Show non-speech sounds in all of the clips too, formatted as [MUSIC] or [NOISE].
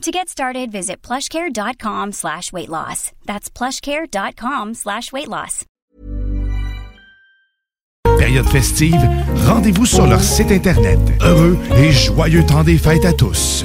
To get started, visit plushcare.com slash weight loss. That's plushcare.com slash weight loss. Période festive, rendez-vous sur leur site internet. Heureux et joyeux temps des fêtes à tous.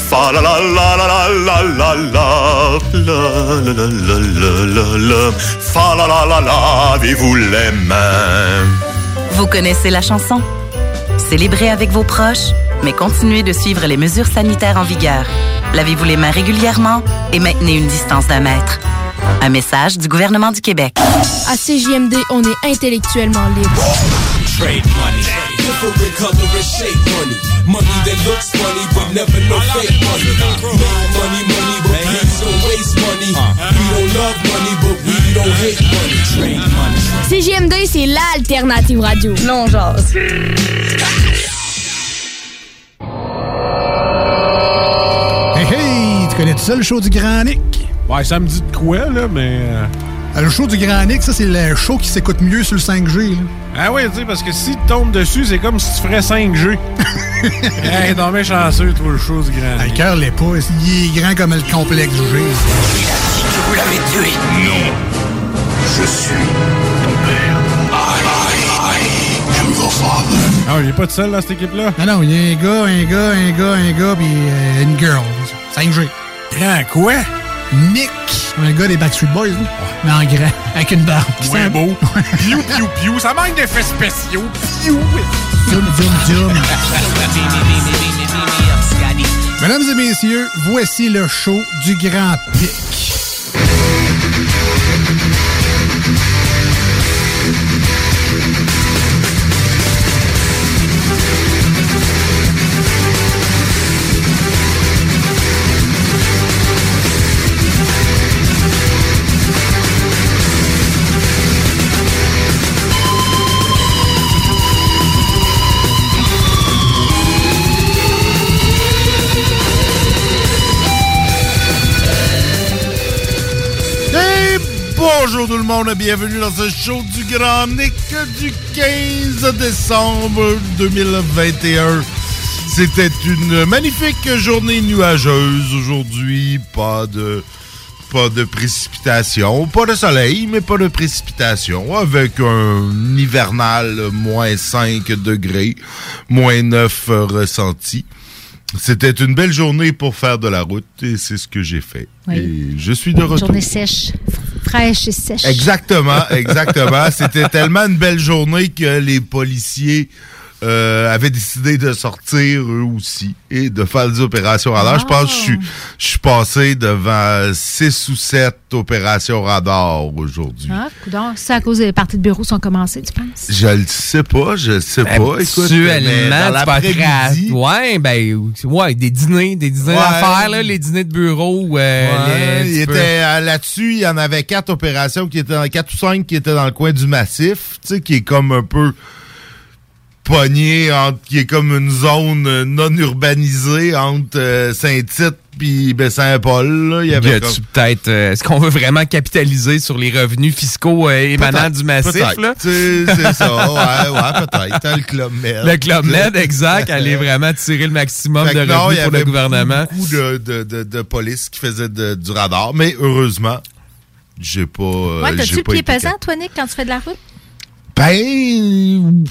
fa la la la la la la la la la la la la la la la fa la la la lavez-vous les mains. Vous connaissez la chanson? Célébrez avec vos proches, mais continuez de suivre les mesures sanitaires en vigueur. Lavez-vous les mains régulièrement et maintenez une distance d'un mètre. Un message du gouvernement du Québec. À CJMD, on est intellectuellement libre. Trade money. Different color and shape money. Money that looks funny, but never no fake money. Make money, money, but please don't waste money. We don't love money, but we don't hate money. Trade money. CJMD, c'est l'alternative radio. Non, genre. Hey, hey! Tu connais tout ça, le show du Grand Nick? Ouais, ça me dit de quoi, là, mais. Euh, Le show du Grand Nick, ça, c'est le show qui s'écoute mieux sur le 5G. là. Ah ouais, tu sais, parce que si tu tombes dessus, c'est comme si tu ferais 5G. [LAUGHS] hey, non, mais chanceux, toi, le chose grand. Ah, Le cœur l'est pas. Il est grand comme le complexe G. Vous l'avez tué. Non. Je suis ton père. I, I, I am your father. Ah, il est pas tout seul, dans cette équipe-là? Ah non, il y a un gars, un gars, un gars, un gars, puis euh, une girl. 5G. Grand quoi? Nick. Un gars des Backstreet Boys, là. Mais en grand, avec une barbe. Ouais, sent beau? [LAUGHS] Piou, piou, piou. Ça manque d'effets spéciaux. Piou. Zoom, zoom, zoom. [LAUGHS] Mesdames et messieurs, voici le show du Grand Pic. Bonjour tout le monde, bienvenue dans ce show du Grand Nick du 15 décembre 2021. C'était une magnifique journée nuageuse aujourd'hui, pas de pas de précipitation, pas de soleil, mais pas de précipitation, avec un hivernal moins 5 degrés, moins 9 ressenti. C'était une belle journée pour faire de la route et c'est ce que j'ai fait. Oui. Et je suis de retour. Journée sèche, Exactement, exactement. C'était tellement une belle journée que les policiers euh, avaient décidé de sortir eux aussi et de faire des opérations radar. Je pense que je suis, je suis passé devant six ou sept opérations radar aujourd'hui. Ah, coudonc, c'est à cause des parties de bureau sont commencées, tu penses? Je le sais pas, je le sais pas. Dans tu peux être l'après-midi, à- Ouais, ben, ouais, des dîners, des dîners Ouais. d'affaires, là, les dîners de bureau. euh, Ouais, les- il peux- était euh, là-dessus, il y en avait quatre opérations qui étaient dans quatre ou cinq qui étaient dans le coin du massif, tu sais, qui est comme un peu pogné entre, qui est comme une zone euh, non urbanisée entre euh, Saint-Tite puis Saint-Paul. Il y Y avait comme- peut-être. euh, Est-ce qu'on veut vraiment capitaliser sur les revenus fiscaux euh, émanant du massif, C'est ça, [LAUGHS] ouais, ouais, peut-être. T'as le Club Med. Le Club Med, exact, aller vraiment tirer le maximum Fait de non, revenus il y pour le avait gouvernement. beaucoup de, de, de, de police qui faisait de- du radar, mais heureusement, j'ai pas. Ouais, t'as-tu le pas pied pesant, toi, Nick, quand tu fais de la route? Ben.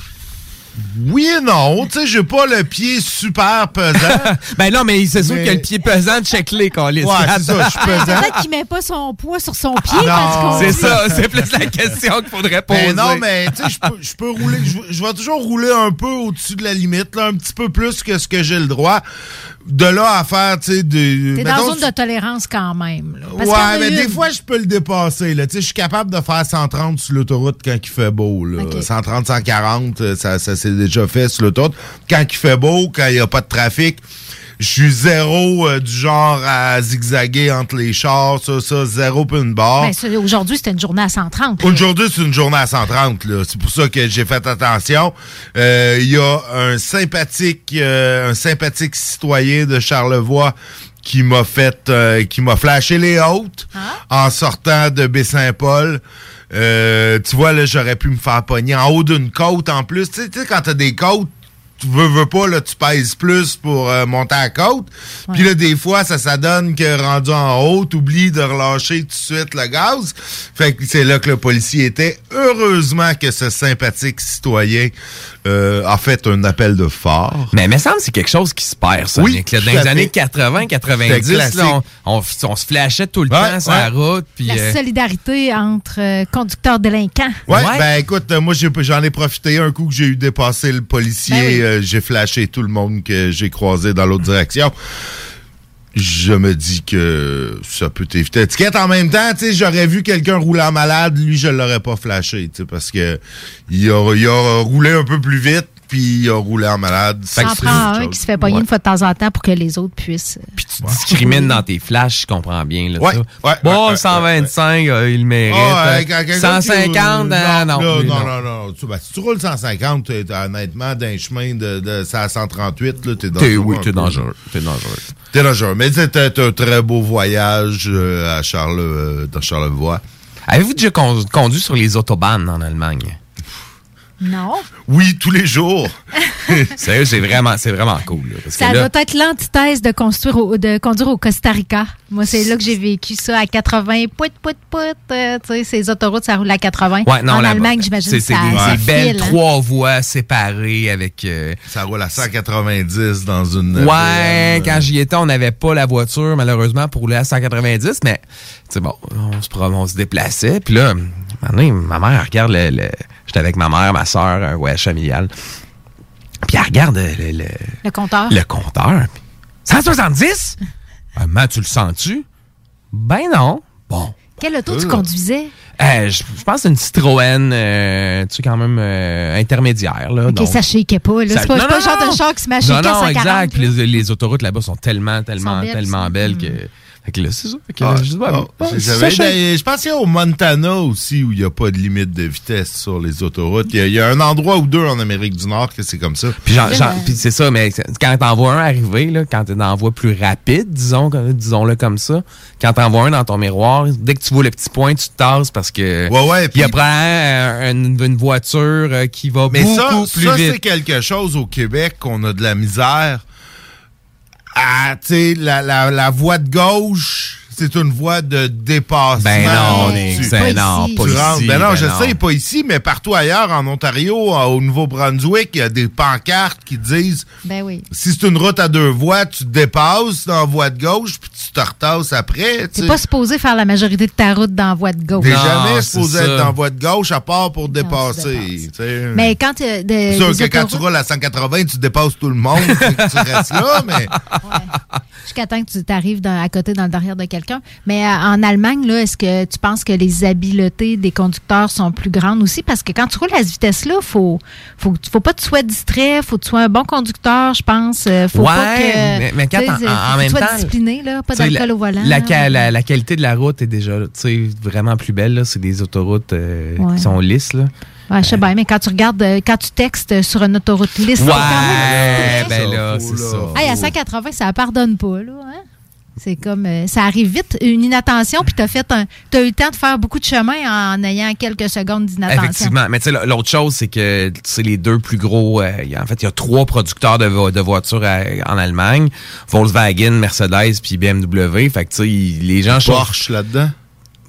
Oui et non. Tu sais, j'ai pas le pied super pesant. [LAUGHS] ben non, mais c'est sûr Mais- que le pied pesant, check-les, Calis. Ouais, c'est ça, je suis [LAUGHS] pesant. Peut-être qu'il met pas son poids sur son pied. Non. parce qu'on C'est ça, c'est plus la question qu'il faudrait poser. Ben non, mais tu sais, je peux, je peux rouler. Je, je vais toujours rouler un peu au-dessus de la limite, là, un petit peu plus que ce que j'ai le droit. De là à faire, tu sais, des. T'es dans une zone de tolérance quand même. là. Parce ouais, mais des une. fois, je peux le dépasser. Là. Tu sais, Je suis capable de faire 130 sur l'autoroute quand il fait beau. Là. 130, 140, euh, ça, ça s'est déjà fait sur l'autoroute. Quand il fait beau, quand il n'y a pas de trafic, je suis zéro euh, du genre à zigzaguer entre les chars, ça, ça, zéro puis une barre. Ben, Aujourd'hui, c'était une journée à 130. là. Aujourd'hui, c'est une journée à 130. là. C'est pour ça que j'ai fait attention. Euh, Il y a un sympathique, euh, un sympathique citoyen de Charlevoix qui m'a fait, euh, qui m'a flashé les hautes en sortant de Baie-Saint-Paul. Euh, tu vois, là, j'aurais pu me faire pogner en haut d'une côte en plus. Tu sais, tu sais, quand t'as des côtes, tu veux, veux pas, là, tu pèses plus pour euh, monter à la côte. Puis là, des fois, ça, ça donne que rendu en haut, t'oublies de relâcher tout de suite le gaz. Fait que c'est là que le policier était. Heureusement que ce sympathique citoyen euh, a fait un appel de phare. Mais il me semble que c'est quelque chose qui se perd, ça, Oui, Nick, là. tout Dans les fait. années 80, 90, C'était classique. là, on, on, on se flashait tout le temps sur la route. Puis, La euh, solidarité entre euh, conducteurs délinquants. Ouais, ben écoute, euh, moi j'en ai profité un coup que j'ai eu dépassé le policier, Ben oui. euh, j'ai flashé tout le monde que j'ai croisé dans l'autre direction. Je me dis que ça peut t'éviter. Étiquette en même temps, j'aurais vu quelqu'un rouler malade, lui je l'aurais pas flashé, parce que il a, il a roulé un peu plus vite, puis il a roulé en malade. Ça en prend un qui se fait pogner une fois de temps en temps pour que les autres puissent. euh, tu discrimines dans tes flashs, je comprends bien. Là, Ouais, ça. ouais, bon, ouais, 125, euh, il le mérite. Ah, ouais, Euh, 150, euh, non. non, non, non. non, non. Tu, ben, si tu roules 150, t'es- t'es honnêtement, d'un chemin de, de ça à 138, là, t'es dangereux. T'es- oui, t'es dangereux. T'es dangereux. T'es dangereux. Mais c'était un très beau voyage euh, à Charle, euh, dans Charlevoix. Avez-vous déjà con- conduit sur les autobahns en Allemagne? Non. Oui, tous les jours. [LAUGHS] Sérieux, c'est vraiment, c'est vraiment cool. là, parce que Ça là- doit être l'antithèse de, construire au- de conduire au Costa Rica. Moi, c'est là que j'ai vécu ça à 80. Pout, pout, pout. euh, tu sais, ces autoroutes, ça roule à 80. Ouais, non, en Allemagne, j'imagine que c'est ça, des, ça des belles file, hein. trois voies séparées avec. euh, Ça roule à 190 dans une. Ouais, quand j'y étais, on n'avait pas la voiture, malheureusement, pour rouler à 190, mais, c'est bon, on se, prom- on se déplaçait. Puis là, ma mère, elle regarde le. le- J'étais avec ma mère, ma soeur, un voyage familial. Puis elle regarde le, le, Le compteur. le compteur. puis, 170? Ah, man, tu le sens-tu? Ben non. Bon. Quel auto tu Euh. conduisais? Euh, je je pense une Citroën, euh, tu sais, quand même euh, intermédiaire. Là, Ok, donc- ça shakeait pas. là. Ça- C'est pas, non, pas non, le genre non. de char qui se met à Non, shaker à non, 140. exact. Puis les, les autoroutes là-bas sont tellement, tellement, belles, tellement belles Mm. que. Fait que là, c'est ça. Fait que, Ah, je sais pas, ah, bon, je ça savais. change. Je pense qu'il y a au Montana aussi où il n'y a pas de limite de vitesse sur les autoroutes. Il y a- il y, a un endroit ou deux en Amérique du Nord que c'est comme ça. Puis, c'est ça, mais quand t'en vois un arriver, là, quand t'es dans la voie plus rapide, disons, disons-le comme ça, quand t'en vois un dans ton miroir, dès que tu vois le petit point, tu te tasses parce que Ouais, ouais, il y puis- a probablement une, une voiture euh, qui va Mais beaucoup ça, plus ça vite. c'est quelque chose au Québec qu'on a de la misère. Ah, tu sais, la, la, la voie de gauche, c'est une voie de dépassement. Ben non, Tu- ben non, pas ici, Ben non, ben je non. sais, pas ici, mais partout ailleurs, en Ontario, au Nouveau-Brunswick, il y a des pancartes qui disent Ben oui. si c'est une route à deux voies, tu te dépasses dans la voie de gauche, puis tu te retasses après. tu pas supposé faire la majorité de ta route dans la voie de gauche. T'es Non, jamais supposé ça. être dans la voie de gauche à part pour dépasser. sais. Mais quand euh, de, sûr des que quand tu roules à 180, tu dépasses tout le monde, tu restes là, mais jusqu'à temps que tu t'arrives à côté dans le derrière de quelqu'un. Mais euh, en Allemagne, là, est-ce que tu penses que les habiletés des conducteurs sont plus grandes aussi? Parce que quand tu roules à cette vitesse-là, faut, faut, faut pas que tu sois distrait, faut que tu sois un bon conducteur, je pense. Euh, Faut pas Ouais, que, mais- mais quand tu sais, en- faut en que même tu sois temps, discipliné, là, pas d'alcool la- au volant. La, la- la qualité de la route est déjà tu sais, vraiment plus belle. là. C'est des autoroutes euh, Ouais. qui sont lisses. Là. Ouais, je sais bien, mais quand tu regardes, quand tu textes sur une autoroute lisse, c'est quand même- Ouais, ben là, c'est ça. Hey, à 180, ça pardonne pas, là. Hein? C'est comme. euh, ça arrive vite, une inattention, puis tu as, fait un, t'as eu le temps de faire beaucoup de chemin en ayant quelques secondes d'inattention. Effectivement. Mais tu sais, l'autre chose, c'est que c'est les deux plus gros. euh, il y a- en fait, il y a trois producteurs de, vo- de voitures à- en Allemagne Volkswagen, Mercedes, puis BMW. Fait que tu sais, les gens. Porsche là-dedans?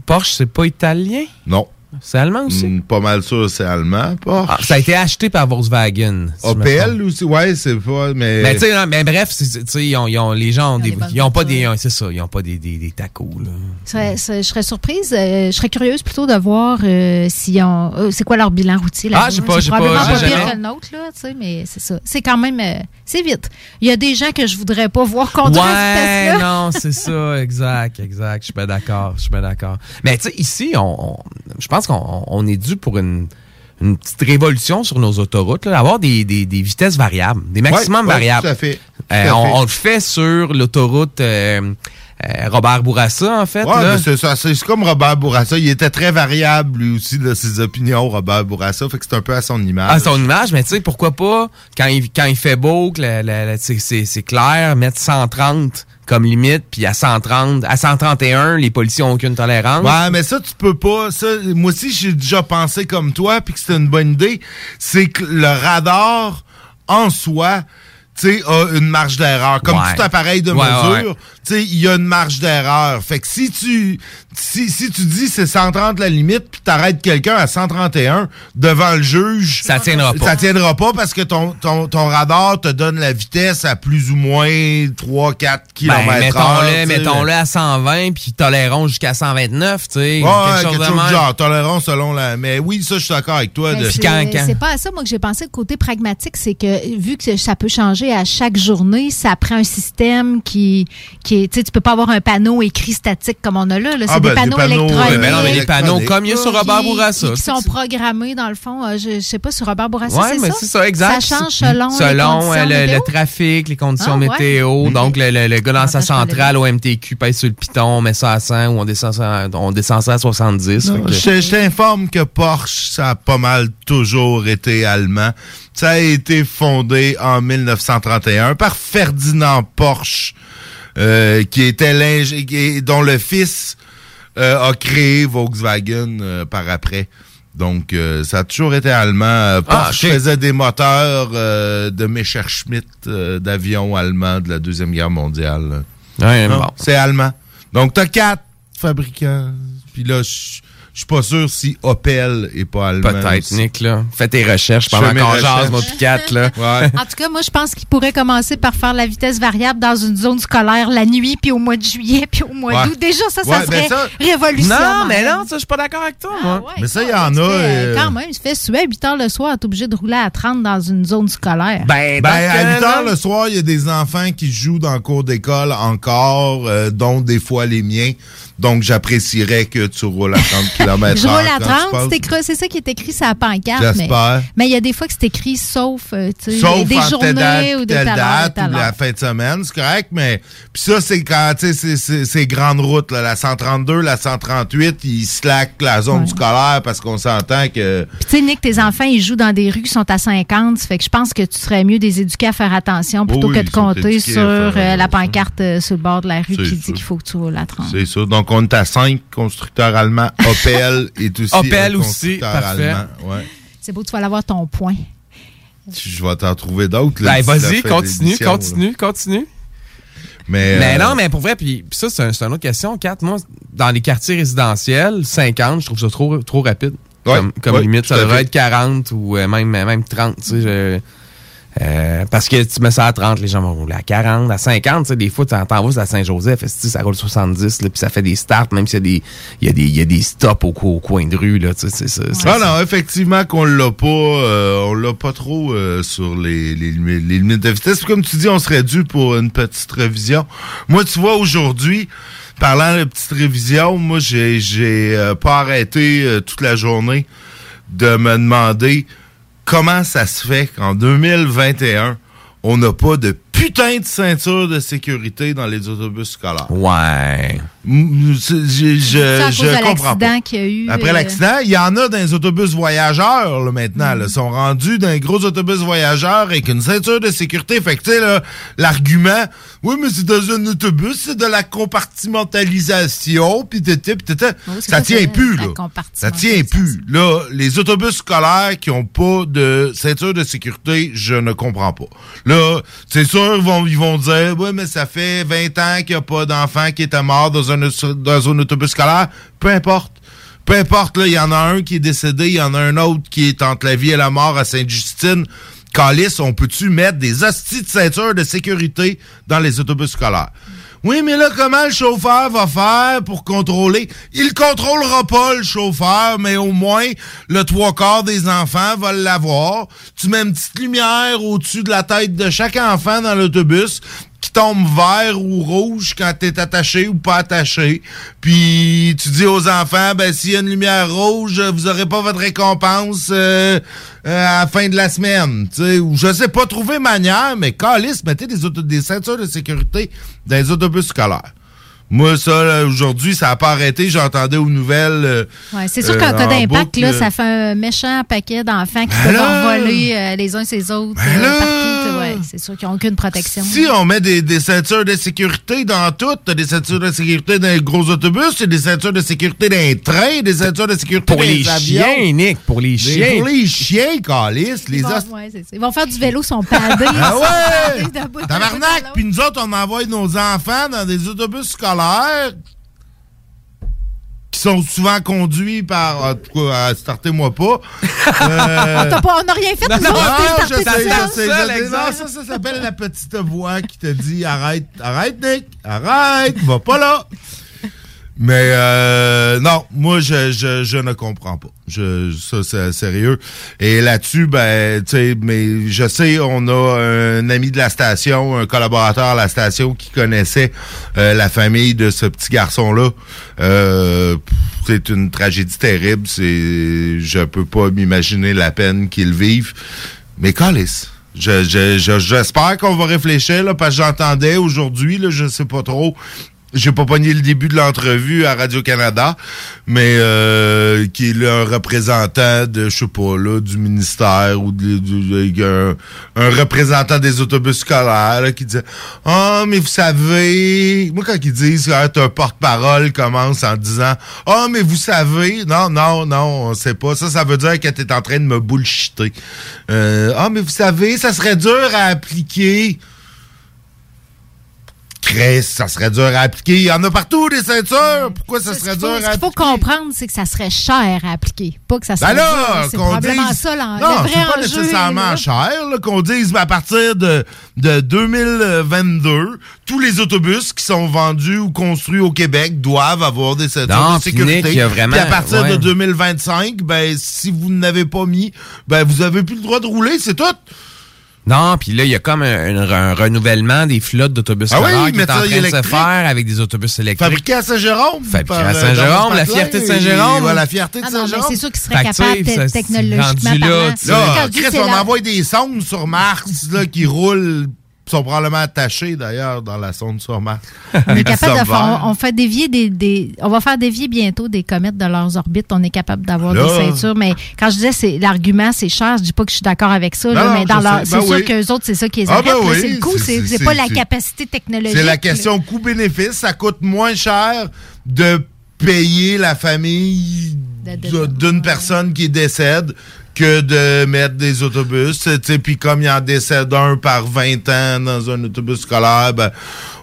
Porsche, c'est pas italien? Non. C'est allemand aussi? Mm, pas mal sûr, c'est allemand. Ah, ça a été acheté par Volkswagen. si je. OPL aussi, ouais, c'est pas, mais... Mais tu sais, non, mais bref, sais, ils ont, ils ont- les gens ont des, ils ont pas des, c'est ça, ils ont pas des, des, des tacos là. Ça- ça- je serais surprise, euh, je serais curieuse plutôt de voir euh, s'ils ont. euh, c'est quoi leur bilan routier là Ah, je sais pas, C'est j'ai pas- probablement pas, pire jamais- que le nôtre, là, tu sais, mais c'est ça. C'est quand même. euh, c'est vite. Il y a des gens que je voudrais pas voir conduire cette Ouais, non, c'est ça, exact, exact. Je suis bien d'accord, je suis bien d'accord. Mais tu sais, ici, on, on- je pense qu'on on est dû pour une, une petite révolution sur nos autoroutes, là, avoir des, des, des vitesses variables, des maximums Ouais, ouais, variables. tout à fait, tout Euh, à on, fait. on le fait sur l'autoroute euh, euh, Robert Bourassa, en fait. Ouais, c'est comme Robert Bourassa. Il était très variable, lui aussi, de ses opinions, Robert Bourassa. Fait que c'est un peu à son image. Ah, son image, mais tu sais, pourquoi pas, quand il, quand il fait beau, que c'est clair, mettre 130 comme limite, puis à 130, à 131, les policiers n'ont aucune tolérance. Ouais, mais ça, tu peux pas. Ça, moi aussi, j'ai déjà pensé comme toi, puis que c'était une bonne idée. C'est que le radar, en soi, tu sais, a une marge d'erreur. Comme Ouais. tout appareil de Ouais, mesure, ouais. tu sais, il y a une marge d'erreur. Fait que si tu si, si tu dis c'est 130 la limite, puis t'arrêtes quelqu'un à 131 devant le juge, Ça tiendra pas. Ça tiendra pas parce que ton, ton, ton radar te donne la vitesse à plus ou moins 3-4 km Ben, mettons-le, mettons-le à 120, puis tolérons jusqu'à 129, tu sais. Ouais, quelque ouais, chose quelque de chose même. du genre, tolérant selon la. Mais oui, ça, je suis d'accord avec toi. Mais de- c'est- C'est pas à ça, moi, que j'ai pensé. Le côté pragmatique, c'est que vu que ça peut changer à chaque journée, ça prend un système qui, qui est. Tu sais, tu peux pas avoir un panneau écrit statique comme on a là. là. Ah, des ben, panneaux des panneaux, électroniques. Ouais, ben non, mais les panneaux comme il y a sur Robert Bourassa. Qui, sont programmés, dans le fond. euh, je, je sais pas, sur Robert Bourassa, Ouais, c'est mais ça? c'est ça, exact. Ça change selon, les Selon conditions euh, le, trafic, les conditions Ah, météo. Mhm. Donc, le, le- le gars dans sa centrale au MTQ pèse sur le piton, on met ça à 100 ou on descend ça, à- on descend ça à 70. Non, Fait que- Je, je t'informe que Porsche, ça a pas mal toujours été allemand. Ça a été fondé en 1931 par Ferdinand Porsche, euh, qui était dont le fils euh, a créé Volkswagen euh, par après. Donc, euh, ça a toujours été allemand. Euh, Porsche Ah, faisait des moteurs euh, de Messerschmitt, euh, d'avions allemands de la Deuxième Guerre mondiale. Ouais, Non, bon. C'est allemand. Donc, t'as quatre fabricants. Puis là, je suis pas sûr si Opel est pas allemand. Peut-être. Nick, là. Fais tes recherches pendant fais qu'on jase, pis Kat, là. [LAUGHS] En tout cas, moi, je pense qu'il pourrait commencer par faire la vitesse variable dans une zone scolaire la nuit, puis au mois de juillet, puis au mois Ouais. d'août. Déjà, ça, ça Ouais, serait ça- révolutionnaire. Non, mais non, ça, je suis pas d'accord avec toi, moi. Mais ça, il y en a. Tu fais, euh, Quand même, il se fait suer à 8 heures le soir, t'es obligé de rouler à 30 dans une zone scolaire. Ben, Ben, à 8 cas-là, heures le soir, il y a des enfants qui jouent dans le cours d'école encore, euh, dont des fois les miens. Donc, j'apprécierais que tu roules à 30 km Je roule à quand tu 30, passes. c'est écrit- c'est ça qui est écrit sur la pancarte. Mais J'espère. mais il y a des fois que c'est écrit sauf, euh, tu sais, Sauf des telle date journées ou puis de telle date ou la fin de semaine, c'est correct, mais puis ça, c'est quand, tu sais, c'est grandes routes, là, la 132, la 138, ils slackent la zone Ouais. scolaire parce qu'on s'entend que... Puis tu sais, Nick, tes enfants, ils jouent dans des rues qui sont à 50. Ça fait que je pense que tu serais mieux de les éduquer à faire attention plutôt Oui, que de compter sur euh, la pancarte euh, sur le bord de la rue qui dit qu'il faut que tu roules à 30. C'est ça. Donc, on est à 5 constructeurs allemands. Opel est aussi Opel un aussi, constructeur parfait. allemand. Ouais. C'est beau, tu vas l'avoir ton point. Je vais t'en trouver d'autres. Ben, vas-y, continue, là. continue, continue. Mais, Mais euh, non, mais pour vrai, puis puis ça, c'est un- c'est une autre question. 4, moi, dans les quartiers résidentiels, 50, je trouve ça trop, trop rapide. Ouais, comme comme ouais, limite, ça devrait être 40 ou euh, même, même 30, tu sais. je- euh, parce que tu mets ça à 30, les gens vont rouler à 40, à 50, tu sais, des fois, tu entends c'est à Saint-Joseph, ça roule 70, là, puis ça fait des starts, même s'il y a des, il y a des, il y a des stops au, au coin de rue, là, tu sais, c'est ça. c'est Ah ça. non, effectivement qu'on l'a pas, euh, on l'a pas trop euh, sur les, les, les limites de vitesse. Puis Comme tu dis, on serait dû pour une petite révision. Moi, tu vois, aujourd'hui, parlant de petite révision, moi, j'ai j'ai euh, pas arrêté euh, toute la journée de me demander comment ça se fait qu'en 2021, on n'a pas de putain de ceinture de sécurité dans les autobus scolaires? Ouais. Je, je, cause de comprends pas. qu'il y a eu. Après euh, l'accident, il y en a dans les autobus voyageurs là, maintenant. là. Ils sont rendus dans les gros autobus voyageurs avec une ceinture de sécurité. Fait que tu sais, là, l'argument, oui, mais c'est dans un autobus, c'est de la compartimentalisation, puis t'étais, puis t'étais. Oui, Ça ça, tient plus, là. Ça tient plus. Là, les autobus scolaires qui ont pas de ceinture de sécurité, je ne comprends pas. Là, c'est sûr, ils vont, ils vont dire, ouais, mais ça fait 20 ans qu'il n'y a pas d'enfant qui était mort dans un, dans un autobus scolaire. Peu importe. Peu importe, là, il y en a un qui est décédé, il y en a un autre qui est entre la vie et la mort à Sainte-Justine. Calice, on peut-tu mettre des hosties de de sécurité dans les autobus scolaires? Oui, mais là, comment le chauffeur va faire pour contrôler? Il contrôlera pas, le chauffeur, mais au moins, le trois quarts des enfants va l'avoir. Tu mets une petite lumière au-dessus de la tête de chaque enfant dans l'autobus qui tombe vert ou rouge quand t'es attaché ou pas attaché. Puis tu dis aux enfants, ben s'il y a une lumière rouge, vous aurez pas votre récompense euh, euh, à la fin de la semaine. Tu sais, ou je sais pas trouver manière, mais calice, mettez des, auto- des ceintures de sécurité dans les autobus scolaires. Moi, ça, aujourd'hui, ça n'a pas arrêté. J'entendais aux nouvelles. euh, Ouais, c'est sûr euh, qu'en cas en d'impact, là, euh, ça fait un méchant paquet d'enfants qui Ben peuvent voler euh, les uns ces autres Ben euh, partout. Ouais, c'est sûr qu'ils n'ont aucune protection. Si on met des, des ceintures de sécurité dans tout, des ceintures de sécurité dans les gros autobus, des ceintures de sécurité dans les trains, des ceintures de sécurité Pour dans les les avions. chiens, Nick, pour les Des- chiens. Pour les chiens, calice, les Ils vont, ouais. Ils faire du vélo, sont padés. Ah ils sont ouais! bout à Tabarnak! Puis nous autres, on envoie nos enfants dans des autobus scolaires qui sont souvent conduits par... En tout cas, euh, startez-moi pas. [LAUGHS] Euh, On t'a pas- on n'a rien fait, nous non, autres, t'es je sais, je sais, je Seul, sais. Non, ça, ça s'appelle la petite voix qui te dit arrête, arrête, Nick, arrête, va pas là. Mais euh, non, moi je, je, je ne comprends pas. Je, ça c'est sérieux. Et là-dessus, ben, tu sais, mais je sais, on a un ami de la station, un collaborateur à la station qui connaissait euh, la famille de ce petit garçon-là. Euh, c'est une tragédie terrible. C'est, je peux pas m'imaginer la peine qu'ils vivent. Mais calice. Je, je, je- j'espère qu'on va réfléchir, là, parce que j'entendais aujourd'hui, là, je sais pas trop. J'ai pas pogné le début de l'entrevue à Radio-Canada, mais euh, qui est un représentant de, je sais pas, là, du ministère ou de, un, un représentant des autobus scolaires là, qui disait Ah, mais vous savez, moi quand ils disent un porte-parole commence en disant Ah, mais vous savez, non, non, non, on sait pas. Ça, ça veut dire que t'es en train de me bullshiter. Euh, ah, mais vous savez, ça serait dur à appliquer. Chris, ça serait dur à appliquer. Il y en a partout des ceintures. Pourquoi ça serait dur à faut, ce qu'il faut comprendre, c'est que ça serait cher à appliquer. Pas que ça Ben serait dur. C'est probablement dise... ça non, c'est pas enjeu, nécessairement là. cher, qu'on dise ben, à partir de, de 2022, tous les autobus qui sont vendus ou construits au Québec doivent avoir des ceintures Non, de sécurité. Nick, il y a vraiment- Puis à partir ouais. de 2025, ben, si vous n'avez pas mis, ben, vous avez plus le droit de rouler, c'est tout. Non, puis là, il y a comme un, un- un renouvellement des flottes d'autobus Ah oui, qui est en train de se faire avec des autobus électriques. Fabriqué à Saint-Jérôme. Fabriqué à euh, Saint-Jérôme, la fierté de Saint-Jérôme. la fierté de Ah non, mais Saint-Jérôme. c'est sûr qu'ils seraient capables technologiquement là, Chris, on envoie des sondes sur Mars là, qui roulent, sont probablement attachées d'ailleurs dans la sonde sur Mars. On est [LAUGHS] capable de faire, verts. on, on fait dévier des, des- on va faire dévier bientôt des comètes de leurs orbites. On est capable d'avoir des ceintures. Mais quand je disais c'est l'argument, c'est cher, je dis pas que je suis d'accord avec ça. Non, mais dans c'est Ben sûr oui. qu'eux autres, c'est ça qui les Ah, arrête. ben oui, c'est le coût, c'est- pas la capacité technologique. C'est la question coût-bénéfice. Ça coûte moins cher de payer la famille d'une personne qui décède que de mettre des autobus. Puis comme il en décède un par 20 ans dans un autobus scolaire, ben,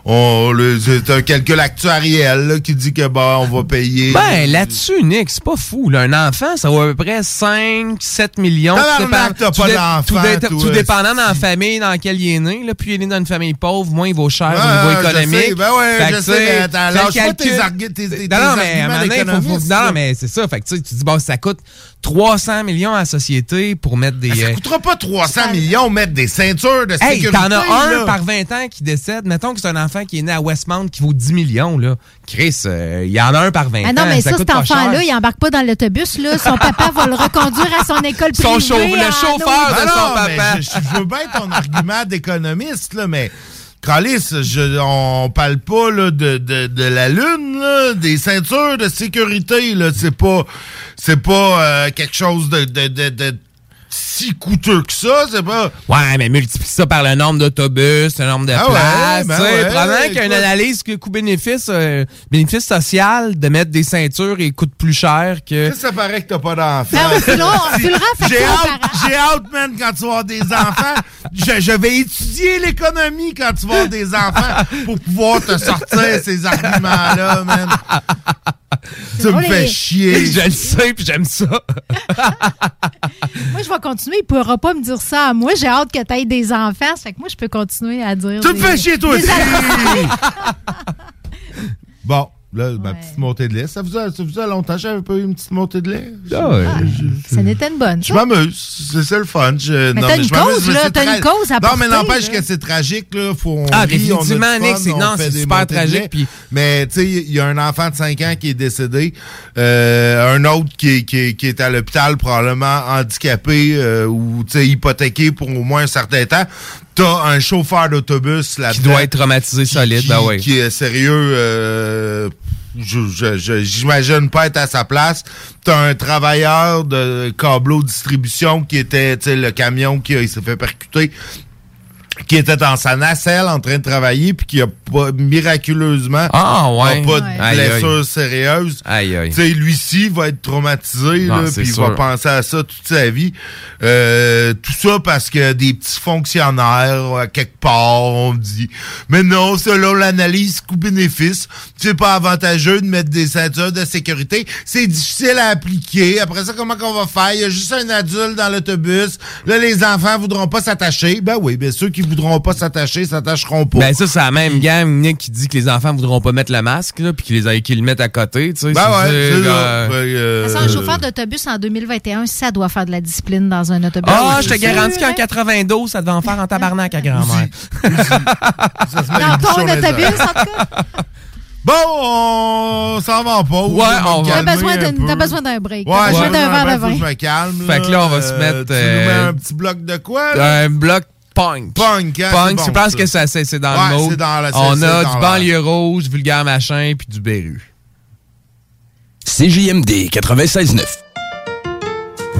c'est un calcul actuariel là, qui dit que bon, on va payer. Ben, là-dessus, Nick, c'est pas fou. là. Un enfant, ça vaut à peu près 5, 7 millions. Tout dépend- t'as pas d'enfant, Tout, dépendant dans la famille dans laquelle il est né. Là, plus il est né dans une famille pauvre, moins il vaut cher Ah, au niveau je économique. sais. Ben ouais, je sais, attends, lâche pas tes calcul. argu- tes- Non, non, mais arguments faut- faut- Non, non, c'est ça. Fait que tu sais, tu dis, bon, ça coûte 300 millions à la société pour mettre des... Ça euh, coûtera pas 300 millions mettre des ceintures de Hey, sécurité. t'en as un là. par 20 ans qui décède. Mettons que c'est un enfant qui est né à Westmount qui vaut 10 millions, là. Chris, euh, il y en a un par 20 Ah non, ans. mais ça, cet enfant-là, il embarque pas dans l'autobus. là. Son [LAUGHS] papa va le reconduire à son école Son privée. chauffeur- le chauffeur de Ah son non, mais papa. Je, je veux bien ton argument d'économiste, là, mais Calice, je, on parle pas là, de, de, de la lune, là, des ceintures de sécurité. là. C'est pas, c'est pas euh, quelque chose de, de, de, de si coûteux que ça. C'est pas. Ouais, mais multiplie ça par le nombre d'autobus, le nombre de Ah ouais, places. ben tu sais. ouais, qu'il y a une analyse que coût-bénéfice, euh, bénéfice social de mettre des ceintures et coûte plus cher que. Ça, ça paraît que t'as pas d'enfants. Ben, [LAUGHS] J'ai hâte, j'ai hâte, man, quand tu vas avoir des enfants. je, je vais étudier l'économie quand tu vas avoir des enfants pour pouvoir te sortir ces arguments-là, man. Tu me fais chier. Je le sais, puis j'aime ça. Moi, je vais continuer. Il ne pourra pas me dire ça à moi. J'ai hâte que tu aies des enfants. Ça fait que moi, je peux continuer à dire. Tu me fais chier, toi aussi! Bon, là, ma petite montée de lait. Ça faisait, ça faisait longtemps que j'avais pas eu une petite montée de lait. Ah ouais. Ça n'était une bonne. Je ça? m'amuse. C'est ça le fun. Je- Mais non, t'as une cause, mais là, c'est t'as une tra- cause à Non, mais n'empêche que c'est tragique, là. Faut, on Ah, rit, on a du définitivement, fun, Nick, c'est- on non, c'est super tragique, puis- Mais, tu sais, il y a un enfant de 5 ans qui est décédé. euh, un autre qui est, qui est, qui est à l'hôpital, probablement handicapé euh, ou, tu sais, hypothéqué pour au moins un certain temps. T'as un chauffeur d'autobus là Qui doit être traumatisé solide, qui, ben ouais. qui est sérieux. euh, J'imagine pas être à sa place. T'as un travailleur de câbleau distribution qui était, tu sais, le camion qui s'est fait percuter qui était dans sa nacelle en train de travailler puis qui a pas miraculeusement Ah, ouais. a pas de Ouais. Blessure sérieuse. Aïe, aïe. Tu sais, lui-ci va être traumatisé, puis il va penser à ça toute sa vie. Euh, tout ça parce que des petits fonctionnaires, à quelque part, on dit, mais non, selon l'analyse coût-bénéfice, c'est pas avantageux de mettre des ceintures de sécurité. C'est difficile à appliquer. Après ça, comment qu'on va faire? Il y a juste un adulte dans l'autobus. Là, les enfants voudront pas s'attacher. Ben oui, bien ceux qui voudront pas s'attacher, s'attacheront pas. Ben ça, c'est la même gang, Nick, qui dit que les enfants voudront pas mettre le masque, là, puis qu'ils les- qu'ils le mettent à côté, tu sais. Ben ouais, c'est euh, ça. Ben, euh, Ça, un chauffeur d'autobus en 2021, ça doit faire de la discipline dans un autobus. Ah, je te garantis qu'en hein? 92, ça devait en faire en tabarnak à grand-mère. Dans ton autobus, en tout cas. Bon, on s'en va en pause. Ouais, on va. T'as besoin un d'un- break. Ouais, j'ai besoin d'un verre de faut que vin. je me calme. Fait que là, on va se mettre, Tu nous mets euh, un petit bloc de quoi? Un bloc punk. Punk, hein, Punk, c'est bon, je pense ça. que ça, c'est c'est dans Ouais, le mode? c'est dans la- c'est- On a du banlieue rouge, vulgaire machin, puis du Beru. CJMD 96.9.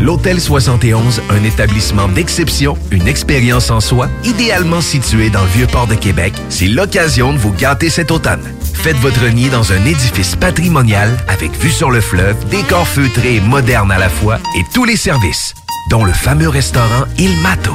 L'Hôtel 71, un établissement d'exception, une expérience en soi, idéalement situé dans le vieux port de Québec, c'est l'occasion de vous gâter cet automne. Faites votre nid dans un édifice patrimonial avec vue sur le fleuve, décor feutré et moderne à la fois et tous les services, dont le fameux restaurant Il Mato.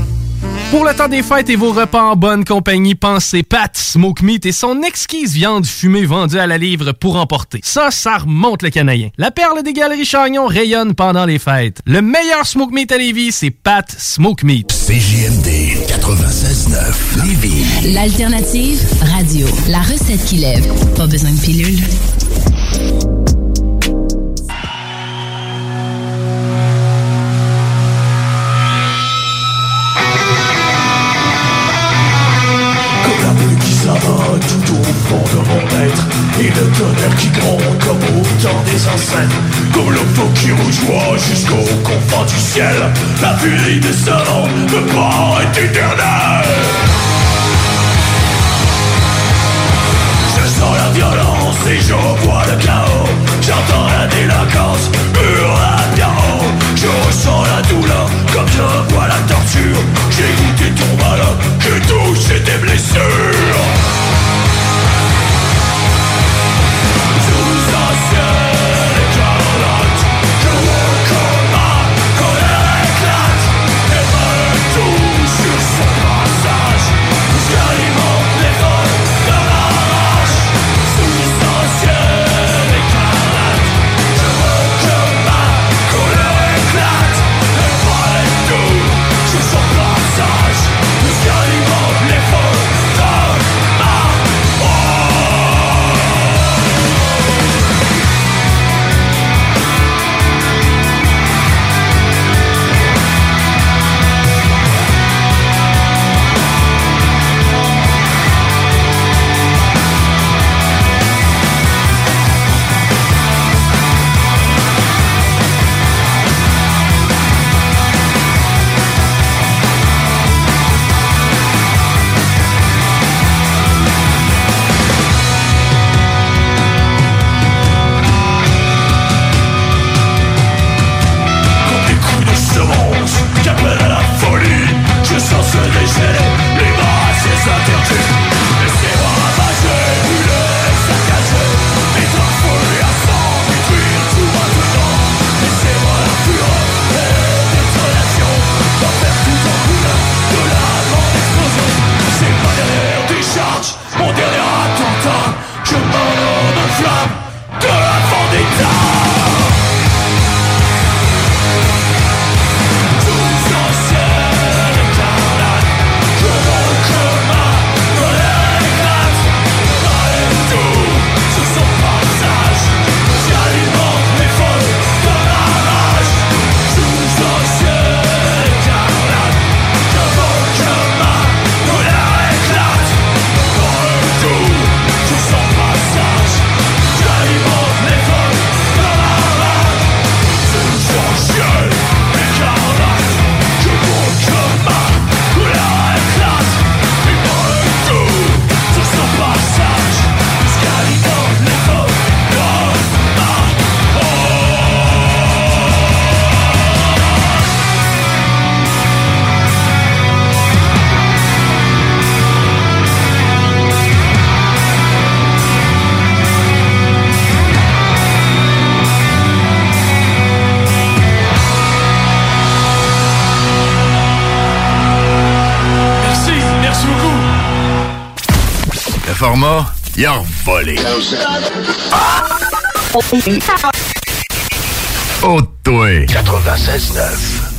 Pour le temps des fêtes et vos repas en bonne compagnie, pensez Pat Smoke Meat et son exquise viande fumée vendue à la livre pour emporter. Ça, ça remonte le canadien. La perle des galeries Chagnon rayonne pendant les fêtes. Le meilleur Smoke Meat à Lévis, c'est Pat Smoke Meat. CJMD 96.9 Lévis. L'alternative radio. La recette qui lève. Pas besoin de pilule. Et le tonnerre qui gronde comme au temps des ancêtres Comme le feu qui rougeoie jusqu'au confins du ciel. La furie de ce monde me paraît éternelle. Je sens la violence et je vois le chaos. J'entends la délinquance chaos Je ressens la douleur comme je vois la torture. J'ai goûté ton malheur, j'ai touché tes blessures Le format, il a volé. Ah! Oh, toi. 96.9.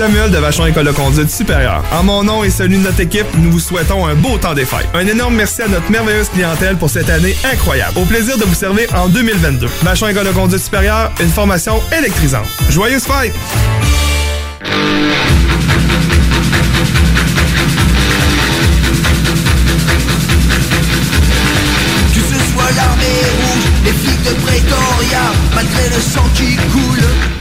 Samuel de Vachon École de conduite supérieure. En mon nom et celui de notre équipe, nous vous souhaitons un beau temps des fêtes. Un énorme merci à notre merveilleuse clientèle pour cette année incroyable. Au plaisir de vous servir en 2022. Vachon École de conduite supérieure, une formation électrisante. Joyeuses fêtes! l'armée rouge, les flics de Pretoria, malgré le sang qui coule.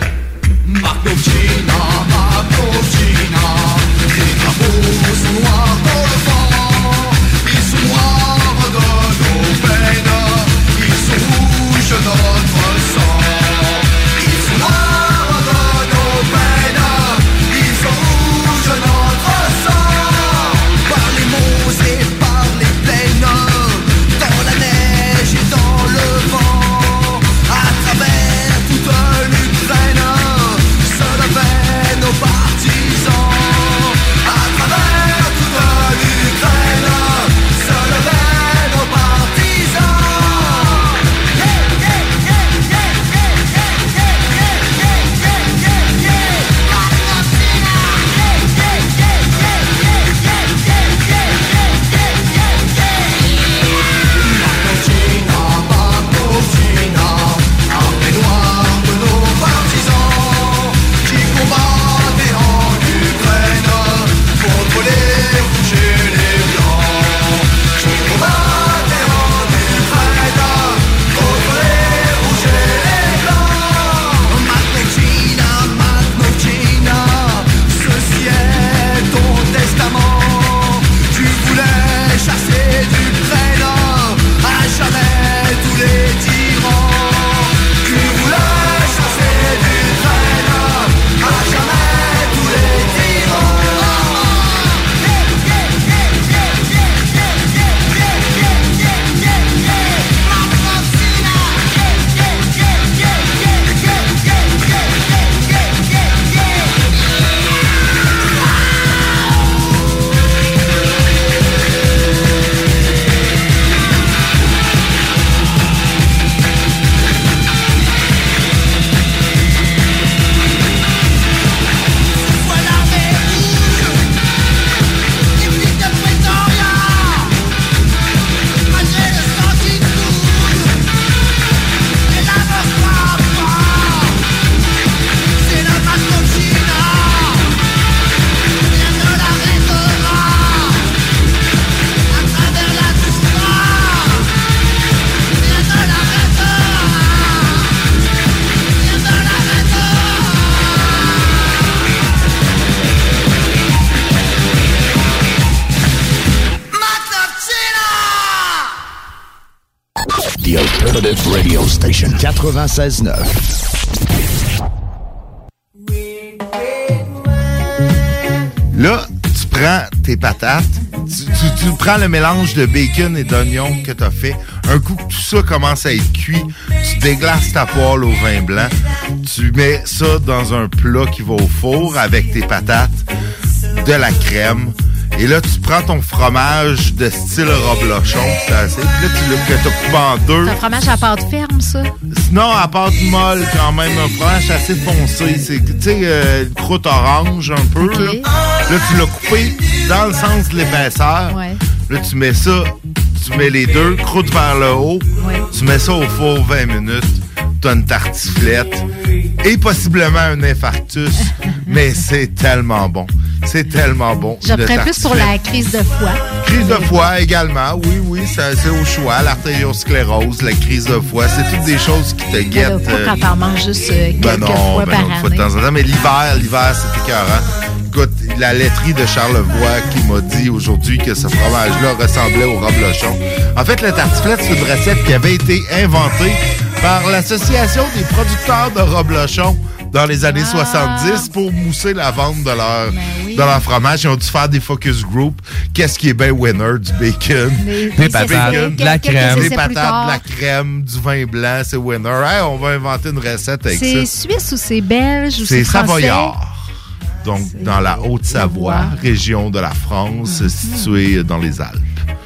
96.9. Là, tu prends tes patates, tu, tu- tu prends le mélange de bacon et d'oignon que tu as fait. Un coup que tout ça commence à être cuit, tu déglaces ta poêle au vin blanc, tu mets ça dans un plat qui va au four avec tes patates, de la crème. Et là, tu prends ton fromage de style reblochon, c'est assez. Puis là, tu l'as que t'as coupé en deux. C'est un fromage à pâte ferme, ça. Sinon, à pâte molle, quand même, un fromage assez foncé. C'est, tu sais, euh, une croûte orange un peu. Là. Là, tu l'as coupé dans le sens de l'épaisseur. Ouais. Là, tu mets ça, tu mets les deux, croûte vers le haut. Tu mets ça au four 20 minutes. T'as une tartiflette et possiblement un infarctus. [LAUGHS] mais c'est tellement bon. C'est tellement bon. J'opterais plus pour la crise de foie. Crise de foie également, oui, oui, c'est au choix. L'artériosclérose, la crise de foie, c'est toutes des choses qui te guettent. pas euh, quand t'en manges juste euh, ben quelques non, fois ben par non, fois de année. temps en temps. Mais l'hiver, l'hiver, c'est écœurant. Écoute, la laiterie de Charlevoix qui m'a dit aujourd'hui que ce fromage-là ressemblait au reblochon. En fait, le tartiflette, c'est une recette qui avait été inventée par l'Association des producteurs de reblochon dans les années Ah. 70 pour mousser la vente de leur, Ben de leur fromage. Ils ont dû faire des focus group. Qu'est-ce qui est bien winner? Du bacon. Des- patates, essais- de la crème. Des patates, de la crème, du vin blanc, c'est winner. Hey, on va inventer une recette avec C'est ça. suisse ou c'est belge ou c'est C'est français? savoyard. Donc, dans la Haute-Savoie, région de la France, Mhm. située dans les Alpes.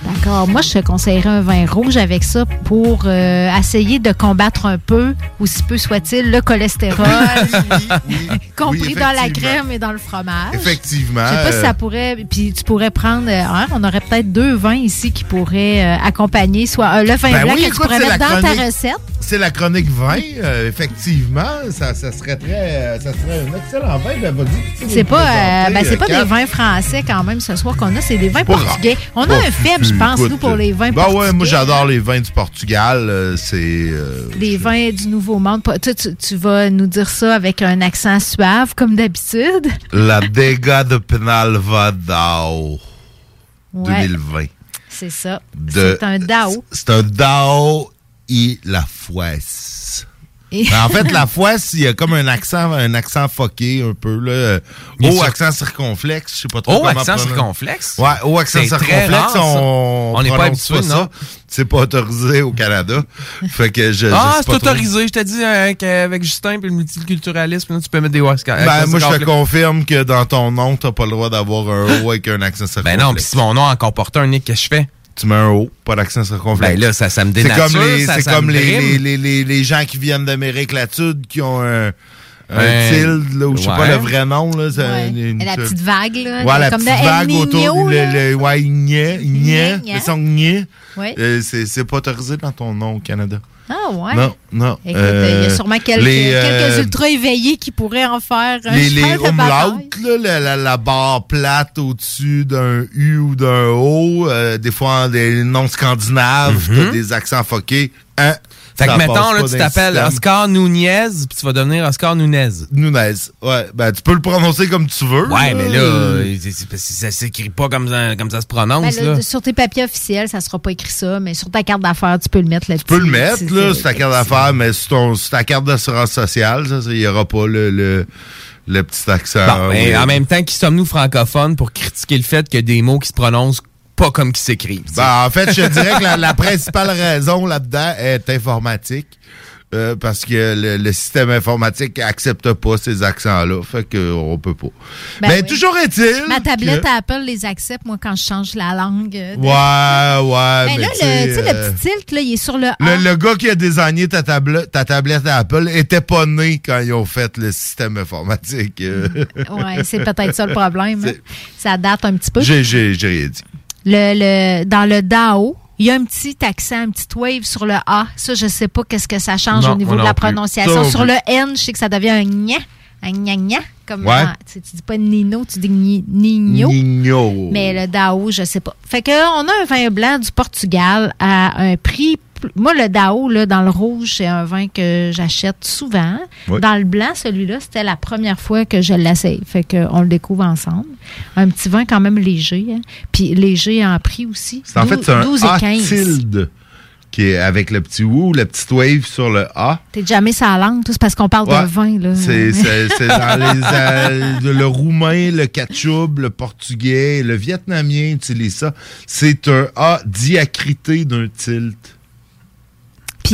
D'accord. Moi, je te conseillerais un vin rouge avec ça pour euh, essayer de combattre un peu, aussi peu soit-il, le cholestérol, [LAUGHS] compris dans la crème et dans le fromage. Effectivement. Je sais pas si ça pourrait. Puis tu pourrais prendre. hein, on aurait peut-être deux vins ici qui pourraient euh, accompagner soit euh, le vin Ben blanc que tu pourrais mettre dans ta recette. C'est la chronique vin, euh, effectivement. Ça, ça serait très, euh, ça serait un excellent vin. Ben, vas-y, tu peux C'est pas, euh, ben, c'est euh, pas des vins français quand même ce soir qu'on a, c'est des vins Pas portugais. On a un faible, je pense, nous, pour les vins Ben portugais. ouais, moi j'adore les vins du Portugal. euh, c'est. Des vins du Nouveau Monde. Tu, tu- tu vas nous dire ça avec un accent suave, comme d'habitude. la Dega de Penalvadao Ouais. 2020. C'est ça. De- C'est un DAO. C'est un Dao et la fouesse. Ben, en fait, la fouesse, il y a comme un accent, un accent foqué un peu. Là. Haut accent circonflexe, je sais pas trop Haut comment accent circonflexe? Ouais, haut accent circonflexe, on n'est pas habitué, ça. non? C'est pas autorisé au Canada. fait que je, Ah, sais c'est pas trop. autorisé. Je t'ai dit euh, qu'avec Justin et le multiculturalisme, là, tu peux mettre des Oscars. Ben, moi, je te confirme que dans ton nom, t'as pas le droit d'avoir un haut avec un accent circonflexe. Ben non, puis si mon nom a encore porté un nick que je fais. Tu mets un haut, pas d'accent circonflexe. Ben là, ça, ça me C'est dénature. comme les, ça- c'est ça comme me les, brime. les, les, les, les gens qui viennent d'Amérique latine qui ont un, un Ouais. tilde, là, ou je sais pas le vrai nom. Là, c'est Ouais. une- une- Et la petite vague, là. Ouais, la comme petite vague autour du là. le, le, ouais, Igné, Igné, Igné. le son Igné. Ouais. Euh, c'est pas autorisé dans ton nom au Canada. Ah, ouais. Non, non. Écoute, euh, il y a Euh, sûrement quelques, les, euh, quelques ultra éveillés qui pourraient en faire un les, les là, la, la, la barre plate au-dessus d'un U ou d'un O, euh, des fois des noms scandinaves, t'as des accents foqués. Hein, Fait que mettons, là, tu t'appelles. Oscar Nunez, puis tu vas devenir Oscar Nunez. Nunez, ouais. Ben, tu peux le prononcer comme tu veux. Ouais, mais là, Euh, euh, ça s'écrit pas comme ça, comme ça se Ben, prononce, là, là. sur tes papiers officiels, ça sera pas écrit ça, mais sur ta carte d'affaires, tu peux le mettre là Tu peux le mettre, là, sur ta carte d'affaires, mais sur, ton, sur ta carte d'assurance sociale, ça, il n'y aura pas le, le, le petit accent. Bon, mais oui. en même temps, qui sommes-nous francophones pour critiquer le fait qu'il y a des mots qui se prononcent pas comme qui sais? Ben, en fait, je dirais que la, la principale raison là-dedans est informatique. euh, parce que le, le système informatique accepte pas ces accents-là. Fait qu'on peut pas. Ben mais oui. toujours est-il. Ma tablette que- Apple les accepte, moi, quand je change la langue. euh, de- Ouais, ouais. Ben mais là, tu sais, le, tu sais, euh, le petit tilt, là, il est sur le A. Le, le gars qui a désigné ta, table, ta tablette Apple était pas né quand ils ont fait le système informatique. Ouais, c'est peut-être ça le problème. [LAUGHS] hein. Ça date un petit peu. J'ai j'ai- j'ai rien dit. Le, le, dans le DAO, il y a un petit accent, un petit wave sur le A. Ça, je sais pas qu'est-ce que ça change Non, au niveau de la prononciation. Sur le N, je sais que ça devient un gna, un gna gna. Comme Ouais. dans- tu, tu dis pas Nino, tu dis ni- Nino. Nino. Mais le DAO, je sais pas. Fait que on a un vin blanc du Portugal à un prix. Moi, le DAO, là, dans le rouge, c'est un vin que j'achète souvent. Dans le blanc, celui-là, c'était la première fois que je l'essaye. Fait que on le découvre ensemble. Un petit vin quand même léger. hein. Puis léger en prix aussi. C'est en fait, c'est un 12 et 15. Atilde qui est avec le petit ou, le petit wave sur le A. T'es jamais sa langue, tout, c'est parce qu'on parle Ouais. de vin, là. [LAUGHS] C'est dans les, euh, le roumain, le ketchup, le portugais, le vietnamien utilise ça. C'est un A diacrité d'un tilt.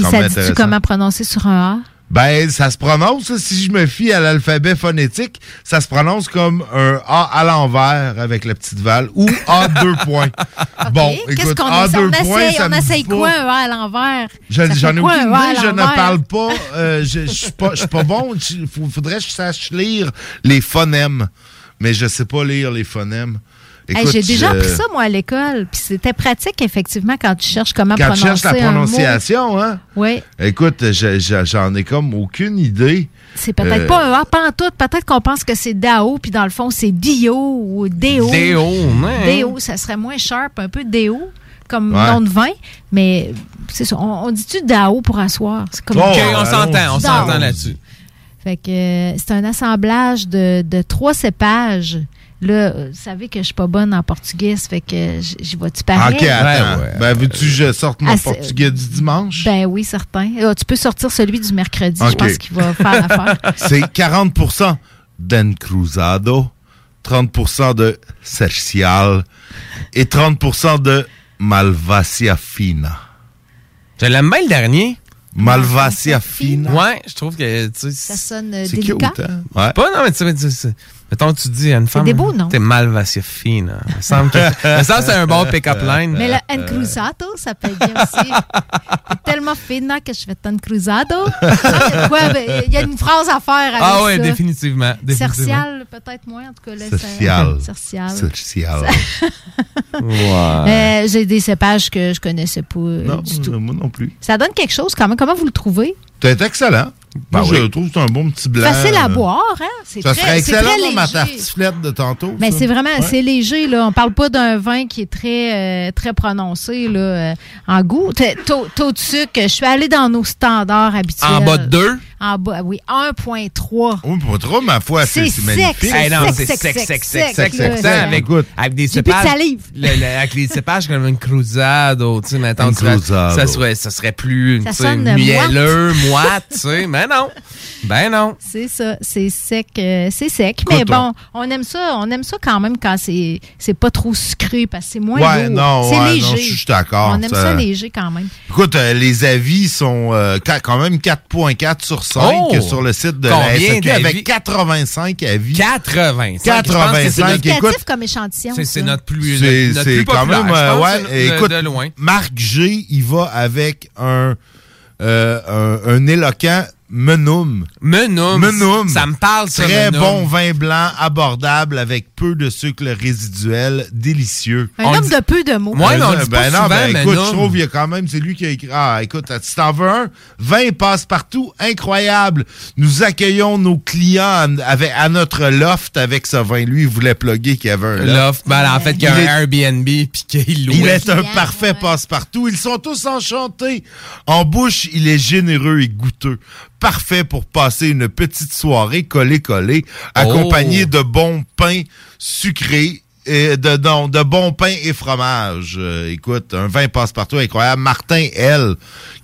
Puis ça dit-tu comment prononcer sur un A? Ben, ça se prononce, si je me fie à l'alphabet phonétique, ça se prononce comme un A à l'envers avec la petite val ou A [LAUGHS] deux points. Bon, Qu'est-ce écoute, qu'on A essaie? deux On points, essaye, ça on essaye quoi, un A à l'envers? Je- J'en ai aucune idée, je ne parle pas. euh, je je suis pas, je suis pas bon. Il faudrait que je sache lire les phonèmes. Mais je sais pas lire les phonèmes. Hey, J'ai déjà appris ça, moi, à l'école. Puis c'était pratique, effectivement, quand tu cherches comment Quand tu prononcer cherches la un mot. prononciation, hein? Oui. Écoute, je- je- j'en ai comme aucune idée. C'est peut-être Euh, pas un tout. Peut-être qu'on pense que c'est DAO, puis dans le fond, c'est Dio ou Déo. Déo, ouais. Déo, ça serait moins sharp, un peu Déo, comme Ouais. nom de vin. Mais c'est ça. On, on dit-tu DAO pour asseoir? Comme OK, on s'entend, on s'entend là-dessus. Fait que euh, c'est un assemblage de, de trois cépages. Là, euh, vous savez que je suis pas bonne en portugais, ça fait que j'y vois-tu pareil? OK, attends. Ben, veux-tu que je sorte mon Ah, portugais du dimanche? Ben oui, certain. Ah, tu peux sortir celui du mercredi, je pense qu'il va faire l'affaire. [LAUGHS] C'est 40% d'encruzado, 30% de cercial et 30% de malvasia fina. Je l'aime bien le dernier. Malvasia fina. Ouais, je trouve que tu Ça sonne euh, C'est délicat. cute, hein? Ouais. Pas, non, mais tu sais, tu sais, mettons, tu dis à une femme. des beaux noms. T'es Malvasia fine. Il me semble que, il me semble que c'est un bon pick-up line. Mais le encruzado, ça peut bien aussi. T'es tellement fina que je fais encruzado. Ah, quoi, ben, Il y a une phrase à faire avec Ah ouais, ça. définitivement. définitivement. Cercial, peut-être moins, en tout cas. Là, Cercial. Cercial. Cercial. [LAUGHS] Ouais. Euh, J'ai des cépages que je connaissais pas euh, Non, du tout. moi non plus. Ça donne quelque chose quand même. Comment vous le trouvez? C'est excellent. Ben Moi, oui. je trouve que c'est un bon petit blanc. Facile à euh, boire, hein? C'est Ça très- serait excellent dans ma tartiflette de tantôt. Mais ça. c'est vraiment, Ouais. c'est léger, là. On parle pas d'un vin qui est très, euh, très prononcé, là, euh, en goût. Taux, taux de sucre, je suis allée dans nos standards habituels. En bas de deux? En bas, oui, 1,3. Oui, pas trop, ma foi, c'est C'est c'est sec, magnifique. c'est sec, c'est sec, sec, sec, avec, Écoute. avec des cépages. avec les cépages comme une tu sais, mettons, tu cruzado. ça serait, ça serait plus, sais, mielleux, moite, tu sais, mais non. Ben non. C'est ça, c'est sec, euh, c'est sec. Mais bon, on aime ça, on aime ça quand même quand c'est, c'est pas trop sucré parce que c'est moins Ouais, lourd. non, c'est ouais, léger. non, je suis d'accord, On aime ça- ça léger quand même. Écoute, euh, les avis sont euh, qua- quand même 4.4 sur 5 Oh! sur le site de Combien la SAQ d'avis? avec 85 avis. 85. 85, C'est écoute, comme échantillon. C'est notre plus, C'est quand populaire, même, je euh, pense, ouais, de, écoute, de loin. Marc G, il va avec un, euh, un, un éloquent Menum. Menum. Menum. Ça me parle, ça, Très Menum. bon vin blanc, abordable, avec peu de sucre résiduel, délicieux. Un homme de peu de mots. Ouais, mais on le Euh, dit pas ben non, souvent, ben mais écoute, non. je trouve qu'il y a quand même, c'est lui qui a écrit. Ah, écoute, si t'en veux un, 20 passe partout, incroyable. Nous accueillons nos clients à, avec- à notre loft avec ce vin. Lui, il voulait plugger qu'il y avait un loft. Loft, ben, en fait, qu'il y a Il un est- Airbnb puis qu'il loue. Il est un parfait passe-partout. Ils sont tous enchantés. En bouche, il est généreux et goûteux. Parfait pour passer une petite soirée collée-collée, accompagné de bons pains sucrés. Et de, non, de bons pains et fromage. Euh, écoute, un vin passe-partout incroyable. Martin L.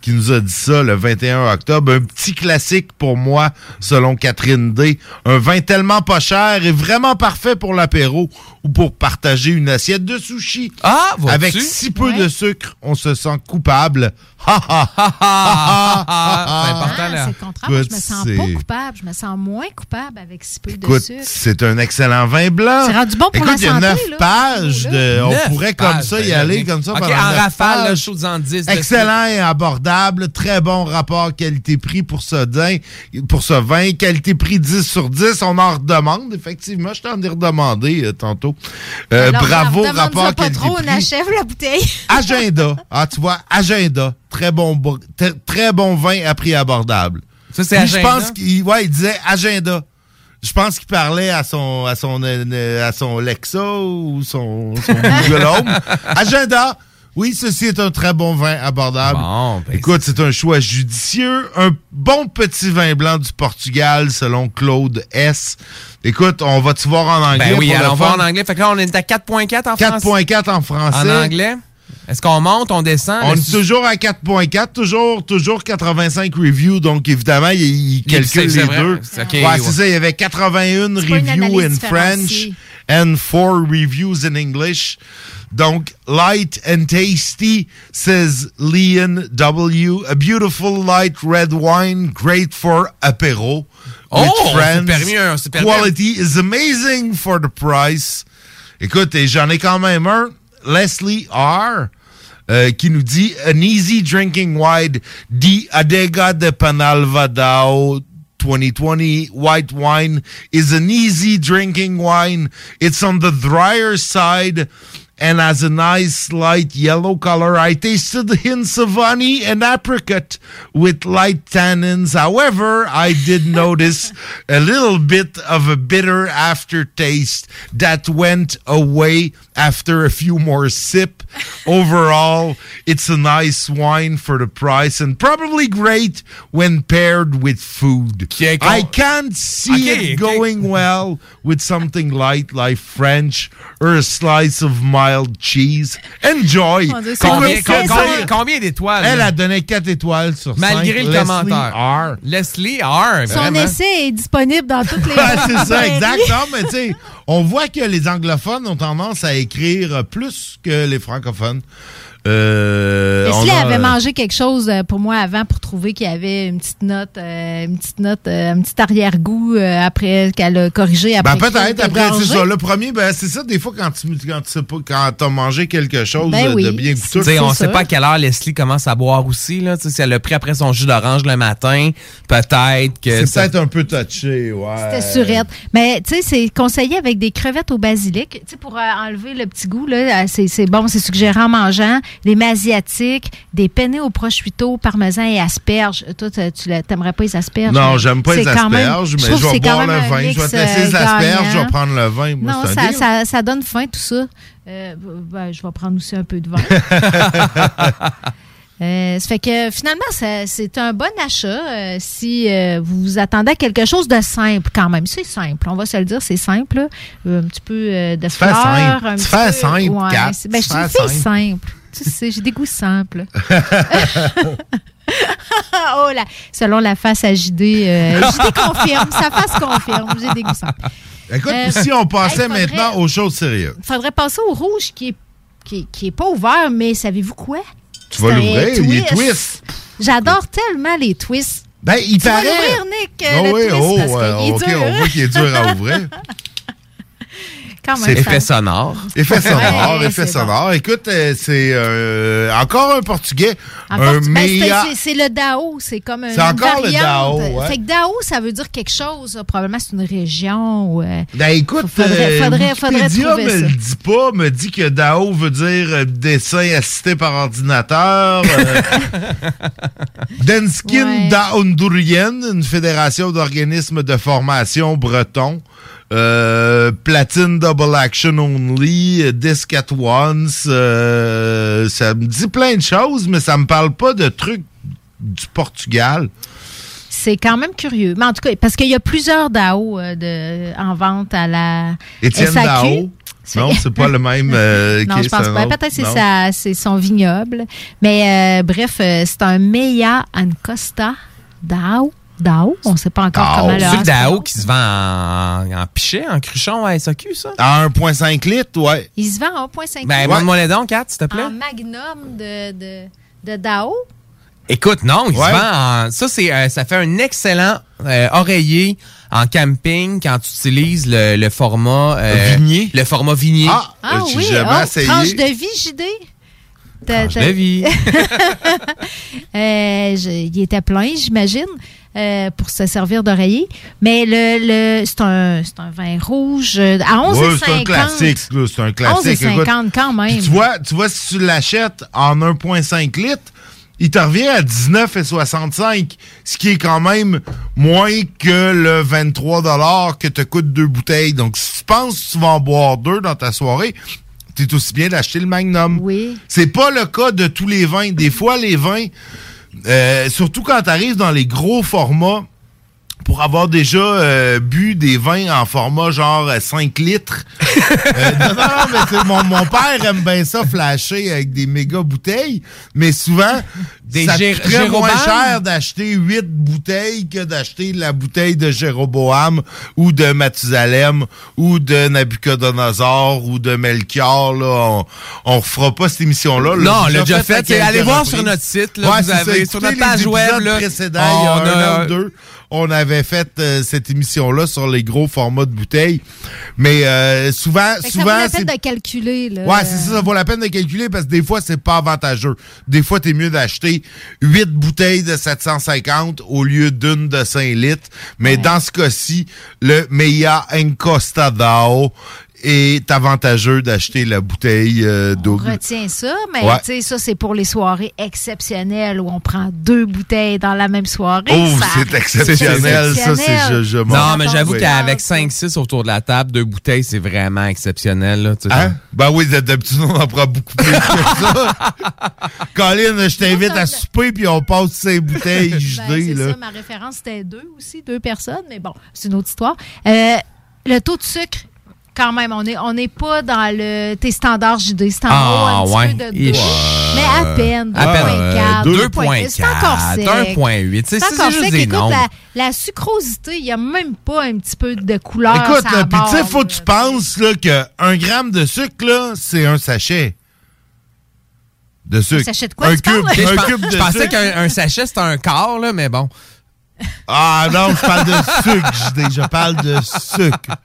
qui nous a dit ça le 21 octobre. Un petit classique pour moi, selon Catherine D. Un vin tellement pas cher et vraiment parfait pour l'apéro ou pour partager une assiette de sushi. Ah, vois-tu? Avec si peu de sucre, on se sent coupable. Ha ha ha ha ha C'est important, Ah, là. c'est le contraire. Moi, je me sens c'est- pas coupable. Je me sens moins coupable avec si peu de sucre. c'est un excellent vin blanc. C'est rendu bon pour Écoute, la santé, neuf là, pages. De, on Neuf pourrait comme pages, ça y ben, aller, comme ça. Pendant en rafale, là, chaud en 10. de Excellent et abordable. Très bon rapport qualité-prix pour ce vin. Pour ce vin. Qualité-prix 10 sur 10. On en redemande, effectivement. Je t'en ai redemandé euh, tantôt. Euh, Alors, bravo, rapport pas trop, on qualité-prix. achève la bouteille. [LAUGHS] Agenda. Ah, tu vois, agenda. Très bon, bo- très, très bon vin à prix abordable. Ça, c'est Lui, Je agenda? pense qu'il ouais, il disait agenda. Je pense qu'il parlait à son à son euh, à son ou son, son Google Home. [LAUGHS] Agenda. Oui, ceci est un très bon vin abordable. Bon, ben, Écoute, c'est un choix judicieux. Un bon petit vin blanc du Portugal, selon Claude S. Écoute, on va te voir en anglais. Ben oui, on va fun? en anglais. Fait que là, on est à 4.4 en français. 4.4 en français. En anglais? Est-ce qu'on monte, on descend? On est toujours à 4.4, toujours, toujours 85 reviews, donc évidemment, il, il calcule les vrai. deux. C'est- ok, ouais, ouais. c'est ça, il y avait 81 C'est pas une reviews in French and 4 reviews in English. Donc, light and tasty, says Leon W. A beautiful light red wine, great for apéro. Oh, friends. permis s'est permis Quality is amazing for the price. Écoute, j'en ai quand même un, Leslie R. euh, qui nous dit An easy drinking wine, Di Adega de Panalvadao 2020 white wine is an easy drinking wine. It's on the drier side and has a nice light yellow color. I tasted hints of honey and apricot with light tannins. However, I did [LAUGHS] notice a little bit of a bitter aftertaste that went away after a few more sip. [LAUGHS] Overall, it's a nice wine for the price and probably great when paired with food. I can't see Okay, it okay. going well with something light like French or a slice of mild cheese. Enjoy! Dieu, Combien, combien- combien d'étoiles? Elle a donné 4 étoiles sur 5. Malgré le commentaire. R. Leslie R. Son vraiment. essai est disponible dans toutes les. [LAUGHS] C'est ça, exact. Non, mais tu sais, on voit que les anglophones ont tendance à écrire plus que les francophones. Euh, Leslie a- avait mangé quelque chose euh, pour moi avant pour trouver qu'il y avait une petite note, euh, une petite note, euh, un petit arrière-goût euh, après qu'elle a corrigé après. Ben peut-être, après, c'est ça. Le premier, ben c'est ça, des fois, quand tu quand tu sais pas, quand t'as mangé quelque chose Ben de bien Tu goûteux. sais, on sait pas à quelle heure Leslie commence à boire aussi. Là. Tu sais, Si elle a pris après son jus d'orange le matin, peut-être que. C'est ça- peut-être un peu touché, ouais. C'était surette. Mais tu sais, c'est conseillé avec des crevettes au basilic. Tu sais, pour euh, enlever le petit goût, là, c'est c'est bon, c'est suggéré en mangeant. Des mets asiatiques, des penne au prosciutto, parmesan et asperges. Toi, tu t'aimerais pas les asperges? Non, mais j'aime pas les même- asperges, mais je vais boire le vin. Je vais te laisser les asperges, je vais prendre le vin. Moi, non, ça donne faim, tout ça. Euh, ben, je vais prendre aussi un peu de vin. [LAUGHS] Euh, ça fait que finalement, c'est un bon achat euh, si euh, vous vous attendez à quelque chose de simple quand même. C'est simple, on va se le dire, c'est simple. là. Un petit peu de fleurs. simple. un Tu petit fais peu- simple, ouais, Kat. c'est- ben, Tu je fais simple. Tu sais, j'ai des goûts simples. [LAUGHS] [LAUGHS] oh là, selon la face à JD, JD [LAUGHS] confirme, sa face confirme, j'ai des goûts simples. Écoute, si on passait hey, faudrait- maintenant aux choses sérieuses. Il faudrait passer au rouge qui est, qui qui est pas ouvert, mais savez-vous quoi? Tu vas l'ouvrir, il est twist. J'adore tellement les twists. Ben, il tu vas paraît. l'ouvrir, Nick, Ah le oui, twist, oh, parce est dur, on voit qu'il est dur à [LAUGHS] ouvrir. Quand même, C'est ça- effet sonore. Effet sonore, Ouais, effet sonore. Écoute, euh, c'est euh, encore un portugais. En un portu- ben, c'est- meilleur. c'est- c'est le Dao, c'est comme un. C'est encore le Dao, ouais. Fait que Dao, ça veut dire quelque chose. Probablement c'est une région. euh, Ben écoute, Faudrait- euh, faudrait- faudrait me le dit pas, me dit que DAO veut dire dessin assisté par ordinateur. euh, [LAUGHS] Denskin Ouais. Daundurien, une fédération d'organismes de formation breton. Euh, platine Double Action Only, euh, Disc at Once, euh, ça me dit plein de choses, mais ça me parle pas de trucs du Portugal. C'est quand même curieux. Mais en tout cas, parce qu'il y a plusieurs DAO de, en vente à la Étienne SAQ. Dao. Non, c'est pas le même. [LAUGHS] euh, non, je pense pas. Peut-être que c'est c'est son vignoble. Mais euh, bref, c'est un Meia Ancosta DAO. DAO, on ne sait pas encore Dao. comment le C'est le DAO qui se vend en, en pichet, en cruchon à SAQ, ça? À 1,5 litres, ouais. Il se vend à 1,5 Ben, litres montre-moi les dons, Kat, s'il te plaît. en magnum de, de, de DAO. Écoute, non, il Ouais. se vend en. Ça, c'est, euh, ça fait un excellent euh, oreiller en camping quand tu utilises le, le format. euh, Vignier? Le format vignier. Ah, Ah j'ai oui, jamais oh, essayé. tranche de vie, JD. Tranche de [LAUGHS] vie. Euh, je- il était plein, j'imagine, euh, pour se servir d'oreiller. Mais le, le, c'est un, c'est un vin rouge euh, à 11,50. Ouais, c'est un classique, c'est un classique. 11,50 quand même. Tu vois, tu vois, si tu l'achètes en 1,5 litres, il te revient à 19,65, ce qui est quand même moins que le 23 que te coûte deux bouteilles. Donc, si tu penses que tu vas en boire deux dans ta soirée, t'es aussi bien d'acheter le Magnum. Oui. C'est pas le cas de tous les vins. Des fois, les vins, euh, surtout quand tu arrives dans les gros formats, pour avoir déjà euh, bu des vins en format genre euh, 5 litres. [LAUGHS] Euh, non, non, non, mais mon, mon père aime bien ça flasher avec des méga bouteilles, mais souvent, Des ça coûterait moins cher d'acheter 8 bouteilles que d'acheter la bouteille de Jéroboam ou de Mathusalem ou de Nabucodonosor ou de Melchior. Là. On, on refera pas cette émission-là. Non, on l'a déjà fait. quelques Allez voir sur notre site, là, Ouais, vous c'est avez- ça. sur notre page web, là, précédents, il y a on un a- an ou deux, on avait fait euh, cette émission-là sur les gros formats de bouteilles. Mais euh, souvent, Fait que ça vaut souvent, la c'est peine de calculer. Là. Ouais, c'est ça, ça vaut la peine de calculer parce que des fois, c'est pas avantageux. Des fois, t'es mieux d'acheter 8 bouteilles de 750 au lieu d'une de 5 litres. Mais dans ce cas-ci, le Meia Encostadao est avantageux d'acheter la bouteille euh, On retient ça, mais Ouais. tu sais, ça, c'est pour les soirées exceptionnelles où on prend deux bouteilles dans la même soirée. Oh, c'est exceptionnel, ça, c'est je, je Non, mais j'avoue Oui. qu'avec 5-6 autour de la table, deux bouteilles, c'est vraiment exceptionnel. Là, tu sais. Hein? Ben oui, d'habitude, on en prend beaucoup plus que ça. [LAUGHS] Colin, je t'invite à souper puis on passe ces bouteilles [LAUGHS] Ben, là. ça, ma référence, c'était deux aussi, deux personnes, mais bon, c'est une autre histoire. Euh, le taux de sucre, quand même, on n'est on est pas dans le tes standards JD, c'est en Ah, haut un ouais. petit peu de Et- deux. Mais à peine, À peine, 2.4. euh, 2.4. C'est encore 2.4, sec. 1.8. Tu sais, C'est encore sec. Écoute, la, la sucrosité, il n'y a même pas un petit peu de couleur. Écoute, puis tu sais, faut que tu penses là, que un gramme de sucre, là, c'est un sachet. De sucre. sachet de quoi, Un tu cube, [LAUGHS] parles? Un cube de je pensais qu'un un sachet, c'était un quart, là, mais bon. Ah non, je parle de sucre, je, dis, je parle de sucre.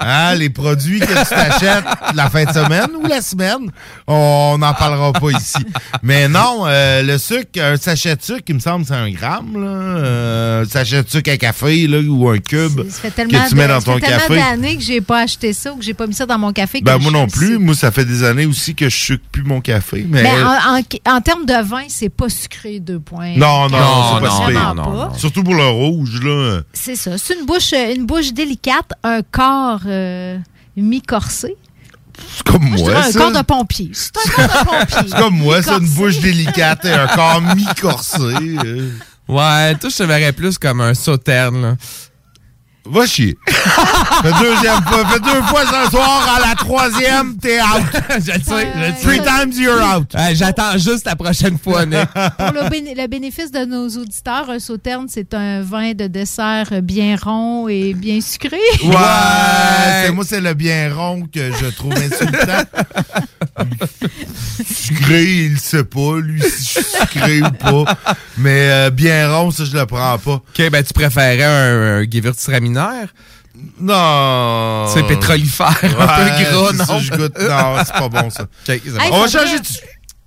Hein, les produits que tu t'achètes la fin de semaine ou la semaine, on n'en parlera pas ici. Mais non, euh, le sucre, un sachet de sucre, il me semble, c'est un gramme. Là. Euh, un sachet de sucre à café là, ou un cube Ça fait tellement, que tu mets de- dans ça ton fait tellement d'années que j'ai pas acheté ça ou que j'ai pas mis ça dans mon café. que Ben, moi non plus. Moi, ça fait des années aussi que je sucre plus mon café. Mais, Mais en, en- en termes de vin, c'est pas sucré, deux points. non, non, Non, c'est pas non, non, non. Surtout pour le rouge, là. C'est ça. C'est une bouche, une bouche délicate, un corps euh, mi-corsé. C'est comme Moi, je moi, dirais un ça. corps de pompier. C'est un corps de [LAUGHS] pompier. C'est comme moi, c'est une bouche délicate et un corps mi-corsé. euh. Ouais, toi, je te verrais plus comme un sauterne, là. Va chier. [LAUGHS] deuxième fois, fait deux fois ce soir, à la troisième, t'es out. [LAUGHS] je le sais, je le sais. Three times you're out. Ouais, J'attends juste la prochaine fois, Nick. [LAUGHS] Pour le, béné- le bénéfice de nos auditeurs, un sauterne, c'est un vin de dessert bien rond et bien sucré. Ouais, moi, c'est le bien rond que je trouve insultant. Sucré, il sait pas, lui, si je suis sucré ou pas. Mais euh, bien rond, ça, je le prends pas. OK, ben tu préférais un, un Gewürztraminer? Non. C'est pétrolifère, un peu gras, ça, non? je goûte- non, c'est pas bon, ça. Bon. Hey, On va faudrait- changer de...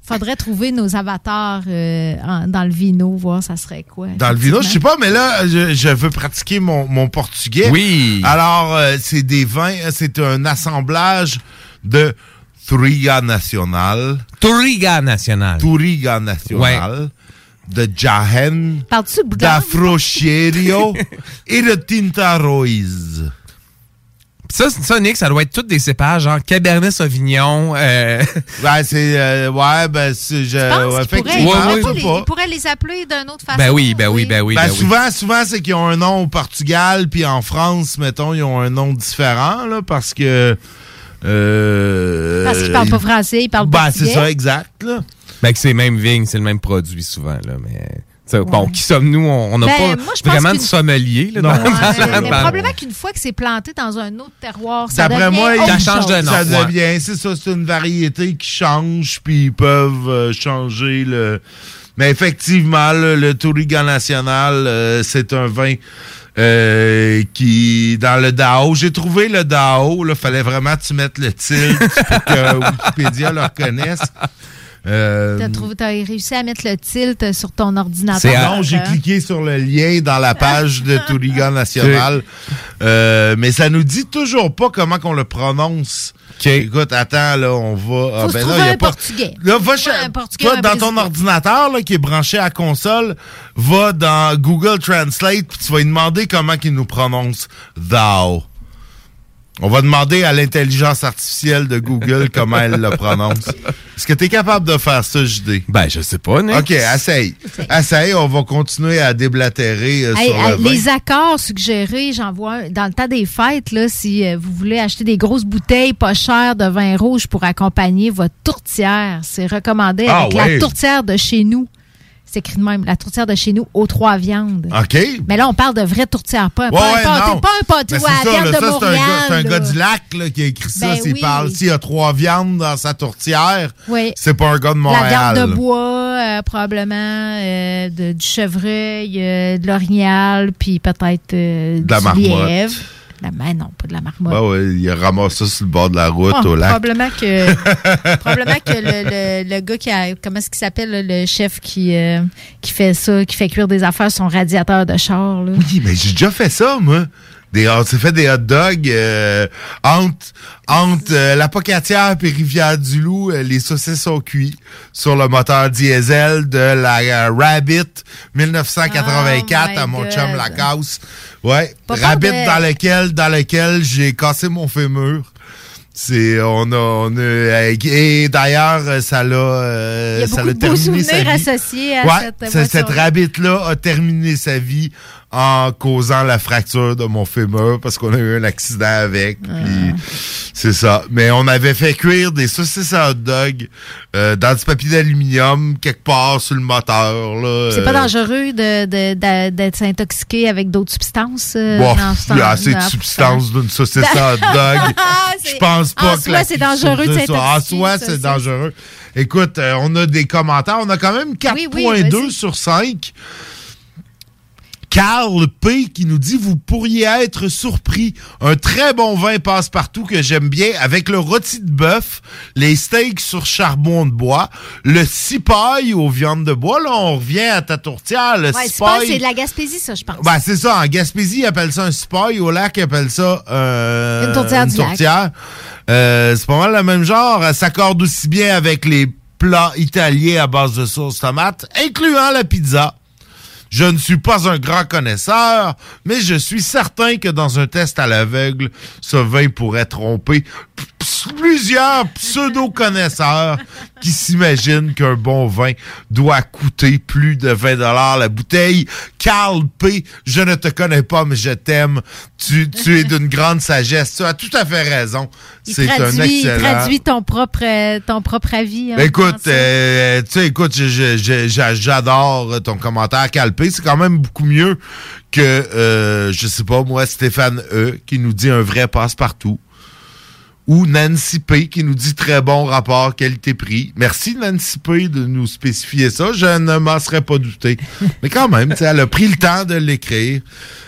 Faudrait trouver nos avatars euh, en- dans le vino, voir ça serait quoi. Dans le vino, je sais pas, mais là, je, je veux pratiquer mon, mon portugais. Oui. Alors, euh, c'est des vins, c'est un assemblage de Touriga Nacional, Touriga National. Touriga Nacional, de Jahen, d'Afrocherio [LAUGHS] et de Tinta Roiz. Ça, ça, Nick, ça doit être tous des cépages, genre Cabernet Sauvignon. Euh... [LAUGHS] Ouais, c'est. euh, ouais, ben, c'est. Je, ouais, effectivement, ils pourraient les- pas. ils pourraient les appeler d'une autre façon. Ben oui, ben oui, ben oui. Ben, ben oui. souvent, souvent c'est qu'ils ont un nom au Portugal, puis en France, mettons, ils ont un nom différent, là, parce que. Euh, Parce qu'ils parlent pas français, ils parlent Ben, portugais. c'est ça, exact, là. Ben, que c'est les mêmes vignes, c'est le même produit souvent, là, mais... Bon, qui sommes-nous? On n'a Ben, pas moi, vraiment de sommelier. Là, Non. dans- Ouais, mais probablement qu'une fois que c'est planté dans un autre terroir, ça D'après devient moi, autre il- Ça change de nom. Ça ouais. devient, c'est ça, c'est une variété qui change, puis ils peuvent euh, changer le. Mais effectivement, là, le Touriga National, euh, c'est un vin euh, qui, dans le DAO, j'ai trouvé le DAO, là, fallait vraiment que tu mettes le tilt pour que [LAUGHS] Wikipédia le reconnaisse. Euh, T'as trouvé- t'as réussi à mettre le tilt sur ton ordinateur. c'est non, j'ai hein? cliqué sur le lien dans la page de [LAUGHS] Touriga National. Euh, mais ça nous dit toujours pas comment qu'on le prononce. Écoute, attends, là, on va. ah, Faut se ben là, y a un pas- portugais. Là, va chez- un portugais, dans ton ordinateur là, qui est branché à la console, va dans Google Translate puis tu vas lui demander comment il nous prononce thou. On va demander à l'intelligence artificielle de Google [LAUGHS] comment elle le prononce. Est-ce que tu es capable de faire ça, JD? Ben, je sais pas, Nick. OK, essaye. Essaye, on va continuer à déblatérer euh, Hey, sur hey, le vin. les accords suggérés, j'en vois dans le temps des fêtes, là, si euh, vous voulez acheter des grosses bouteilles pas chères de vin rouge pour accompagner votre tourtière, c'est recommandé Ah, avec ouais. la tourtière de chez nous. C'est écrit de même, la tourtière de chez nous aux trois viandes. OK. Mais là, on parle de vraie tourtière, pas, Ouais, pas, ouais, un pâté, pas un pâté Mais à ça, viande là, de ça, c'est un Montréal. gars- c'est un là. gars du lac là, qui a écrit ça. Ben S'il oui. parle, s'il a trois viandes dans sa tourtière, Oui. c'est pas un gars de Montréal. La viande de bois, euh, probablement, euh, de- du chevreuil, euh, de l'orignal, puis peut-être De la du marmotte. La, ben non, pas de la marmotte. Ben ouais, il ramasse ça sur le bord de la route Oh, au lac. Probablement que, [LAUGHS] probablement que le, le- le gars qui a, comment est-ce qu'il s'appelle, le chef qui, euh, qui fait ça, qui fait cuire des affaires, son radiateur de char. Là. Oui, mais j'ai déjà fait ça, moi. Des, on s'est fait des hot dogs euh, entre, entre euh, la Pocatière et Rivière-du-Loup. euh, les saucisses sont cuits sur le moteur diesel de la Rabbit 1984 Oh my à mon God. chum Lacasse. Ouais, Rabbit de- dans lequel, dans lequel j'ai cassé mon fémur. C'est on a on a et d'ailleurs euh, ça l'a euh, ça l'a terminé sa vie. à Ouais, cette cette voiture-là. rabbit-là a terminé sa vie en causant la fracture de mon fémur parce qu'on a eu un accident avec. Ah. C'est ça. Mais on avait fait cuire des saucisses à hot dog euh, dans du papier d'aluminium quelque part sur le moteur. là. C'est pas Euh, dangereux de- de- de- d'être intoxiqué avec d'autres substances. euh, Bon, il y a assez de dans- substances d'une saucisse à hot [LAUGHS] dog. Je pense pas En que soi, c'est dangereux de En soi, c'est- dangereux. Écoute, euh, on a des commentaires. On a quand même 4.2 sur 5. Carl P qui nous dit vous pourriez être surpris. Un très bon vin passe-partout que j'aime bien avec le rôti de bœuf, les steaks sur charbon de bois, le cipaille aux viandes de bois. Là, on revient à ta tourtière. Le Ouais, c'est cipaille. c'est de la Gaspésie, ça, je pense. Ben, c'est ça. En Gaspésie, ils appellent ça un cipaille. Au lac, ils appellent ça euh, Une tourtière du lac. tourtière. Euh, c'est pas mal le même genre. Elle s'accorde aussi bien avec les plats italiens à base de sauce tomate, incluant la pizza. Je ne suis pas un grand connaisseur, mais je suis certain que dans un test à l'aveugle, ce vin pourrait tromper plusieurs pseudo-connaisseurs qui s'imaginent qu'un bon vin doit coûter plus de 20 la bouteille. Carl P., je ne te connais pas, mais je t'aime. Tu, tu es d'une grande sagesse. Tu as tout à fait raison. C'est un traduit, il excellent... traduit ton propre, ton propre avis. hein, Ben, écoute, euh, tu sais, écoute, j'adore ton commentaire calpé. C'est quand même beaucoup mieux que, euh, je sais pas, moi, Stéphane E, qui nous dit un vrai passe-partout. Ou Nancy P, qui nous dit très bon rapport qualité-prix. Merci, Nancy P, de nous spécifier ça. Je ne m'en serais pas douté. [LAUGHS] Mais quand même, elle a pris le temps de l'écrire.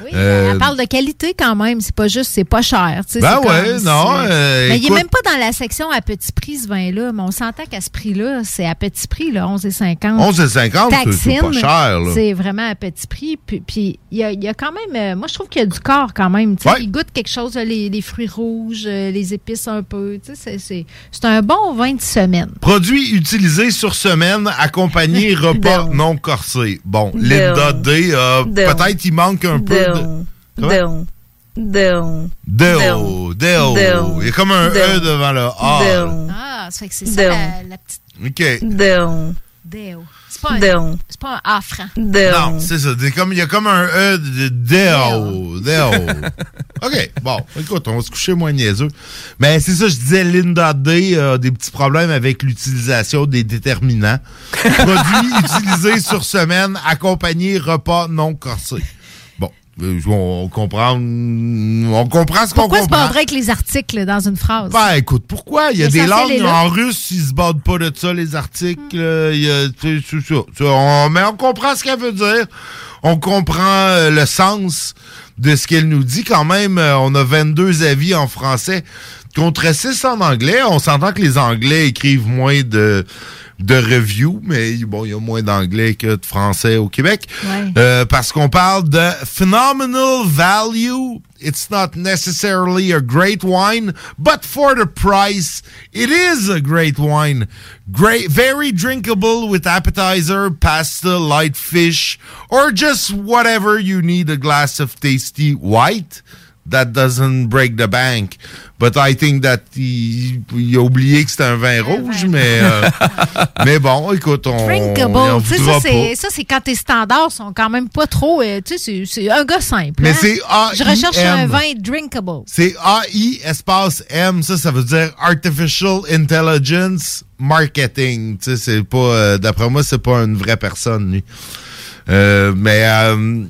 Oui, Euh, Elle parle de qualité quand même. C'est pas juste, c'est pas cher. Ben ouais, non, euh, mais il est même pas dans la section à petit prix, ce vin-là. Mais on s'entend qu'à ce prix-là, c'est à petit prix, là, 11,50. 11,50, c'est- c'est pas cher. C'est vraiment à petit prix. Puis, il y, a, il y a quand même, euh, moi, je trouve qu'il y a du corps quand même. Il goûte quelque chose, les, les fruits rouges, euh, les épices un peu. tu sais, C'est, un bon vin de semaine. Produits utilisés sur semaine, accompagnés [LAUGHS] repas non corsés. Bon, Linda D, euh, peut-être il manque un peu de... Deo, Deo. Down. Il y a comme un E devant le A. Down. Ah, ça fait que c'est ça la, la petite OK. Down. déo. C'est pas un, Down. c'est pas un A franc. Non, c'est ça. C'est comme- Il y a comme un E de Deo. Deo. [LAUGHS] OK, bon. Écoute, on va se coucher moins niaiseux. Mais c'est ça, je disais, Linda D a des petits problèmes avec l'utilisation des déterminants. [LAUGHS] Produits utilisés sur semaine, accompagnés repas non corsés. Euh, on comprend, on comprend ce qu'on Pourquoi se comprend. bandrer avec les articles dans une phrase? Ben, écoute, pourquoi? Il y a des langues en russe, ils se battent pas de ça, les articles. euh, il y a- c'est c'est ça. Ça, on- mais on comprend ce qu'elle veut dire. On comprend euh, le sens de ce qu'elle nous dit. Quand même, on a 22 avis en français contre 6 en anglais. On s'entend que les Anglais écrivent moins de de reviews, mais bon, il y a moins d'anglais que de français au Québec. Ouais. Euh, parce qu'on parle de phenomenal value. It's not necessarily a great wine, but for the price, it is a great wine. Great, very drinkable with appetizer, pasta, light fish, or just whatever you need a glass of tasty white. That doesn't break the bank. But I think that il, il a oublié que c'était un vin rouge, mais, euh, [LAUGHS] mais bon, écoute, on. Drinkable. on ça, c'est, quand tes standards sont quand même pas trop. euh, tu sais, c'est, un gars simple. Mais hein. c'est Je recherche un vin drinkable. C'est AI espace M, ça, ça veut dire Artificial Intelligence Marketing. Tu sais, c'est pas, euh, d'après moi, c'est pas une vraie personne, lui. Euh, mais euh,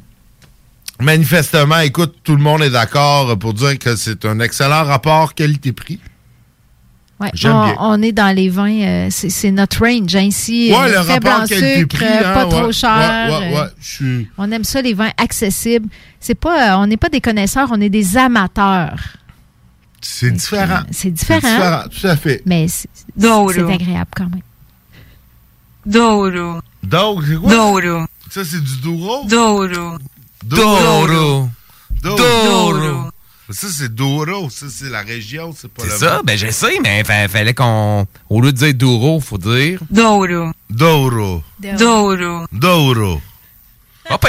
manifestement, écoute, tout le monde est d'accord pour dire que c'est un excellent rapport qualité-prix. Ouais, J'aime on, bien. on est dans les vins, euh, c'est, notre range. hein, ici, Ouais, le faible rapport en sucre, qualité-prix, hein, pas ouais, trop cher. ouais, ouais, euh, suis- On aime ça, les vins accessibles. C'est pas, euh, on n'est pas des connaisseurs, on est des amateurs. C'est différent. C'est différent. C'est différent, tout à fait. Mais c'est, agréable quand même. Douro. Donc, c'est quoi? Douro. Ça, c'est du Douro? Douro. Douro. Douro. Douro. Ça, c'est Douro. Ça, c'est la région, c'est pas C'est le ça, ben je sais, mais fa- fallait qu'on. Au lieu de dire Douro, faut dire. Douro. Douro. Douro. Douro. Hop,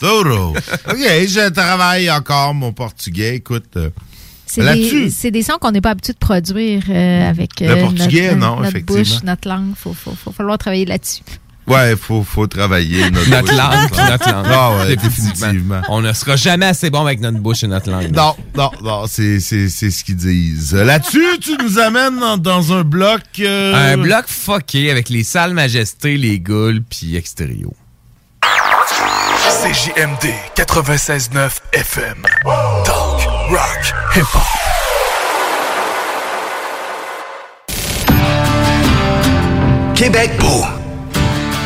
Douro. [LAUGHS] OK, je travaille encore mon portugais. Écoute, euh, C'est là-dessus. des, c'est des sons qu'on n'est pas habitué de produire euh, avec Le euh, portugais, notre, non, notre effectivement. bouche, notre langue. Il faut, faut, faut falloir travailler là-dessus. Ouais, il faut, faut travailler notre, Notre bouche. langue, notre langue. Ah ouais, Définitivement. définitivement. On ne sera jamais assez bon avec notre bouche et notre langue. Non, non, non, c'est c'est- c'est ce qu'ils disent. Là-dessus, tu nous amènes dans, dans un bloc... euh, Un bloc fucké avec les salles majestés, les goules, puis extérieur. CJMD 96.9 FM. Talk, rock, hip-hop. Québec beau.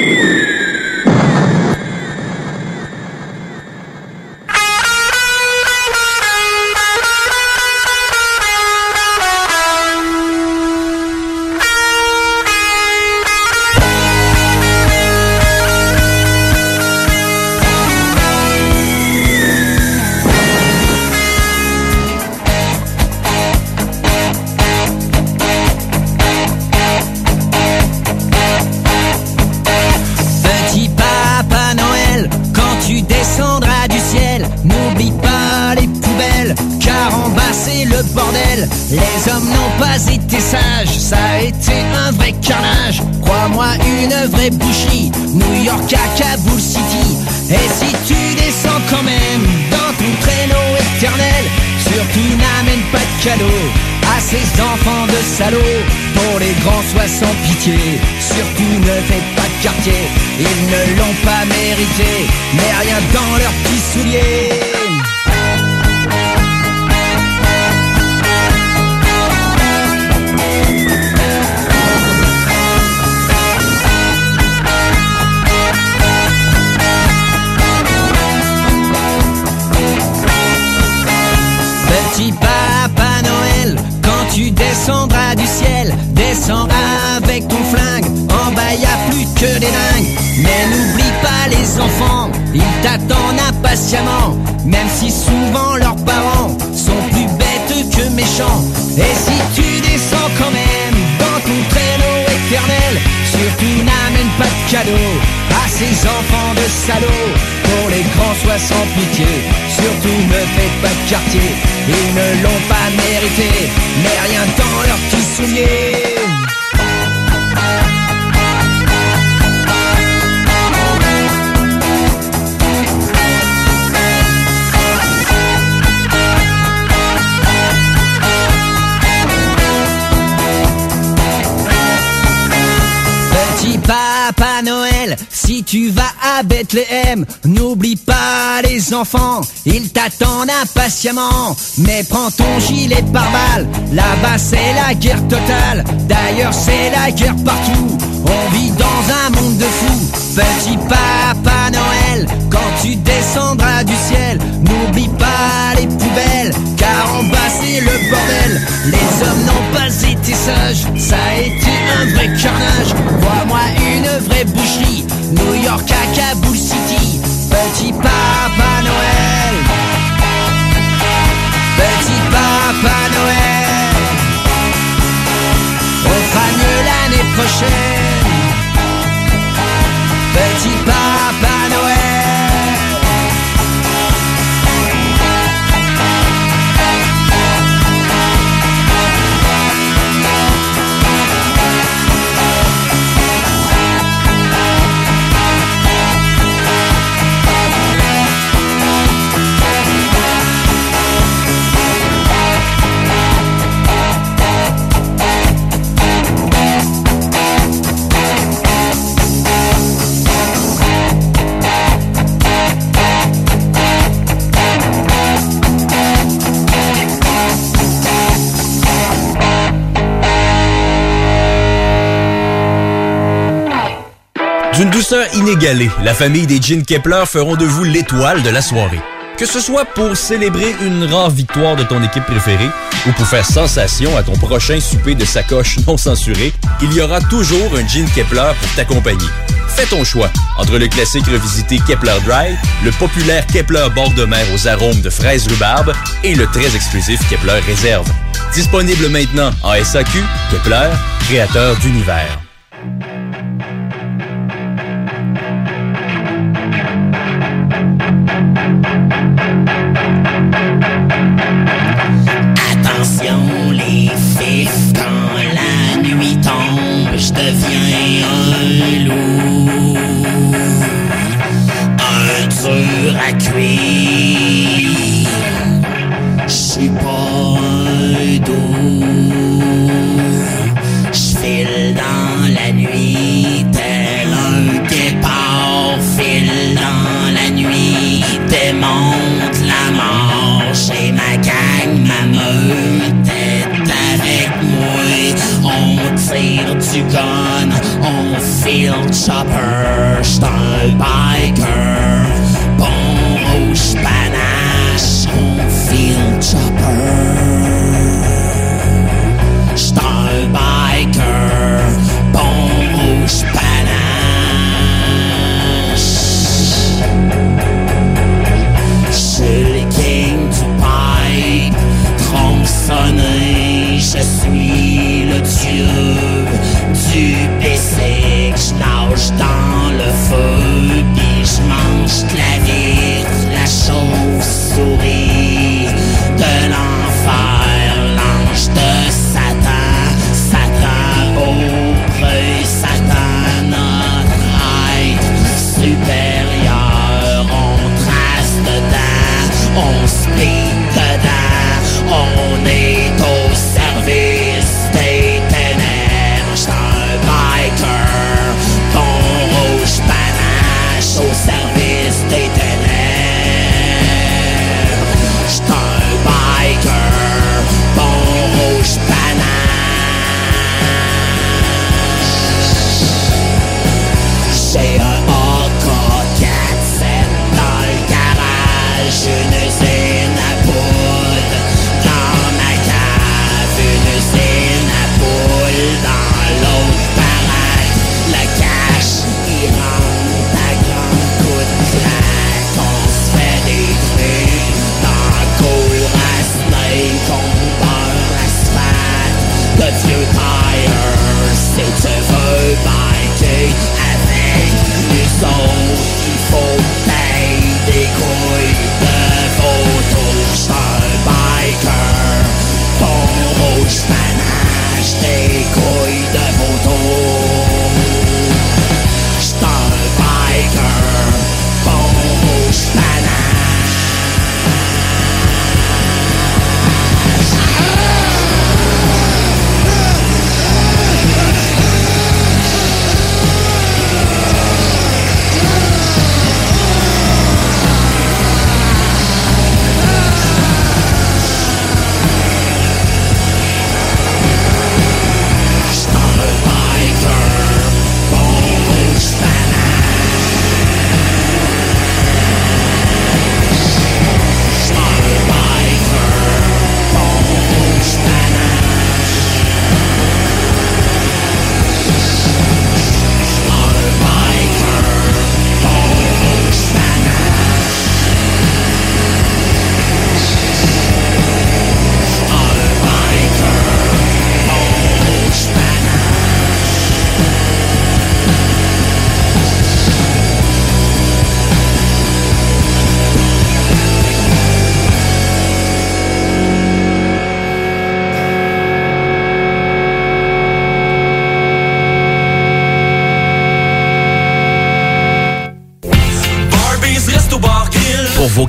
Yeah. Pour les grands, sois sans pitié. Surtout ne fais pas de quartier. Ils ne l'ont pas mérité. Mais rien dans leurs petits souliers. T'attendent impatiemment. Même si souvent leurs parents sont plus bêtes que méchants. Et si tu descends quand même dans ton traîneau éternel, surtout n'amène pas de cadeaux à ces enfants de salauds. Pour les grands, sois sans pitié. Surtout ne fais pas de quartier. Ils ne l'ont pas mérité. Mais rien dans leurs petits souliers. tu vas à Bethléem, n'oublie pas les enfants, ils t'attendent impatiemment. Mais prends ton gilet par balle, là-bas c'est la guerre totale, d'ailleurs c'est la guerre partout. On vit dans un monde de fous, petit papa Noël, quand tu descendras du ciel, n'oublie pas les poubelles, car en bas c'est le bordel. Les hommes n'ont pas été sages, ça a été un vrai carnage, vois-moi vraie boucherie, New York à Kaboul City. Petit Papa Noël, Petit Papa Noël, mieux l'année prochaine. D'une douceur inégalée, la famille des Jeans Kepler feront de vous l'étoile de la soirée. Que ce soit pour célébrer une rare victoire de ton équipe préférée ou pour faire sensation à ton prochain souper de sacoche non censuré, il y aura toujours un Jean Kepler pour t'accompagner. Fais ton choix entre le classique revisité Kepler Dry, le populaire Kepler bord de mer aux arômes de fraises rhubarbe et le très exclusif Kepler Réserve. Disponible maintenant en SAQ, Kepler, créateur d'univers. Deviens un loup. Un dur à cuire.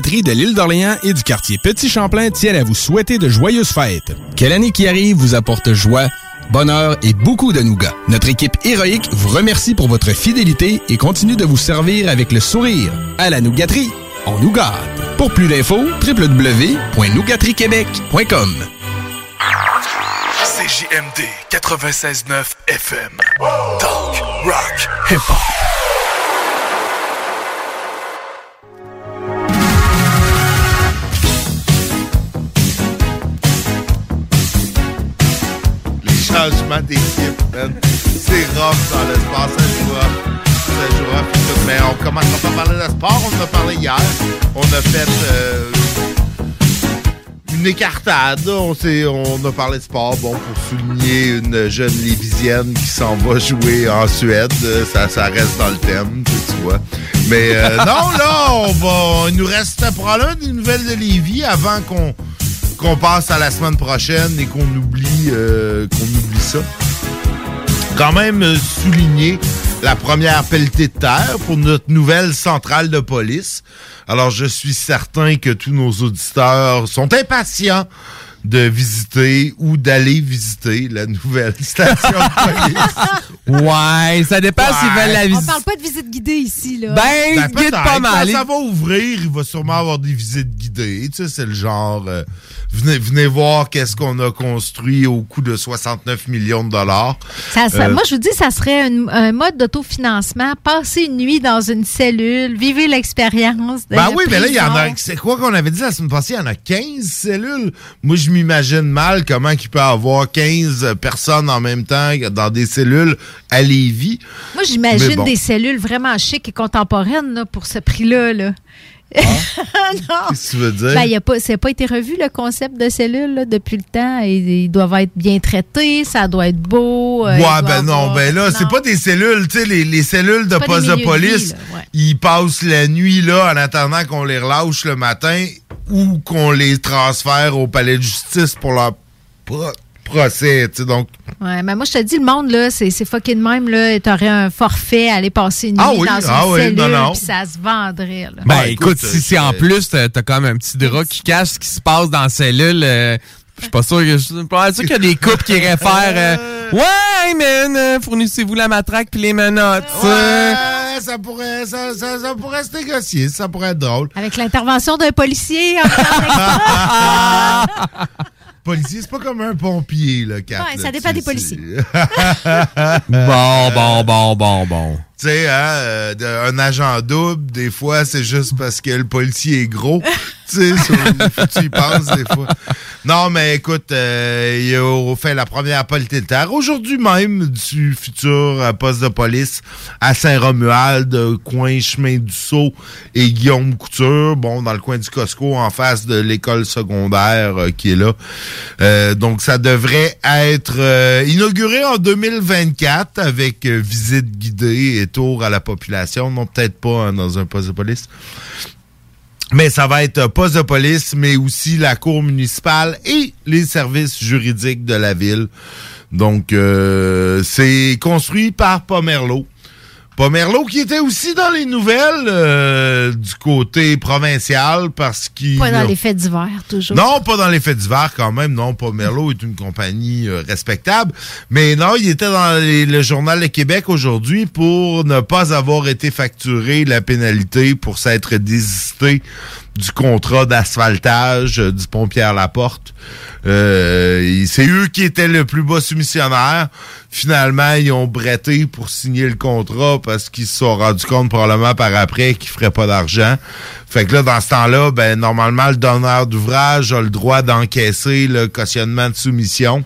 De l'île d'Orléans et du quartier Petit Champlain tiennent à vous souhaiter de joyeuses fêtes. Que l'année qui arrive vous apporte joie, bonheur et beaucoup de nougats. Notre équipe héroïque vous remercie pour votre fidélité et continue de vous servir avec le sourire. À la nougaterie, on nous gâte. Pour plus d'infos, www.nougateriequebec.com CJMD 96.9 FM. Talk, rock, hip-hop. Les changements d'équipe, man. C'est rough dans le sport, ça joue rough. Ça joue rough et tout. Mais on commence pas à parler de sport, on en a parlé hier. On a fait euh, une écartade. On, a parlé de sport, bon, pour souligner une jeune Lévisienne qui s'en va jouer en Suède. Ça, ça reste dans le thème, tu tu vois. Mais euh, [LAUGHS] non, là, on va. Il nous reste probablement des nouvelles de Lévis avant qu'on qu'on passe à la semaine prochaine et qu'on oublie euh, ça. Quand même euh, souligner la première pelletée de terre pour notre nouvelle centrale de police. Alors je suis certain que tous nos auditeurs sont impatients de visiter ou d'aller visiter la nouvelle [LAUGHS] station de police. Ouais, ça dépend s'ils veulent la On visite. parle pas de visite guidée ici, là. Ben, guide peut-être, pas mal. Quand ça va ouvrir, il va sûrement avoir des visites guidées. Tu sais, c'est le genre, euh, venez, venez voir qu'est-ce qu'on a construit au coût de 69 millions de dollars. Ça- ça- Euh, moi, je vous dis, ça serait un, un mode d'autofinancement. Passer une nuit dans une cellule, vivez l'expérience. de Ben oui, mais là, il y en a. C'est quoi qu'on avait dit la semaine passée? Il y en a 15 cellules. Moi, je m'imagine mal comment il peut avoir 15 personnes en même temps dans des cellules à Lévis. Moi, j'imagine bon. des cellules vraiment chics et contemporaines là, pour ce prix-là. Là. [LAUGHS] non. Qu'est-ce que tu veux dire? Ben, a pas, ça n'a pas été revu, le concept de cellules, là, depuis le temps. Ils, ils doivent être bien traités, ça doit être beau. euh, Ouais, ben non, avoir- ben là, c'est pas des cellules, tu sais, les, les cellules de ouais. ils passent la nuit là en attendant qu'on les relâche le matin ou qu'on les transfère au palais de justice pour leur pro- procès, tu sais, donc... Ouais, mais moi, je te dis, le monde, là, c'est c'est fucking même, là. T'aurais un forfait à aller passer une nuit Ah oui, dans une ah oui, cellule, non, non. puis ça se vendrait, là. Ben, Ouais, écoute, écoute, si c'est en plus, t'as t'as comme un petit drap qui cache ce qui se passe dans la cellule. euh, je suis pas sûr, que- je suis pas sûr qu'il y a des couples qui iraient faire euh, [LAUGHS] Ouais, man, euh, fournissez-vous la matraque puis les menottes. Ouais, ça pourrait, ça, ça- ça pourrait se négocier, ça pourrait être drôle. Avec l'intervention d'un policier en. [LAUGHS] Policier, c'est pas comme un pompier, là, Kat, Ouais, là, ça dépend des policiers. [LAUGHS] Bon, bon, bon, bon, bon. Tu sais, hein, euh, un agent double, des fois, c'est juste parce que le policier est gros. [LAUGHS] tu sais, tu y penses des fois. Non, mais écoute, euh, il a fait la première politère aujourd'hui même du futur euh, poste de police à Saint-Romuald, euh, coin chemin du Sceau et Guillaume Couture, bon, dans le coin du Costco, en face de l'école secondaire qui est là. Donc, ça devrait être inauguré en 2024 avec visite guidée et tour à la population. Non, peut-être pas hein, dans un poste de police. Mais ça va être euh, poste de police, mais aussi la cour municipale et les services juridiques de la ville. Donc, euh, c'est construit par Pomerleau. Pomerleau qui était aussi dans les nouvelles euh, du côté provincial parce qu'il... Pas dans les faits d'hiver, toujours. Non, pas dans les faits d'hiver quand même. Non, Pomerleau est une compagnie euh, respectable. Mais non, il était dans les- le Journal de Québec aujourd'hui pour ne pas avoir été facturé la pénalité pour s'être désisté du contrat d'asphaltage euh, du pont Pierre-Laporte. Euh, c'est eux qui étaient le plus bas soumissionnaire. Finalement, ils ont bretté pour signer le contrat parce qu'ils se sont rendus compte probablement par après qu'ils feraient pas d'argent. Fait que là, dans ce temps-là, ben normalement, le donneur d'ouvrage a le droit d'encaisser le cautionnement de soumission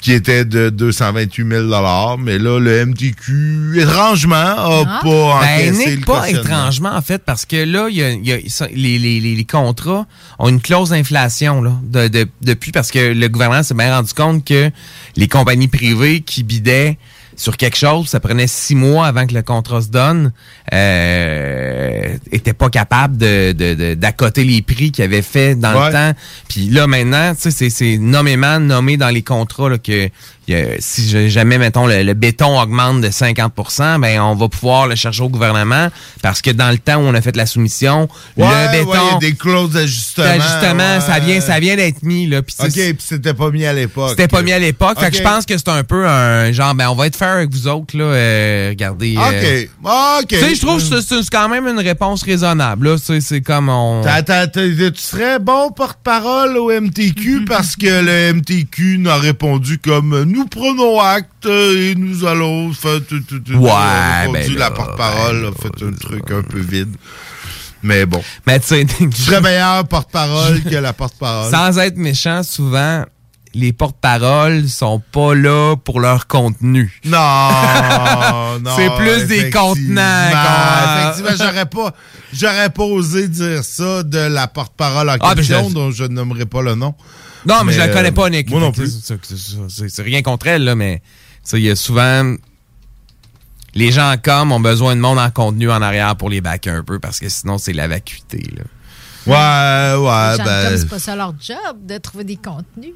qui était de 228 000 Mais là, le MTQ, étrangement, a Ah. pas Ben, encaissé le pas étrangement, en fait, parce que là, il y a, y a- les, les- les- les contrats ont une clause d'inflation là, de- de- depuis, parce que le gouvernement s'est bien rendu compte que les compagnies privées qui bidaient sur quelque chose, ça prenait six mois avant que le contrat se donne, euh, étaient pas capables de, de- de- d'accoter les prix qu'ils avaient fait dans Ouais. le temps. Puis là, maintenant, tu sais, c'est, c'est nommément nommé dans les contrats là, que si jamais, mettons, le, le béton augmente de 50% ben on va pouvoir le chercher au gouvernement parce que dans le temps où on a fait la soumission, Ouais, le ouais, il y béton... a des clauses d'ajustement. d'ajustement, ouais. ça vient, ça vient d'être mis, là. Puis tu OK, puis c'était pas mis à l'époque. c'était pas mis à l'époque. Fait que je pense que c'est un peu un genre, ben, on va être faire avec vous autres, là. euh, regardez. euh, OK. OK. Tu sais, je trouve que c'est- quand même une réponse raisonnable, là. C'est comme on. Tu serais bon porte-parole au MTQ [LAUGHS] parce que le MTQ n'a répondu comme nous prenons acte et nous allons faire tout, tout, tout. Ouais, répondu, ben la porte-parole a fait un truc un peu vide. Mais bon. Mais tu sais, [LAUGHS] Je serais meilleur porte-parole que la porte-parole. Sans être méchant, souvent, les porte-paroles sont pas là pour leur contenu. Non, [LAUGHS] non. C'est plus des contenants. Effectivement, j'aurais pas, j'aurais pas osé dire ça de la porte-parole en Ah, ben, question, je- dont je ne nommerai pas le nom. Non, mais, je la euh, connais pas, Nick. Moi non plus. c'est- rien contre elle, là, mais ça, il y a souvent. Les gens comme ont besoin de monde en contenu en arrière pour les backer un peu parce que sinon, c'est la vacuité. Là. Ouais, ouais, Les gens ben. comme c'est pas ça leur job de trouver des contenus.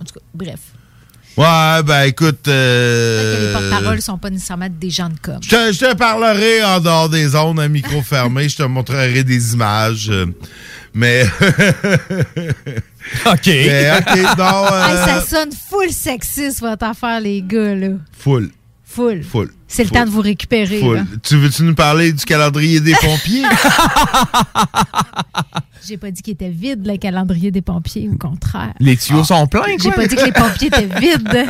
En tout cas, bref. Ouais, ben écoute. Que Euh, les porte-paroles sont pas nécessairement des gens de com. je, te, je te parlerai en dehors des zones à micro fermé. je te montrerai des images. euh, Mais. [LAUGHS] [LAUGHS] OK. Mais, OK, non. Hey, euh, ça sonne full sexiste, votre affaire, les gars, là. Full. Full. Full. C'est le temps de vous récupérer. Full. là. Tu veux-tu nous parler du calendrier des pompiers? [LAUGHS] J'ai pas dit qu'il était vide, le calendrier des pompiers, au contraire. Les tuyaux sont pleins, J'ai quoi. pas dit que les pompiers étaient [LAUGHS] vides.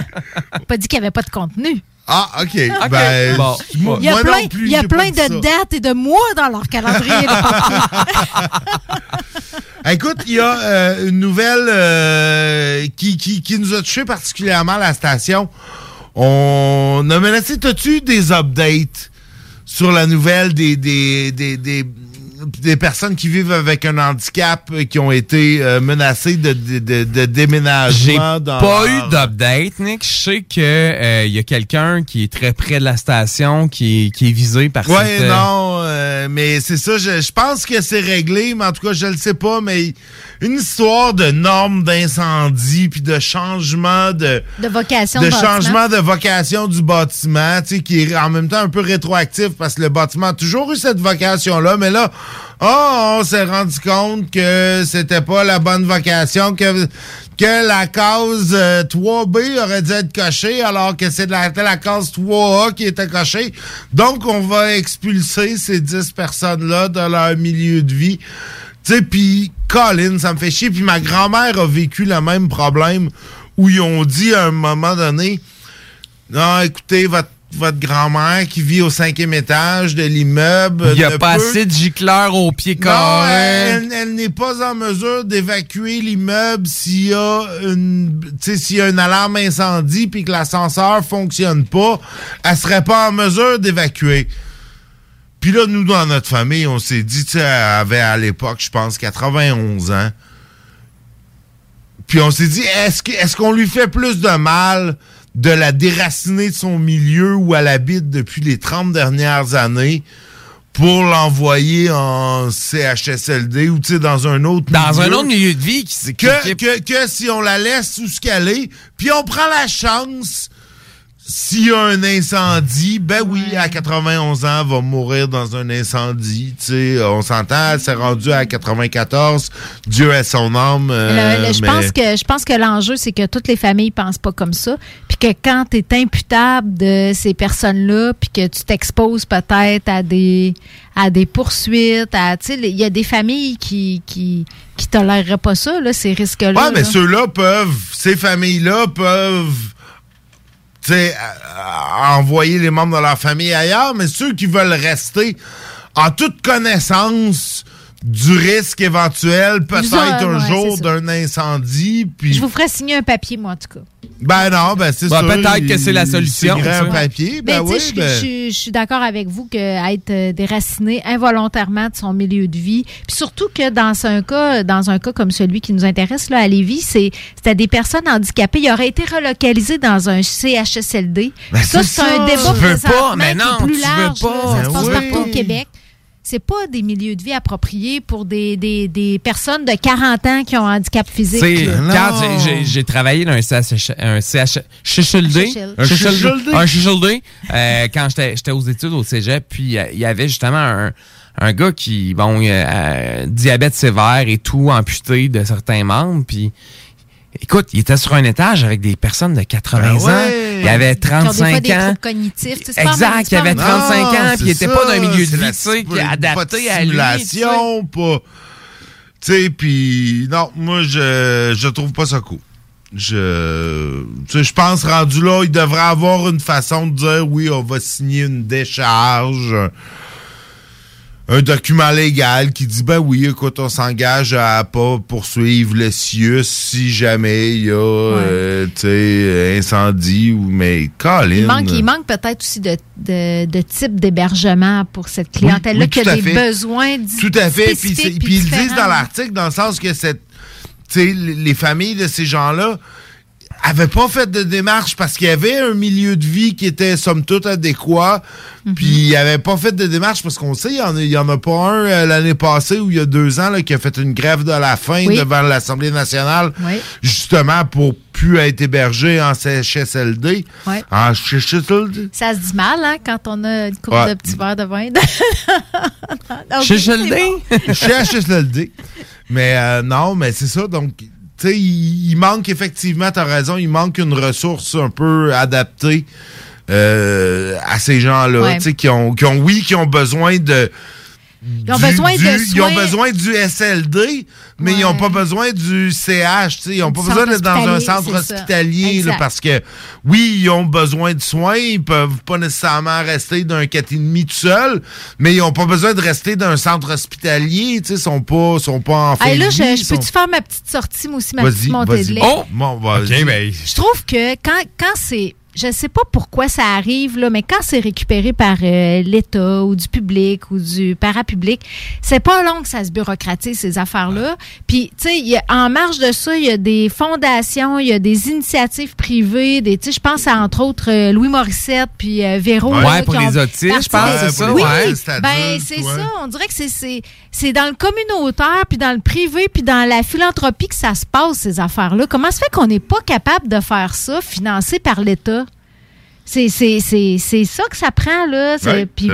J'ai pas dit qu'il n'y avait pas de contenu. Ah, OK. Ben, Bon. moi, Il y a plein, non plus, il y a plein de ça. dates et de mois dans leur calendrier. [LAUGHS] Écoute, il y a euh, une nouvelle euh, qui, qui, qui nous a touché particulièrement à la station. On a menacé, t'as-tu eu des updates sur la nouvelle des, des, des, des, des personnes qui vivent avec un handicap euh, qui ont été euh, menacées de, de, de, de J'ai déménagement dans pas leur- eu d'update, Nick. Je sais que euh, il y a quelqu'un qui est très près de la station qui est, qui est visé par Ouais, cette, euh, non, euh, mais c'est ça, je, je pense que c'est réglé, mais en tout cas, je le sais pas, mais une histoire de normes d'incendie, puis de changement de... De vocation de bâtiment. changement de vocation du bâtiment, tu sais, qui est en même temps un peu rétroactif parce que le bâtiment a toujours eu cette vocation-là, mais là, oh, on s'est rendu compte que c'était pas la bonne vocation, que, que la case euh, 3B aurait dû être cochée alors que c'est la, la case 3A qui était cochée. Donc, on va expulser ces 10 personnes-là de leur milieu de vie. Tu sais, puis Colin, ça me fait chier. Puis ma grand-mère a vécu le même problème où ils ont dit à un moment donné, non, écoutez, votre, votre grand-mère qui vit au cinquième étage de l'immeuble. Il y a pas peut- assez de gicleurs au pied non, carré. elle, elle n'est pas en mesure d'évacuer l'immeuble s'il y a une, s'il y a une alarme incendie puis que l'ascenseur fonctionne pas. Elle serait pas en mesure d'évacuer. Puis là, nous, dans notre famille, on s'est dit, tu sais, elle avait à l'époque, je pense, 91 ans. Puis on s'est dit, est-ce que- est-ce qu'on lui fait plus de mal de la déraciner de son milieu où elle habite depuis les 30 dernières années pour l'envoyer en CHSLD ou tu sais, dans un autre Dans un autre milieu de vie qui que, que, que si on la laisse où ce qu'elle est, puis on prend la chance, s'il y a un incendie, ben oui, à 91 ans, va mourir dans un incendie. Tu sais, on s'entend, elle s'est rendue à 94. Dieu ait son âme. euh, Le- le- je, mais- pense que, je pense que l'enjeu, c'est que toutes les familles pensent pas comme ça. Puis que quand tu es imputable de ces personnes-là, puis que tu t'exposes peut-être à des à des poursuites, à tu sais, il y a des familles qui qui qui toléreraient pas ça là, ces risques-là. Ouais, mais là. ceux-là peuvent, ces familles-là peuvent, à- à envoyer les membres de leur famille ailleurs, mais ceux qui veulent rester en toute connaissance du risque éventuel, peut-être un ouais, jour d'un incendie, puis... Je vous ferai signer un papier, moi, en tout cas. Ben non, ben c'est Ben, sûr. peut-être que c'est la solution, un papier, ben tu oui, je- ben- je, suis- je suis d'accord avec vous que être euh, déraciné involontairement de son milieu de vie, puis surtout que dans un cas, dans un cas comme celui qui nous intéresse là à Lévis, c'est c'était des personnes handicapées, ils auraient été relocalisés dans un CHSLD. Ben, ça, c'est un débat Tu veux pas, mais non, plus tu veux large. pas. là. ça se Ben passe oui. partout au Québec. C'est pas des milieux de vie appropriés pour des, des, des personnes de 40 ans qui ont un handicap physique. Quand j'ai- travaillé dans un CH, un CH, un CHLD, CHLD. un euh, quand j'étais j'étais aux études au cégep, puis euh, il y avait justement un, un gars qui, bon, euh, diabète sévère et tout, amputé de certains membres, puis écoute, il était sur un étage avec des personnes de 80 Ben ans, ouais. il avait Qui ont des fois 35 des ans. troubles cognitifs. Tu sais, Exact, il avait c'est pas mal- 35 ans, puis il était ça, pas dans un milieu de vie, tu sais, qui est pas de adapté à lui. tu sais. stimulation, pas... Tu sais, puis non, moi, je, je trouve pas ça cool. Je, tu sais, je pense, rendu là, il devrait avoir une façon de dire, oui, on va signer une décharge, un, document légal qui dit, ben oui, écoute, on s'engage à pas poursuivre le CIUS si jamais il y a, euh, tu sais, incendie ou, mais, Colin. Il manque, il manque peut-être aussi de, de, de type d'hébergement pour cette clientèle-là oui, qui tout a des fait. besoins di- Tout à fait. Puis, puis ils le disent dans l'article, dans le sens que cette, tu sais, les les familles de ces gens-là, avait pas fait de démarche parce qu'il y avait un milieu de vie qui était somme toute adéquat. Mhm. Puis il avait pas fait de démarche parce qu'on sait, il y en a, il y en a pas un euh, l'année passée ou il y a deux ans là, qui a fait une grève de la faim Oui. devant l'Assemblée nationale, Oui. justement pour plus être hébergé en CHSLD. Ouais. En CHSLD. Ça se dit mal, hein, quand on a une coupe Ouais. de petits verres de vin. [LAUGHS] Ok, Chez c'est HLD? bon. Chez HSLD. Mais euh, non, mais c'est ça. Donc, tu sais, il, il manque effectivement, tu as raison, il manque une ressource un peu adaptée euh, à ces gens-là. Ouais. Tu sais, qui ont, qui ont, oui, qui ont besoin de. Ils ont besoin de Ils ont soins- besoin du SLD, mais ils n'ont pas besoin du CH. tu sais, Ils n'ont pas Du besoin d'être dans un centre hospitalier là, parce que, oui, ils ont besoin de soins. Ils peuvent pas nécessairement rester d'un 4,5 tout seul, mais ils n'ont pas besoin de rester d'un centre hospitalier. Ils sont pas, sont pas en Hey, là, je, sont- peux-tu faire ma petite sortie, moi aussi, ma petite montée de lait? Oh! Bon, vas-y. ben, Je trouve que quand, quand c'est. Je sais pas pourquoi ça arrive, là, mais quand c'est récupéré par euh, l'État ou du public ou du parapublic, c'est pas long que ça se bureaucratise, ces affaires-là. Puis, tu sais, en marge de ça, il y a des fondations, il y a des initiatives privées, des, tu sais, je pense à, entre autres, euh, Louis Morissette puis euh, Véro. Ouais, là, pour les autistes, je pense, c'est ça, Oui, ouais. ben, c'est ouais. ça. On dirait que c'est- c'est c'est dans le communautaire, puis dans le privé, puis dans la philanthropie que ça se passe, ces affaires-là. Comment se fait qu'on n'est pas capable de faire ça, financé par l'État? C'est c'est- c'est- c'est ça que ça prend, là. Puis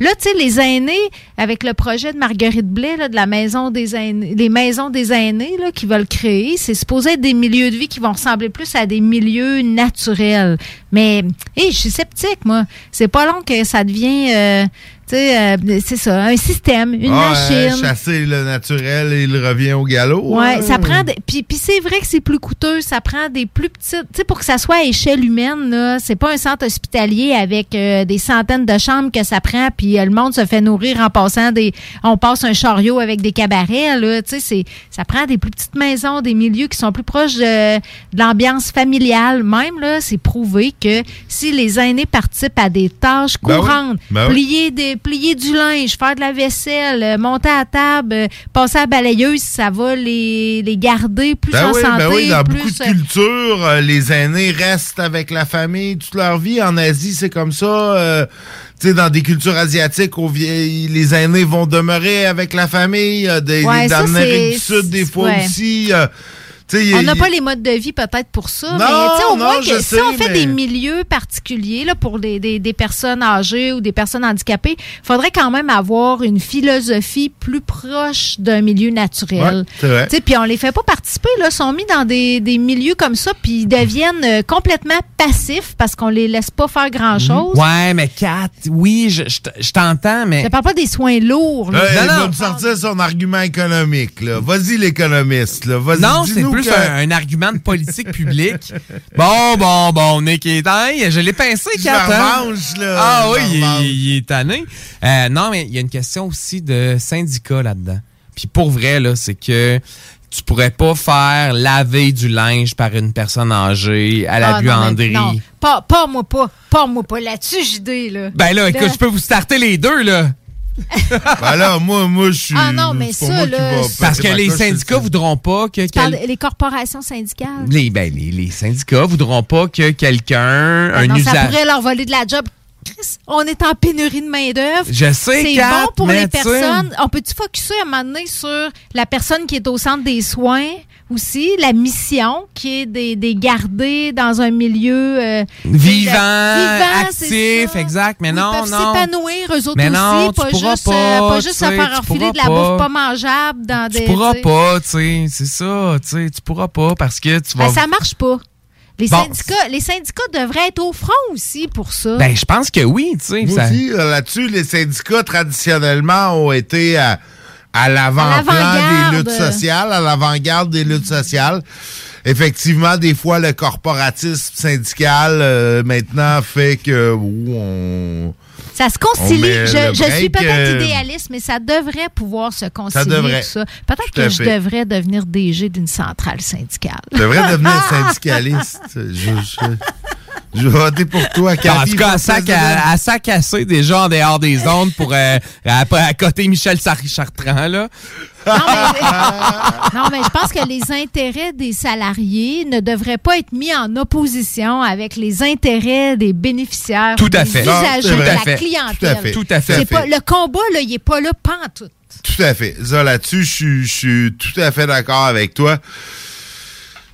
là, tu sais, les aînés, avec le projet de Marguerite Blais, là, de la maison des aînés, les maisons des aînés, là, qui veulent créer, c'est supposé être des milieux de vie qui vont ressembler plus à des milieux naturels. Mais, hé, je suis sceptique, moi. C'est pas long que ça devient, euh, euh, c'est ça, un système, une Ah, euh, machine. chasser le naturel et il revient au galop. Hein. ça prend. Puis, puis c'est vrai que c'est plus coûteux. Ça prend des plus petites. Tu sais, pour que ça soit à échelle humaine, là, c'est pas un centre hospitalier avec euh, des centaines de chambres que ça prend. Puis euh, le monde se fait nourrir en passant des. On passe un chariot avec des cabarets. Là, tu sais, c'est ça prend des plus petites maisons, des milieux qui sont plus proches de, de l'ambiance familiale. Même là, c'est prouvé que si les aînés participent à des tâches Ben oui. courantes, Ben oui. plier des plier du linge, faire de la vaisselle, euh, monter à table, euh, passer à la balayeuse, ça va les, les garder plus Ben en oui, santé. ben oui, dans plus, beaucoup de cultures, euh, les aînés restent avec la famille toute leur vie. En Asie, c'est comme ça. euh, tu sais, dans des cultures asiatiques, vieil- les aînés vont demeurer avec la famille. des, Ouais, ça, dans l'Amérique du Sud, des fois ouais. aussi. euh, On n'a pas les modes de vie peut-être pour ça, Non, mais tu sais, au non, que si sais, on fait mais- des milieux particuliers là, pour des, des, des personnes âgées ou des personnes handicapées, il faudrait quand même avoir une philosophie plus proche d'un milieu naturel. Puis on les fait pas participer, là, sont mis dans des, des milieux comme ça, puis ils deviennent euh, complètement passifs parce qu'on les laisse pas faire grand-chose. Ouais, mais Kat, oui, je, je t'entends, mais. Je parle pas des soins lourds. là. Non, va non. me sortir son argument économique. là. Vas-y, l'économiste. là. Vas-y, Non, c'est dis-nous plus un, un argument de politique publique. [LAUGHS] Bon, bon, bon, Nick est tanné. Je l'ai pincé, Je Kat. revanche, là. Ah Je oui, il, est- il est tanné. Euh, non, mais il y a une question aussi de syndicat là-dedans. Puis pour vrai, là, c'est que tu pourrais pas faire laver du linge par une personne âgée à la Ah, non, buanderie. Pas, pas moi pas. Pas moi pas. Là-dessus, JD, là. Ben là, écoute, Là- je peux vous starter les deux, là. [LAUGHS] Ben là, moi, moi, je suis. Ah non, mais ça, là, Parce que les syndicats voudront pas que Tu parles quel- les corporations syndicales? les, ben, les, les syndicats voudront pas que quelqu'un, Ben un non, ça usage. pourrait leur voler de la job. Chris, on est en pénurie de main-d'œuvre. Je sais, C'est bon pour les personnes. On peut-tu focuser à un moment donné sur la personne qui est au centre des soins? Aussi, la mission qui est des, des garder dans un milieu euh, Vivant, actif, exact. Mais Ils non, peuvent non. s'épanouir, eux autres Mais aussi, non, tu pas, juste, pas, euh, pas tu juste à faire enfiler de la bouffe pas. pas mangeable dans des. Tu pourras pas, tu sais, c'est ça, tu sais, tu pourras pas parce que tu vas. Ben, ça marche pas. Les, Bon. syndicats, les syndicats devraient être au front aussi pour ça. Ben, je pense que oui, tu sais. Ça- aussi, là-dessus, les syndicats, traditionnellement, ont été à, à l'avant-plan l'avant-garde. des luttes sociales, à l'avant-garde des luttes sociales. Effectivement, des fois, le corporatisme syndical, euh, maintenant, fait que on... Ça se On concilie. Je, suis peut-être euh, idéaliste, mais ça devrait pouvoir se concilier. devrait. tout ça. Peut-être que je fait. devrais devenir DG d'une centrale syndicale. Je devrais devenir [LAUGHS] syndicaliste. Je, je, je vais voter pour toi, En Cathy. tout cas, à sac, à, à sac cassé déjà en dehors des zones pour euh, à, à côté Michel Sar- Chartrand, là. Non, mais je pense que les intérêts des salariés ne devraient pas être mis en opposition avec les intérêts des bénéficiaires, Tout à des fait. usagers, Non, de tout à la fait. clientèle. Tout à fait. Tout à fait. Pas, le combat, là, il n'est pas là pantoute. Tout à fait. Ça, là-dessus, je suis- je suis tout à fait d'accord avec toi.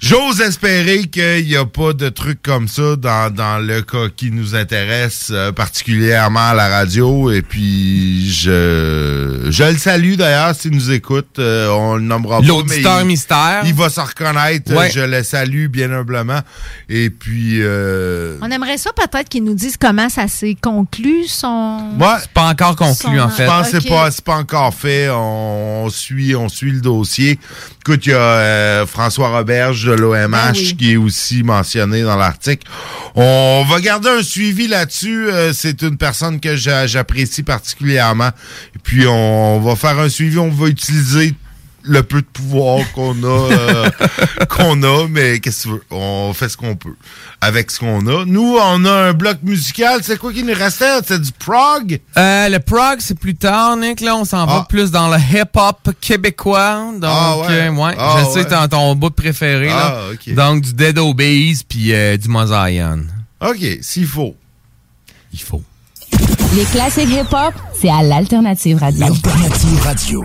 J'ose espérer qu'il n'y a pas de trucs comme ça dans, dans le cas qui nous intéresse euh, particulièrement à la radio. Et puis, je, je le salue d'ailleurs s'il nous écoute. Euh, on le nommera pas. L'auditeur mystère. Il va se reconnaître. Ouais. Je le salue bien humblement. Et puis... euh, On aimerait ça peut-être qu'ils nous disent comment ça s'est conclu, son... Ouais. C'est pas encore conclu, en fait. Je pense que c'est pas, c'est pas encore fait. On, on suit, on suit le dossier. Écoute, il y a euh, François Roberge de l'OMH Ben oui. qui est aussi mentionné dans l'article. On va garder un suivi là-dessus. Euh, c'est une personne que j'a- j'apprécie particulièrement. Et puis, on va faire un suivi. On va utiliser le peu de pouvoir qu'on a, euh, [LAUGHS] qu'on a, mais qu'est-ce que tu veux? On fait ce qu'on peut avec ce qu'on a. Nous, on a un bloc musical. C'est quoi qui nous restait? C'est du prog? Euh, le prog, c'est plus tard, Nick. Là, on s'en va plus dans le hip-hop québécois. Donc, Ah ouais? euh, ouais, Ah je sais ouais. ton, ton bout préféré. là. Ah, ok. Donc, du Dead Obeys puis euh, du Mosaïon. OK, s'il faut. Il faut. Les classiques hip-hop, c'est à l'Alternative Radio. Alternative Radio.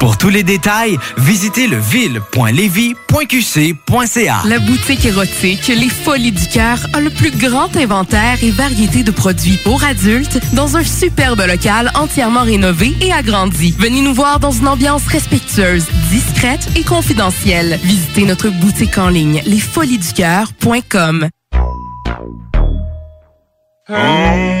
Pour tous les détails, visitez leville.lévis.qc.ca. La boutique érotique Les Folies du Cœur a le plus grand inventaire et variété de produits pour adultes dans un superbe local entièrement rénové et agrandi. Venez nous voir dans une ambiance respectueuse, discrète et confidentielle. Visitez notre boutique en ligne lesfoliesducoeur.com. Yeah,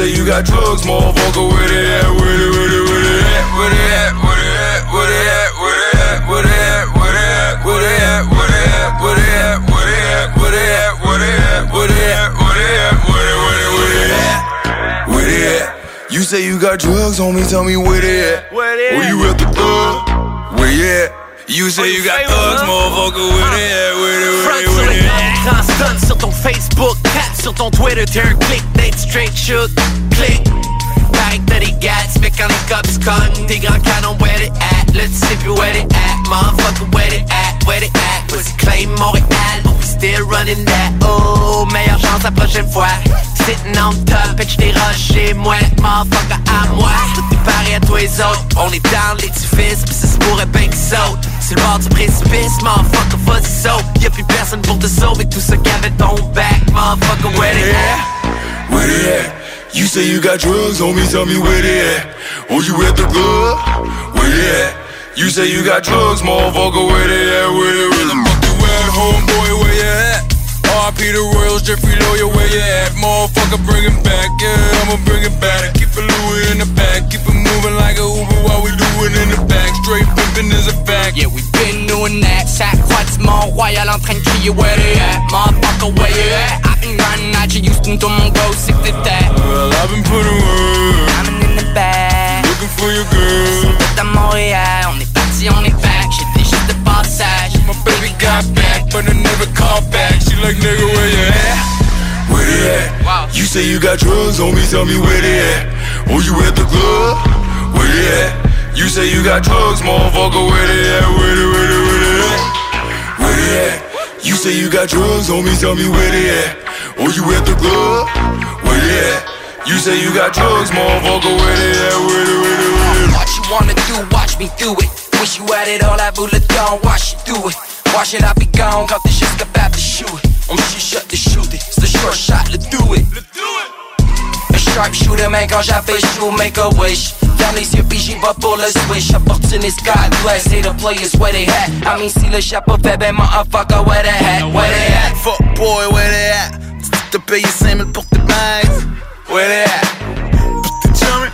You say you got drugs, motherfucker, where they at? Where they, where they, where they at? Where they at? Where they at? Where they at? Where they at? Where they at? Where they at? Where they at? Where they at? Where they at? Where they at? Where they at? Where they at? Where they at? Where they at? Where they, where they, where they at? Where they at? You say you got drugs, homie, tell me where they at? Where they at? Where you at the club? Where you at? You say you got thugs, motherfucker, with it, yeah, with it, with it, with it. Constant sur ton Facebook, cap sur ton Twitter, turn click, date straight shook, click. Gats, mais quand les cops cognent, tes grands canons, where they at? Là, tu sais plus where they at, motherfucker, where they at? Where they at? Pussy claim Montréal, but we still running that. Oh, meilleure chance la prochaine fois. Sitting on top, et j't'ai rushé, moi, motherfucker, à moi. Tout est pareil à toi les autres, on est dans l'édifice, pis ça se pourrait bien qu'ils sautent. C'est le bord du précipice, motherfucker, vas-y saute. Y'a plus personne pour te sauver, tout ça qu'avait ton back, motherfucker, where they at? Where they at? You say you got drugs, homie, tell me where they at? Oh, you at the club? Where they at? You say you got drugs, motherfucker, where they at? Where they, the fuck you at, homeboy, where you at? RP the Royals, Jeffrey Lawyer, where you at? Motherfucker, bring it back, yeah, I'ma bring it back. Keep it Louis in the back, keep it moving like a Uber while we do it in the back. Straight pimpin' is a fact. Yeah, we been doing that. Du Mont-Royal en train de crier where they at. Motherfucker, where you at? I've been running out you Houston, tout mon go, c'est que t'étais. Well, I've been putting work. I'm in the back. Looking for your girl. Tout à Montréal, on est parti, on est back. J'étais juste de passage. My baby got back, but I never called back. She like, nigga, where you at? Where they at? You say you got drugs, homie, tell me where they at? Oh, you at the club? Where they at? You say you got drugs, motherfucker, where they at? Where they, where they, where they at? Where they at? You say you got drugs, homie, tell me where they at? Oh, you at the club? Where they at? You say you got drugs, motherfucker, where they at? Where they, where they, where they at? wanna do, watch me do it. Wish you had it all, I would have gone, watch you do it. Watch should I be gone, quand t'es juste capable de shoot it. Oh, On me chuchote de shoot it, c'est le short shot, let's do it. Let's do A sharp shooter, man, quand j'avais chaud, make a wish. Ferme les yeux, puis j'y vais pour le swish. Opportunist, God bless, hate the players where they at. I mean, see le chapeau fait, ben, motherfucker, where they at, where they at. Fuck boy, where they at? Te payer 5000 pour tes bags. Where they at? Pour tes chummies.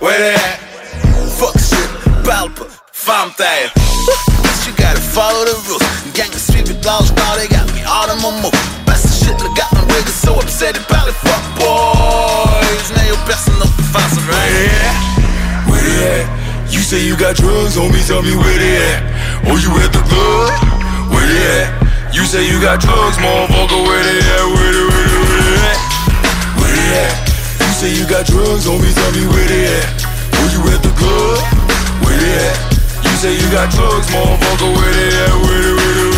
Where they at? Fuck shit, pas, femme terre. Gotta follow the rules. Gang of street with laws, now they got me all in my move. Best of shit, look got my niggas so upset about it. Fuck boys, now your personne d'autre face, right? Where they at? You say you got drugs, homie, tell me where they at. Oh, you at the club? Where they at? You say you got drugs, motherfucker, where they at? Where they, where they, where they at? Where they at? You say you got drugs, homie, tell me where they at. Oh, you at the club? Where they at? Say you got drugs, motherfucker, where they at? Where they, where they,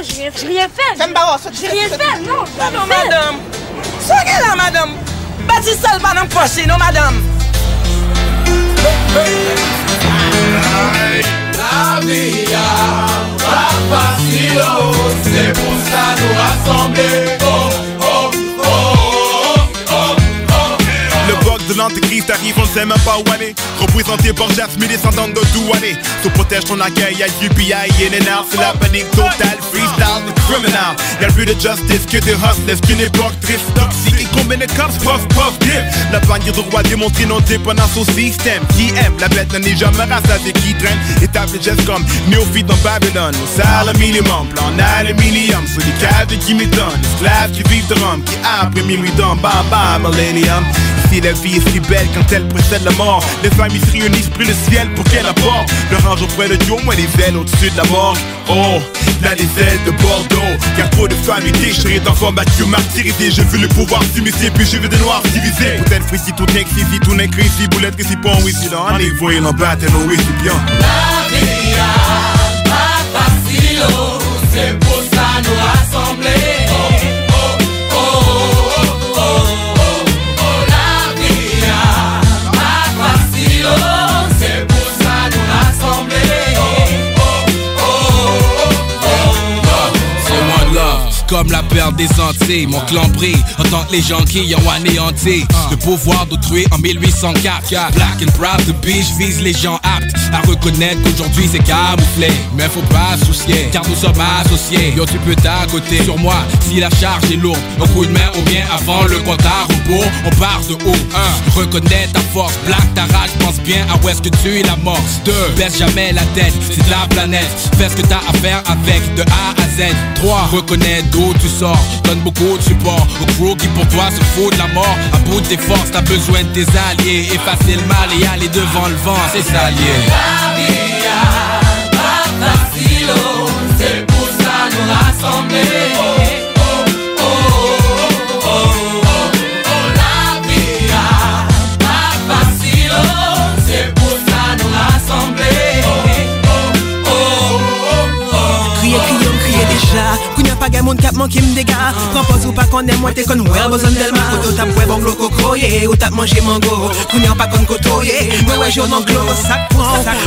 J'ai rien fait. Fais barre, J'ai rien fait. Non, non, madame. Soyez là, madame. Bâtisse ça, pas dans le non, madame. La vie, pas facile, c'est pour ça nous rassembler. De l'antéchrist arrive, on ne sait même pas où aller. Représenté par Jasmine, descendant de Douané. Se protège ton accueil, le UPI, and out. C'est la panique totale, freestyle, criminal. Y'a plus de justice que de hustlers, qu'une époque triste, toxique. Et combien de cops, puff, puff, dip. La bannière de roi démontre non dépendance au système. Qui aime, la bête n'en est jamais rassasiée, qui traîne. Étape de gestes comme néophyte dans Babylone. Au salaire minimum, plan aluminium. Sur les caves qui m'étonnent. Esclaves qui vivent de rhum, qui après minuit dans bam bam, millennium. Ici la vie si belle quand elle précède la mort. Les familles se réunissent pris le ciel pour qu'elle apporte Le range auprès de Dieu, moi les ailes au-dessus de la mort Oh, là les ailes de Bordeaux. Car trop de familles déchirées d'enfants battus, martyrisés Je veux le pouvoir s'immiscer, puis je veux des noirs civilisés Peut-être frissi, tout n'est si tout n'est Boulette que si pas oui, si les voyez l'en battre, non oui, c'est bien. La vie pas facile, oh, c'est pour ça nous rassembler. Comme la perte des Antilles. Mon clan brille en tant que les gens qui ont anéanti le pouvoir d'autrui en 1804. Black and proud be, je vise les gens aptes à reconnaître qu'aujourd'hui c'est camouflé. Mais faut pas soucier, car nous sommes associés. Yo, tu peux t'accoter sur moi si la charge est lourde. Un coup de main ou bien avant le compte à rebours, on part de haut. Un, reconnais ta force, black ta rage, pense bien à où est-ce que tu es la mort. Deux, baisse jamais la tête, c'est de la planète. Fais ce que t'as à faire avec de A à Z. 3. Reconnais d'où tu sors, donne beaucoup de support au crew qui pour toi se fout de la mort. À bout de tes forces, t'as besoin de tes alliés. Effacer le mal et aller devant le vent, c'est ça lié. C'est pour ça nous rassembler. Pa gen moun kap qui me dégare Propose ou pas qu'on aime moi t'es con ouais besoin d'elle Koto tap ouais bon glo yeah Ou tap manger mango Kounyan pas kon koto yeah Ouais ouais j'en anglo prend.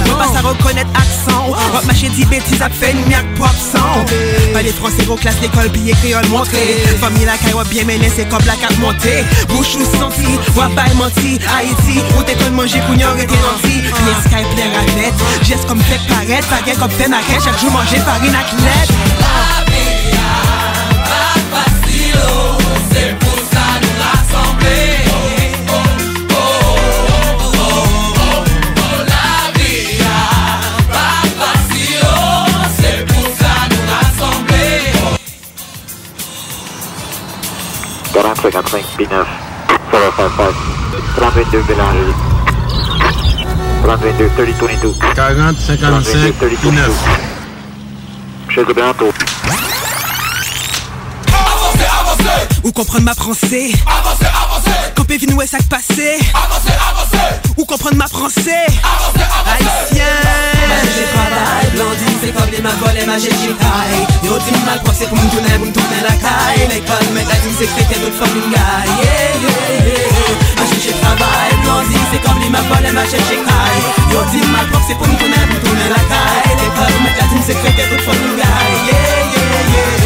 Moi pas à reconnaître accent. Hop marché dit bêtises à fait miak pop sang. Pas les français gros classe l'école billet créole montré. Famille la caille ouais bien mené c'est comme la carte montée. Bouche ou senti Ouais pas menti. Haïti Ou t'es con manger kounyan arrêté nanti Les Skype les ranettes Geste comme fait paraître Pas gain comme fait naquet Chaque jour manger farine athlète 455 055 32 Bélanger 32 30 3022, 40 55 19 Chez bientôt Ou comprendre ma français. Avancez, avancez. Campé vin ouais sac passé Avancez, avancez. Ou comprendre ma français. Avancez, avancez. Haïtien. J'ai travail, blondine, c'est comme les ma volée, ma j'ai taille Yo, dis mal pensé pour me tourner, pour me tourner la caille. L'école, mais la team, c'est que t'es toute fucking guy Yeah, yeah, yeah. Ma j'ai travail, blondine, c'est comme les ma volée, ma j'ai taille Yo, dis mal pensé pour me tourner, pour me tourner la caille. L'école, mais la team, c'est que t'es toute fucking guy Yeah, yeah, yeah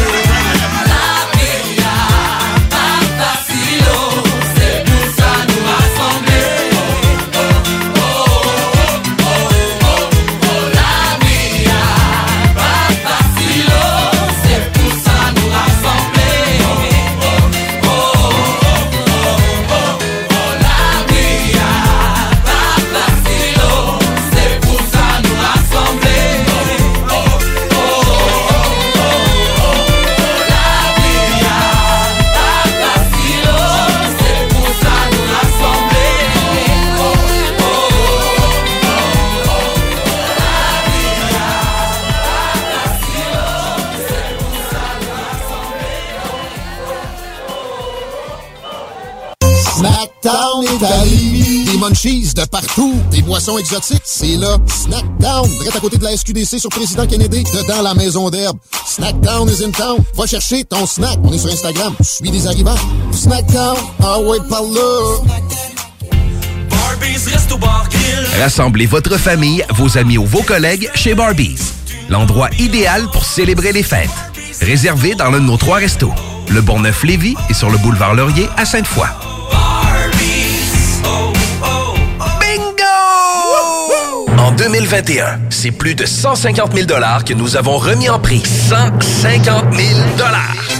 Munchies de partout. Des boissons exotiques. C'est là. Snackdown. Direct à côté de la SQDC sur Président Kennedy. Dedans la maison d'herbe. Snackdown is in town. Va chercher ton snack. On est sur Instagram. Je suis des arrivants. Snackdown. Ah ouais, par là. Rassemblez votre famille, vos amis ou vos collègues chez Barbies. L'endroit idéal pour célébrer les fêtes. Réservé dans l'un de nos trois restos. Le Bonneuf-Lévis et sur le boulevard Laurier à Sainte-Foy. 2021, c'est plus de 150 000 que nous avons remis en prix. 150 000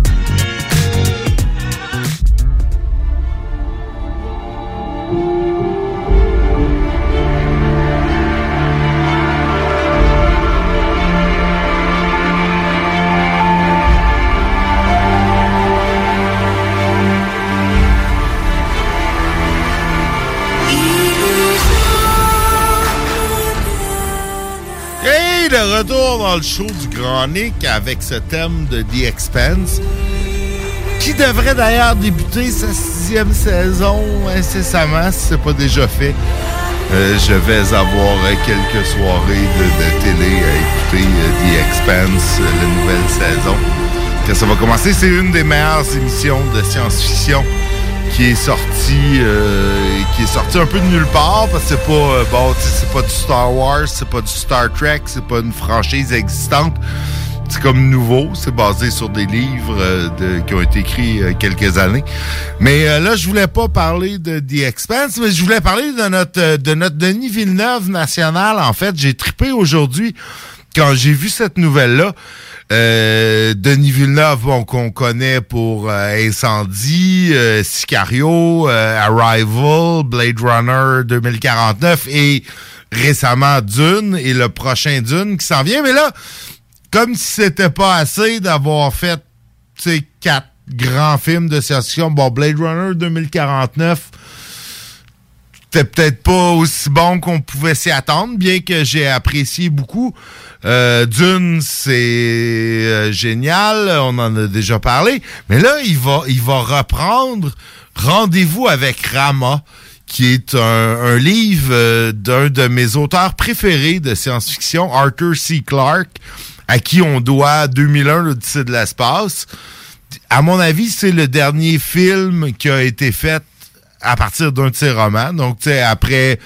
Retour dans le show du Grand Nick avec ce thème de The Expense, qui devrait d'ailleurs débuter sa sixième saison incessamment, si ce n'est pas déjà fait. Euh, je vais avoir quelques soirées de, de télé à écouter euh, The Expense, euh, la nouvelle saison. Que ça va commencer, c'est une des meilleures émissions de science-fiction qui est sortie euh, qui est sortie un peu de nulle part parce que c'est pas euh, bon, c'est pas du Star Wars, c'est pas du Star Trek, c'est pas une franchise existante. C'est comme nouveau, c'est basé sur des livres euh, de- qui ont été écrits euh, quelques années. Mais euh, là, je voulais pas parler de The Expanse, mais je voulais parler de notre de notre Denis Villeneuve national. En fait, j'ai trippé aujourd'hui quand j'ai vu cette nouvelle-là. Euh, Denis Villeneuve, bon, qu'on connaît pour euh, Incendie, euh, Sicario, euh, Arrival, Blade Runner 2049 et récemment Dune et le prochain Dune qui s'en vient. Mais là, comme si c'était pas assez d'avoir fait, tu sais, quatre grands films de science-fiction. Bon, Blade Runner 2049, c'était peut-être pas aussi bon qu'on pouvait s'y attendre, bien que j'ai apprécié beaucoup. Euh, Dune, c'est euh, génial, on en a déjà parlé. Mais là, il va, il va reprendre Rendez-vous avec Rama, qui est un, livre euh, d'un de mes auteurs préférés de science-fiction, Arthur C. Clarke, à qui on doit 2001, l'Odyssée de l'espace. À mon avis, c'est le dernier film qui a été fait à partir d'un de ses romans. Donc, tu sais, après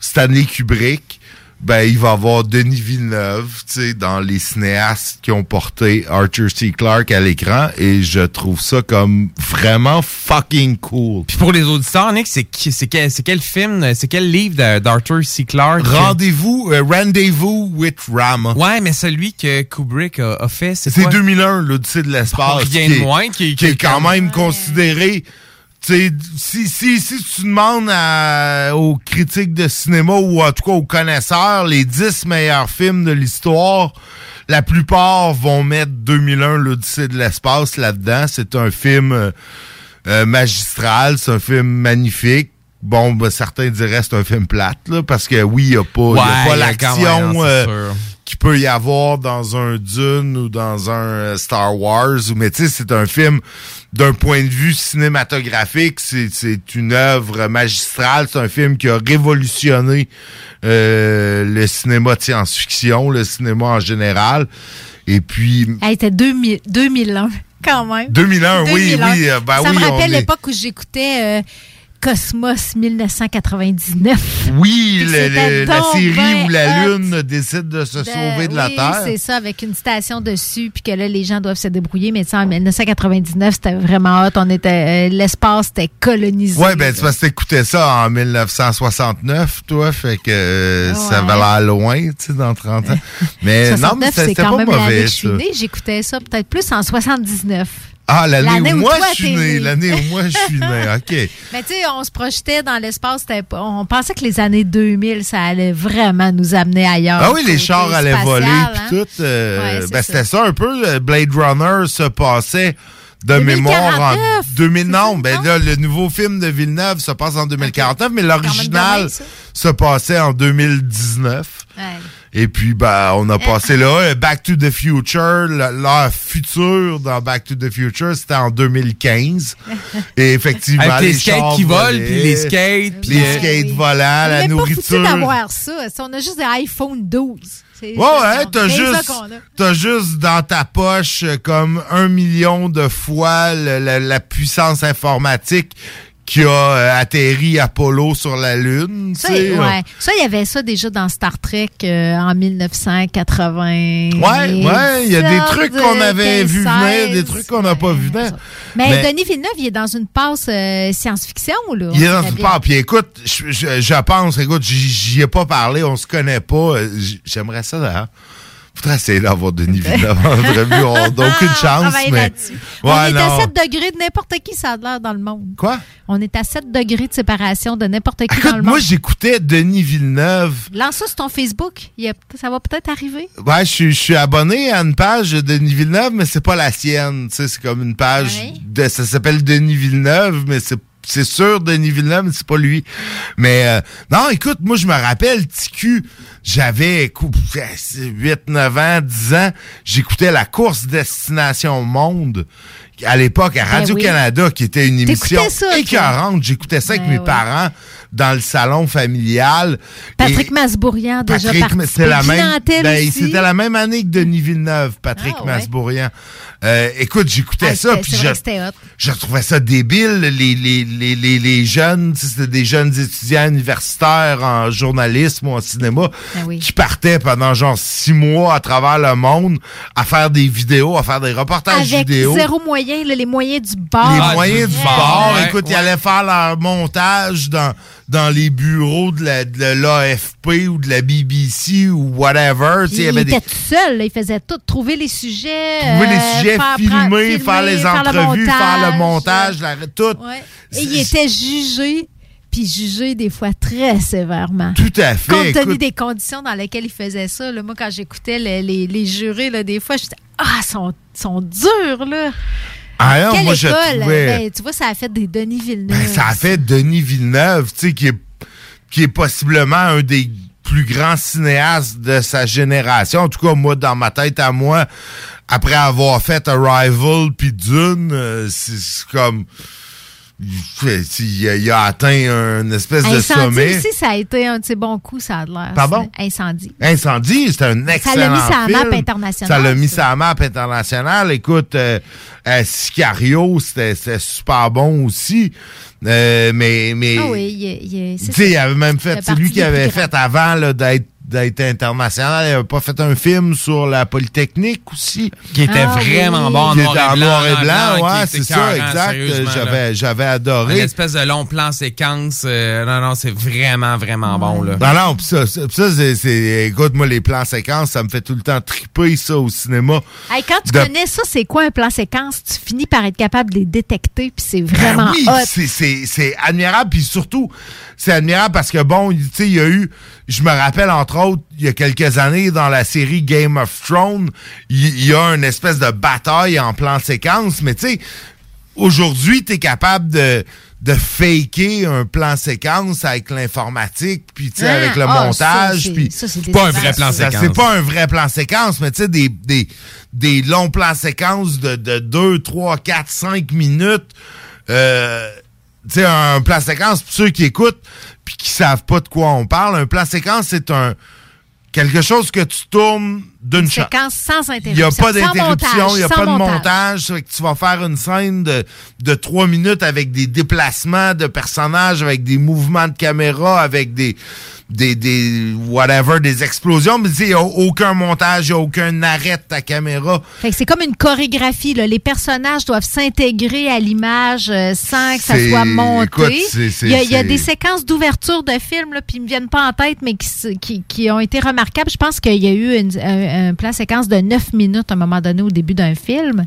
Stanley Kubrick, ben, il va y avoir Denis Villeneuve, tu sais, dans les cinéastes qui ont porté Arthur C. Clarke à l'écran. Et je trouve ça comme vraiment fucking cool. Puis pour les auditeurs, Nick, c'est qui- c'est quel, c'est quel film, c'est quel livre de- d'Arthur C. Clarke? Rendez-vous, euh, Rendez-vous with Rama. Ouais, mais celui que Kubrick a, a fait, c'est C'est quoi? 2001, l'Odyssée de l'espace. Rien qui de est- moins, qui- qui est quand même considéré. Tu sais, si, si, si tu demandes à- aux critiques de cinéma ou en tout cas aux connaisseurs les 10 meilleurs films de l'histoire, la plupart vont mettre 2001, l'Odyssée de l'espace là-dedans. C'est un film euh, euh, magistral, c'est un film magnifique. Bon, ben, certains diraient que c'est un film plate, là, parce que oui, il n'y a pas, y a pas l'action qu'il peut y avoir dans un Dune ou dans un euh, Star Wars. ou- Mais tu sais, c'est un film d'un point de vue cinématographique, c'est c'est une œuvre magistrale. C'est un film qui a révolutionné euh, le cinéma de science-fiction, le cinéma en général. Et puis, Elle était 2000 2001, quand même. 2001, oui, 2001. oui, euh, ben Ça oui, me rappelle est- l'époque où j'écoutais euh, Cosmos 1999. oui, le- le- la série ben où la. Lune décide de se sauver de la oui, Terre. c'est ça, avec une station dessus, puis que là, les gens doivent se débrouiller. Mais en 1999, c'était vraiment hot. On était, euh, l'espace était colonisé. Ouais, ben, tu vas t'écouter ça en 1969, toi, fait que euh, ça Ouais. va l'air loin, tu sais, dans 30 ans. [LAUGHS] Mais non, 69, mais c'était pas mauvais, ça. J'écoutais ça peut-être plus en 79. Ah, l'année où où moi toi, je suis né, né. l'année où moi je suis né, [LAUGHS] OK. Mais tu sais, on se projetait dans l'espace. On pensait que les années 2000, ça allait vraiment nous amener ailleurs. Ah oui, les chars allaient spatial, voler hein. puis tout. euh, Ouais, ben, c'était ça un peu. Blade Runner se passait de mémoire en 2049, 2000. Non, ben là, le nouveau film de Villeneuve se passe en 2049, mais l'original se passait en 2019. Ouais. Et puis, ben, on a passé là. Euh, Back to the Future, l'heure future dans Back to the Future, c'était en 2015. [LAUGHS] Et effectivement, Avec les skates chars qui volent, puis les skates, puis, les euh, skates volants, la Mais pas nourriture. foutu d'avoir ça. On a juste des iPhone 12. C'est Ouais, ouais, t'as juste, qu'on a. t'as juste dans ta poche euh, comme un million de fois le- la, la puissance informatique qui a euh, atterri Apollo sur la Lune. Ça, ouais. Il y avait ça déjà dans Star Trek euh, en 1980. Ouais, ouais, il y a des trucs qu'on avait vu venir, des trucs qu'on n'a pas vu venir. Mais, Denis Villeneuve, il est dans une passe euh, science-fiction, là. Il est dans une part. Puis écoute, je, je- je pense, écoute, j'y- ai pas parlé, on se connaît pas. J'aimerais ça d'ailleurs. Faudrait essayer d'avoir Denis Villeneuve en. On n'a aucune chance, mais. là-dessus. Ouais, on est non. à 7 degrés de n'importe qui, ça a l'air dans le monde. Quoi? On est à 7 degrés de séparation de n'importe qui dans Écoute, le moi, monde. j'écoutais Denis Villeneuve. Lance ça sur ton Facebook. Il y a- ça va peut-être arriver. Ouais, je suis, je suis abonné à une page de Denis Villeneuve, mais c'est pas la sienne. Tu sais, c'est comme une page de, ça s'appelle Denis Villeneuve, mais c'est c'est sûr Denis Villeneuve, mais c'est pas lui. Mais euh, non, écoute, moi je me rappelle TQ, j'avais écoute, 8 9 ans, 10 ans, j'écoutais la course Destination Monde à l'époque à Ben Radio Canada qui était une émission ça, écœurante, j'écoutais ça avec Ben mes oui. parents dans le salon familial. Patrick Et- Masbourian, déjà Patrick, participé. la même. Ben, c'était la même année que Denis Villeneuve, Patrick Ah, ouais. Masbourian. Euh, écoute, j'écoutais Ah, ça, puis je, je trouvais ça débile. Les, les, les, les, les jeunes, tu sais, c'était des jeunes étudiants universitaires en journalisme ou en cinéma Ben oui. qui partaient pendant genre six mois à travers le monde à faire des vidéos, à faire des reportages Avec vidéo. zéro moyen, là, les moyens du bord. Les moyens du bord. Ouais, Écoute, ils allaient faire leur montage dans, dans les bureaux de la- de l'AFP ou de la BBC ou whatever. Il, il avait des était tout seul, là, il faisait tout, trouver les sujets, trouver les euh, sujets, faire, filmer, prendre- faire les faire le entrevues, faire le montage. la- tout. Ouais. Et il était jugé, puis jugé des fois très sévèrement. Tout à fait. Compte tenu écoute. des conditions dans lesquelles il faisait ça, là, moi, quand j'éctais le- les, les jurés, là, des fois, je disais Ah, ils sont, sont durs, là. Ah non, Quelle moi, je école? trouvais- Ben, tu vois, ça a fait des Denis Villeneuve. Ben, ça a fait Denis Villeneuve, tu sais, qui est, qui est possiblement un des plus grands cinéastes de sa génération. En tout cas, moi, dans ma tête à moi, après avoir fait Arrival puis Dune, euh, c'est comme... Il a, il a atteint une espèce de Incendie sommet. aussi, ça a été un de ses bons coups, ça a l'air. Pardon? Incendie. Incendie, c'était un excellent Ça l'a mis sur la map film. internationale, Ça l'a mis sur la map internationale. Écoute, euh, euh, Sicario, c'était super bon aussi. Euh, mais, mais Ah oui, il, il- c'est tu sais, il ça. avait même fait c'est lui qui avait fait avant là, d'être d'être international. Il avait pas fait un film sur la Polytechnique aussi. Qui était Ah vraiment oui. bon en Qui noir était et en blanc, noir et blanc, blanc, ouais, c'est ça, exact. J'avais, j'avais Une adoré. espèce de long plan séquence. euh, non, non, c'est vraiment, vraiment bon. Là. Non, non, pis ça, ça, pis ça, c'est, c'est- écoute, moi, les plans séquences, ça me fait tout le temps triper, ça, au cinéma. Hey, quand tu De- connais ça, c'est quoi un plan séquence? Tu finis par être capable de les détecter, puis c'est Ben vraiment oui, hot. c'est- c'est c'est admirable, puis surtout, c'est admirable parce que, bon, tu sais, il y a eu, je me rappelle, entre autres, il y a quelques années, dans la série Game of Thrones, il y, a une espèce de bataille en plan séquence, mais tu sais, aujourd'hui, tu es capable de de faker un plan séquence avec l'informatique, puis tu sais, Ah, avec le ah, montage, puis ça, c'est pas un vrai plan ça. séquence. C'est pas un vrai plan séquence, mais tu sais, des, des, des longs plans séquences de, de 2, 3, 4, 5 minutes. Euh, sais, un plan séquence, pour ceux qui écoutent puis qui savent pas de quoi on parle, un plan séquence, c'est un quelque chose que tu tournes d'une shot. Sans interruption. Il n'y a pas d'interruption, il n'y a pas de montage. Tu vas faire une scène de, de trois minutes avec des déplacements de personnages, avec des mouvements de caméra, avec des, des, des whatever, des explosions. Mais il n'y a aucun montage, il n'y a aucun arrêt de ta caméra. C'est comme une chorégraphie. Là. Les personnages doivent s'intégrer à l'image euh, sans que ça soit monté. il, y a, y des séquences d'ouverture de films, là, puis ils me viennent pas en tête, mais qui, qui, qui ont été remarquables. Je pense qu'il y a eu une- un, un plan séquence de 9 minutes à un moment donné au début d'un film.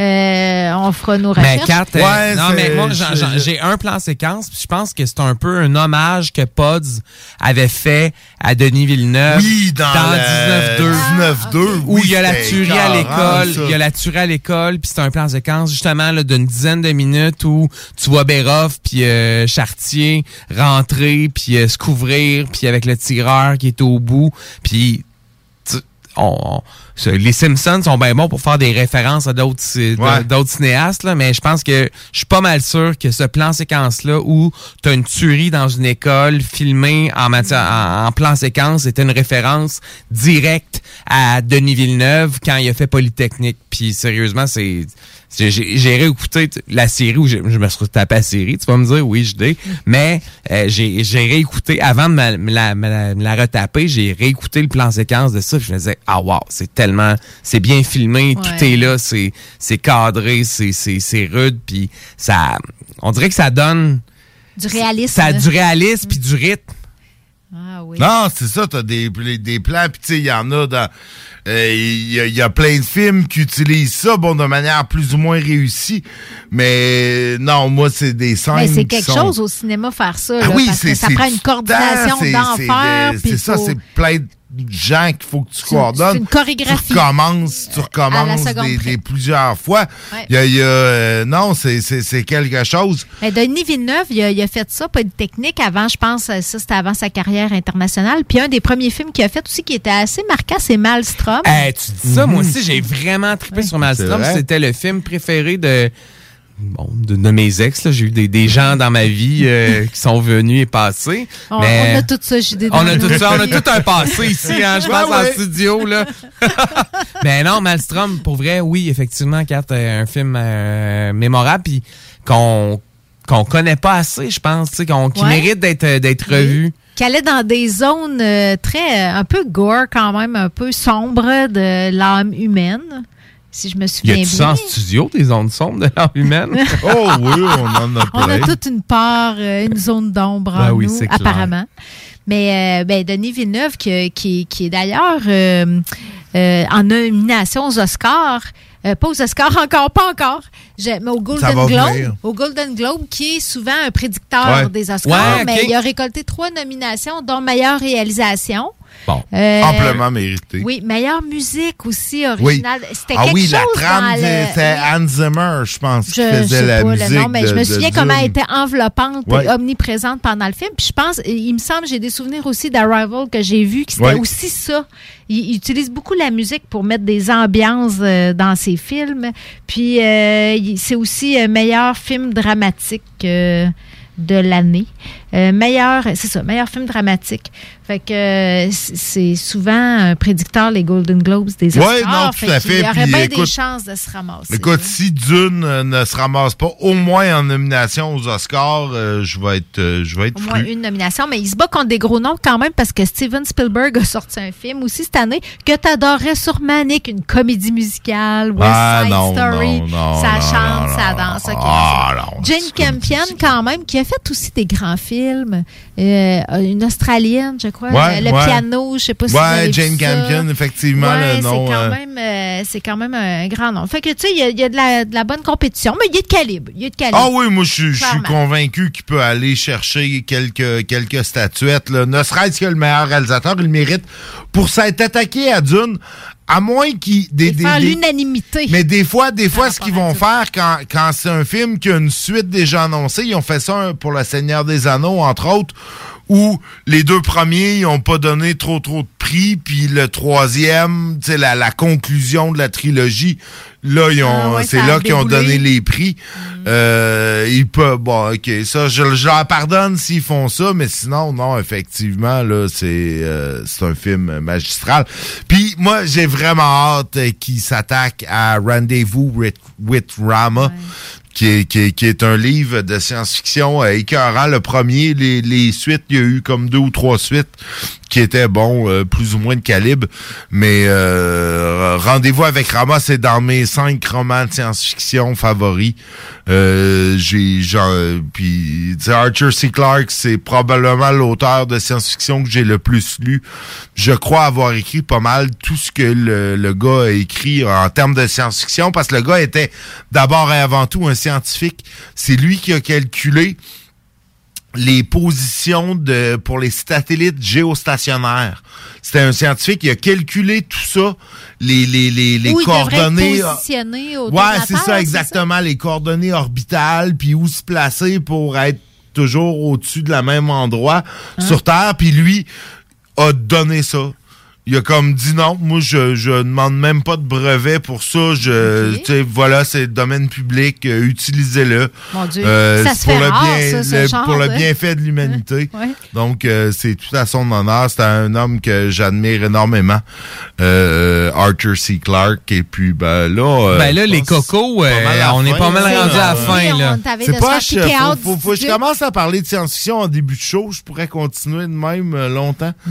Euh, on fera nos Mais recherches. Kat, euh, non, mais moi, j'ai un plan séquence, puis je pense que c'est un peu un hommage que Pods avait fait à Denis Villeneuve. Oui, dans le 19-2. 19-2, Où oui, il y a la tuerie à l'école, il y a la tuerie à l'école, puis c'est un plan séquence justement là, d'une dizaine de minutes où tu vois Béroff puis euh, Chartier rentrer puis euh, se couvrir puis avec le tireur qui est au bout, puis on, on- ce- les Simpsons sont bien bons pour faire des références à d'autres Ouais. cinéastes là, mais je pense que je suis pas mal sûr que ce plan séquence là où tu as une tuerie dans une école filmée en matière en, en plan séquence c'était une référence directe à Denis Villeneuve quand il a fait Polytechnique. Puis sérieusement, c'est- j'ai réécouté la série où je, je me suis tapé la série, tu vas me dire oui, je dis, mais euh, j'ai réécouté avant de me, la, la- la retaper, j'ai réécouté le plan séquence de ça, puis je me disais ah wow, c'est tellement c'est bien filmé, tout est là, c'est c'est cadré, c'est c'est c'est rude puis ça on dirait que ça donne Du réalisme. ça a du réalisme puis du rythme. Ah oui. Non, c'est ça, t'as des, des plans, puis tu sais, il y en a dans... euh, Il y, y a plein de films qui utilisent ça, bon, de manière plus ou moins réussie, mais non, moi, c'est des scènes Mais c'est quelque sont- chose au cinéma faire ça. Ah là, oui, parce que c'est ça c'est prend une coordination d'enfer. c'est ça, faut- c'est plein de gens qu'il faut que tu C'est- coordonnes. c'est une chorégraphie. Tu recommences, tu recommences des, plusieurs fois. Ouais. Il y a, il y a, euh, non, c'est- quelque chose. Mais Denis Villeneuve, il a, il a fait ça, Polytechnique, avant, je pense, ça, c'était avant sa carrière internationale. Puis un des premiers films qu'il a fait aussi qui était assez marquant, c'est Maelstrom. Eh, tu dis ça, moi aussi, j'ai vraiment trippé sur vrai. C'était le film préféré de, bon, de, de mes ex. J'ai eu des, des gens dans ma vie euh, qui sont venus et passés. on, mais on a tout ça, JD. on a tout ça, on a tout un passé ici, hein, je pense, ouais. en studio. Là. [LAUGHS] mais non, Maelstrom, pour vrai, oui, effectivement, Kat, euh, un film euh, mémorable, puis qu'on qu'on connaît pas assez, je pense, qui Ouais. mérite d'être revu. Qui allait dans des zones euh, très, euh, un peu gore quand même, un peu sombres de l'âme humaine, si je me Y souviens a-tu ça bien. en studio, des ondes sombres de l'âme humaine? [LAUGHS] Oh oui, on en a On a plein. toute une part, euh, une zone d'ombre Ben en oui, nous, c'est clair. apparemment. Mais euh, ben, Denis Villeneuve, qui, qui, qui est d'ailleurs euh, euh, en nomination aux Oscars, euh, pas aux Oscars encore, pas encore, Je- mais au Ça Golden va Globe, au Golden Globe, qui est souvent un prédicteur Ouais. des Oscars, Ouais, mais il a récolté trois nominations, dont meilleure réalisation. Bon. Euh, Amplement mérité. Oui, meilleure musique aussi Oui. originale. C'était Ah quelque oui, la trame, c'était Hans Zimmer, je pense, qui Je faisait sais la pas musique. nom, mais je me souviens comment elle était enveloppante Ouais. et omniprésente pendant le film. Puis je pense, il me semble, j'ai des souvenirs aussi d'Arrival que j'ai vu, qui c'était Ouais. aussi ça. Il, il utilise beaucoup la musique pour mettre des ambiances euh, dans ses films. Puis euh, c'est aussi meilleur film dramatique de l'année. Euh, meilleur, c'est ça, meilleur film dramatique. Fait que euh, c'est souvent un prédicteur, les Golden Globes des Oscars. Ouais, non, tout à fait. y aurait bien écoute, des chances de se ramasser. Écoute, si Dune euh, ne se ramasse pas au moins en nomination aux Oscars, euh, je vais être, euh, je vais être Au moins fru. une nomination, mais il se bat contre des gros noms quand même parce que Steven Spielberg a sorti un film aussi cette année que t'adorerais sûrement, Nick, une comédie musicale, West Ah, Side non, Story. non, non, ça chante, ça danse. Ah, Jane Campion, quand même, qui a fait aussi des grands films. Euh, une Australienne, je crois. Ouais, le ouais. piano, je sais pas si Ouais, Jane ça. Campion, effectivement, Ouais, le nom, C'est quand, euh, même, euh, c'est quand même un grand nom. Fait que, tu sais, il y a, il y a de, la, de la bonne compétition, mais il y a de calibre. Il y a de calibre. Ah oui, moi, je suis- convaincu qu'il peut aller chercher quelques, quelques statuettes. Là. Ne serait-ce que le meilleur réalisateur, il mérite pour s'être attaqué à Dune, à moins qu'il... Des, des- Faire des- l'unanimité. Mais des fois, des fois, ce qu'ils vont faire quand, quand c'est un film qui a une suite déjà annoncée, ils ont fait ça pour Le Seigneur des Anneaux, entre autres, où les deux premiers, ils n'ont pas donné trop, trop de prix, puis le troisième, la, la conclusion de la trilogie, là, ils ont, Ah ouais, c'est là qu'ils ont donné les prix. Euh, ils peuvent, bon, ok, ça, je, je leur pardonne s'ils font ça, mais sinon, non, effectivement, là, c'est, euh, c'est un film magistral. Puis moi, j'ai vraiment hâte qu'ils s'attaquent à Rendezvous with, with Rama. Qui est, un livre de science-fiction euh, écœurant. Le premier, les, les suites, il y a eu comme deux ou trois suites qui étaient, bon, euh, plus ou moins de calibre. Mais euh, Rendez-vous avec Rama, c'est dans mes cinq romans de science-fiction favoris. Euh, j'ai genre puis Arthur C. Clarke c'est probablement l'auteur de science-fiction que j'ai le plus lu je crois avoir écrit pas mal tout ce que le, le gars a écrit en termes de science-fiction parce que le gars était d'abord et avant tout un scientifique c'est lui qui a calculé les positions de pour les satellites géostationnaires. C'était un scientifique qui a calculé tout ça, les, les, les, les Où coordonnées. être positionné autour de Ouais, c'est ça, exactement. Les coordonnées orbitales, puis où se placer pour être toujours au-dessus de la même endroit Hein? sur Terre. Puis lui a donné ça. Il a comme dit non, moi je je demande même pas de brevet pour ça. Je, tu sais, voilà, c'est le domaine public, euh, utilisez-le. Mon Dieu, Euh, ça se pour fait le rare, bien, ça, ce le- genre pour le bienfait de l'humanité. [LAUGHS] Ouais. Donc euh, c'est tout à son honneur. C'est un homme que j'admire énormément, euh, Arthur C. Clarke. Et puis ben là, euh, Ben là, les cocos, euh, on est pas mal rendu à la fin, là. C'est pas, je, faut, faut, faut commence à parler de science-fiction en début de show. Je pourrais continuer de même longtemps. [LAUGHS]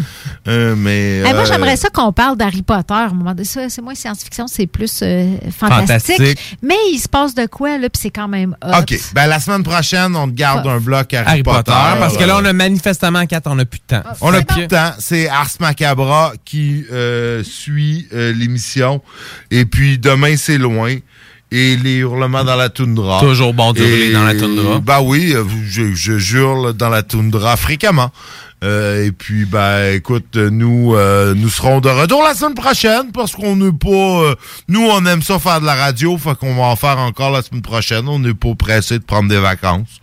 Euh, mais Hey, moi, euh, j'aimerais ça qu'on parle d'Harry Potter. À un moment donné. Ça, c'est moins science-fiction, c'est plus euh, fantastique. Fantastique. Mais il se passe de quoi, là, puis c'est quand même hot. OK. Ben, la semaine prochaine, on te garde Ah. un bloc Harry, Harry Potter, parce que là, on a manifestement quatre, on a plus de temps. On a plus de temps. C'est Ars Macabra qui euh, suit euh, l'émission. Et puis demain, c'est loin. Et les hurlements dans la toundra. Toujours bon d'hurler Et- dans la toundra. Ben oui, je, je hurle dans la toundra fréquemment. Euh, et puis, ben, écoute, nous, euh, nous serons de retour la semaine prochaine parce qu'on n'est pas. euh, nous, on aime ça faire de la radio, fait qu'on va en faire encore la semaine prochaine. On n'est pas pressé de prendre des vacances.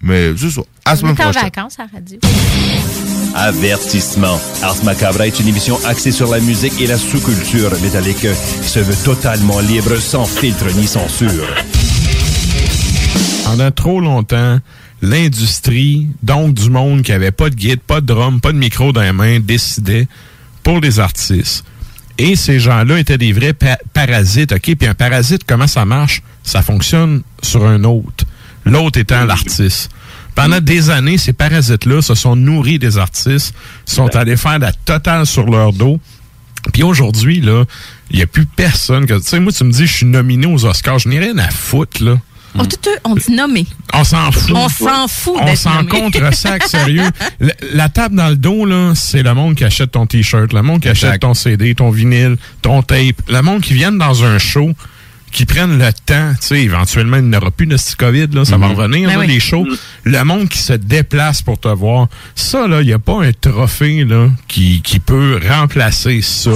Mais c'est ça. À la On semaine est en prochaine. vacances à la radio. Avertissement. Ars Macabra est une émission axée sur la musique et la sous-culture métallique qui se veut totalement libre, sans filtre ni censure. Pendant trop longtemps, l'industrie, donc du monde qui avait pas de guide, pas de drum, pas de micro dans les mains, décidait pour les artistes. Et ces gens-là étaient des vrais pa- parasites, OK? Puis un parasite, comment ça marche? Ça fonctionne sur un autre. L'autre étant l'artiste. Pendant des années, ces parasites-là se sont nourris des artistes, sont allés faire la totale sur leur dos. Puis aujourd'hui, là, il n'y a plus personne que. Tu sais, moi, tu me dis, je suis nominé aux Oscars. Je n'ai rien à foutre, là. On, tout, on dit nommé. On s'en fout. On s'en fout On s'en contre sac, sérieux. [LAUGHS] La, la table dans le dos, là, c'est le monde qui achète ton T-shirt, le monde qui achète ton CD, ton vinyle, ton tape. Le monde qui viennent dans un show, qui prennent le temps, tu sais, éventuellement, il n'y aura plus de ce COVID, là, ça va revenir, Ben là, oui. les shows. Le monde qui se déplace pour te voir, ça, là, il n'y a pas un trophée, là, qui, qui peut remplacer ça.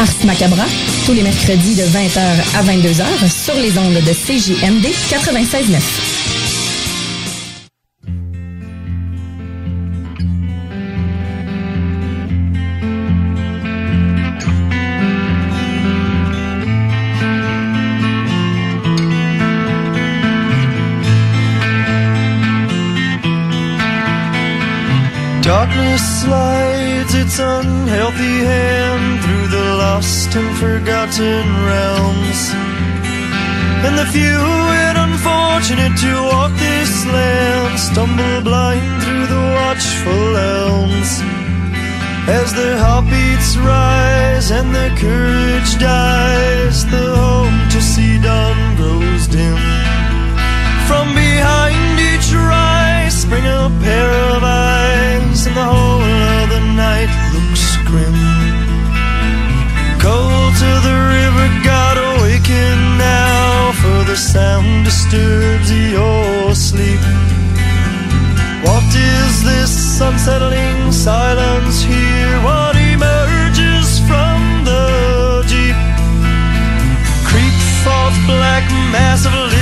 Ars Macabra, tous les mercredis de 20h à 22h sur les ondes de CJMD 96.9. Darkness slides its unhealthy hand through the lost and forgotten realms. And the few yet unfortunate to walk this land stumble blind through the watchful elms. As their heartbeats rise and their courage dies, the home to see dawn grows dim. From behind each rise spring a pair of eyes, grim. Cold to the river, God awaken now, for the sound disturbs your sleep. What is this unsettling silence here? What emerges from the deep? Creep forth black mass of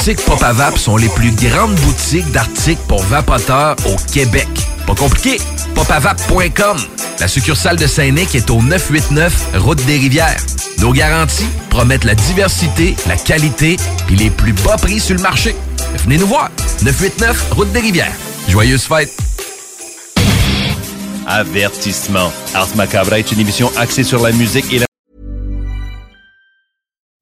boutiques Pop à Vap sont les plus grandes boutiques d'articles pour vapoteurs au Québec. Pas compliqué, popavap.com. La succursale de Saint-Nic est au 989 Route des Rivières. Nos garanties promettent la diversité, la qualité et les plus bas prix sur le marché. Venez nous voir. 989 Route des Rivières. Joyeuses fêtes. Avertissement. Ars Macabra est une émission axée sur la musique et la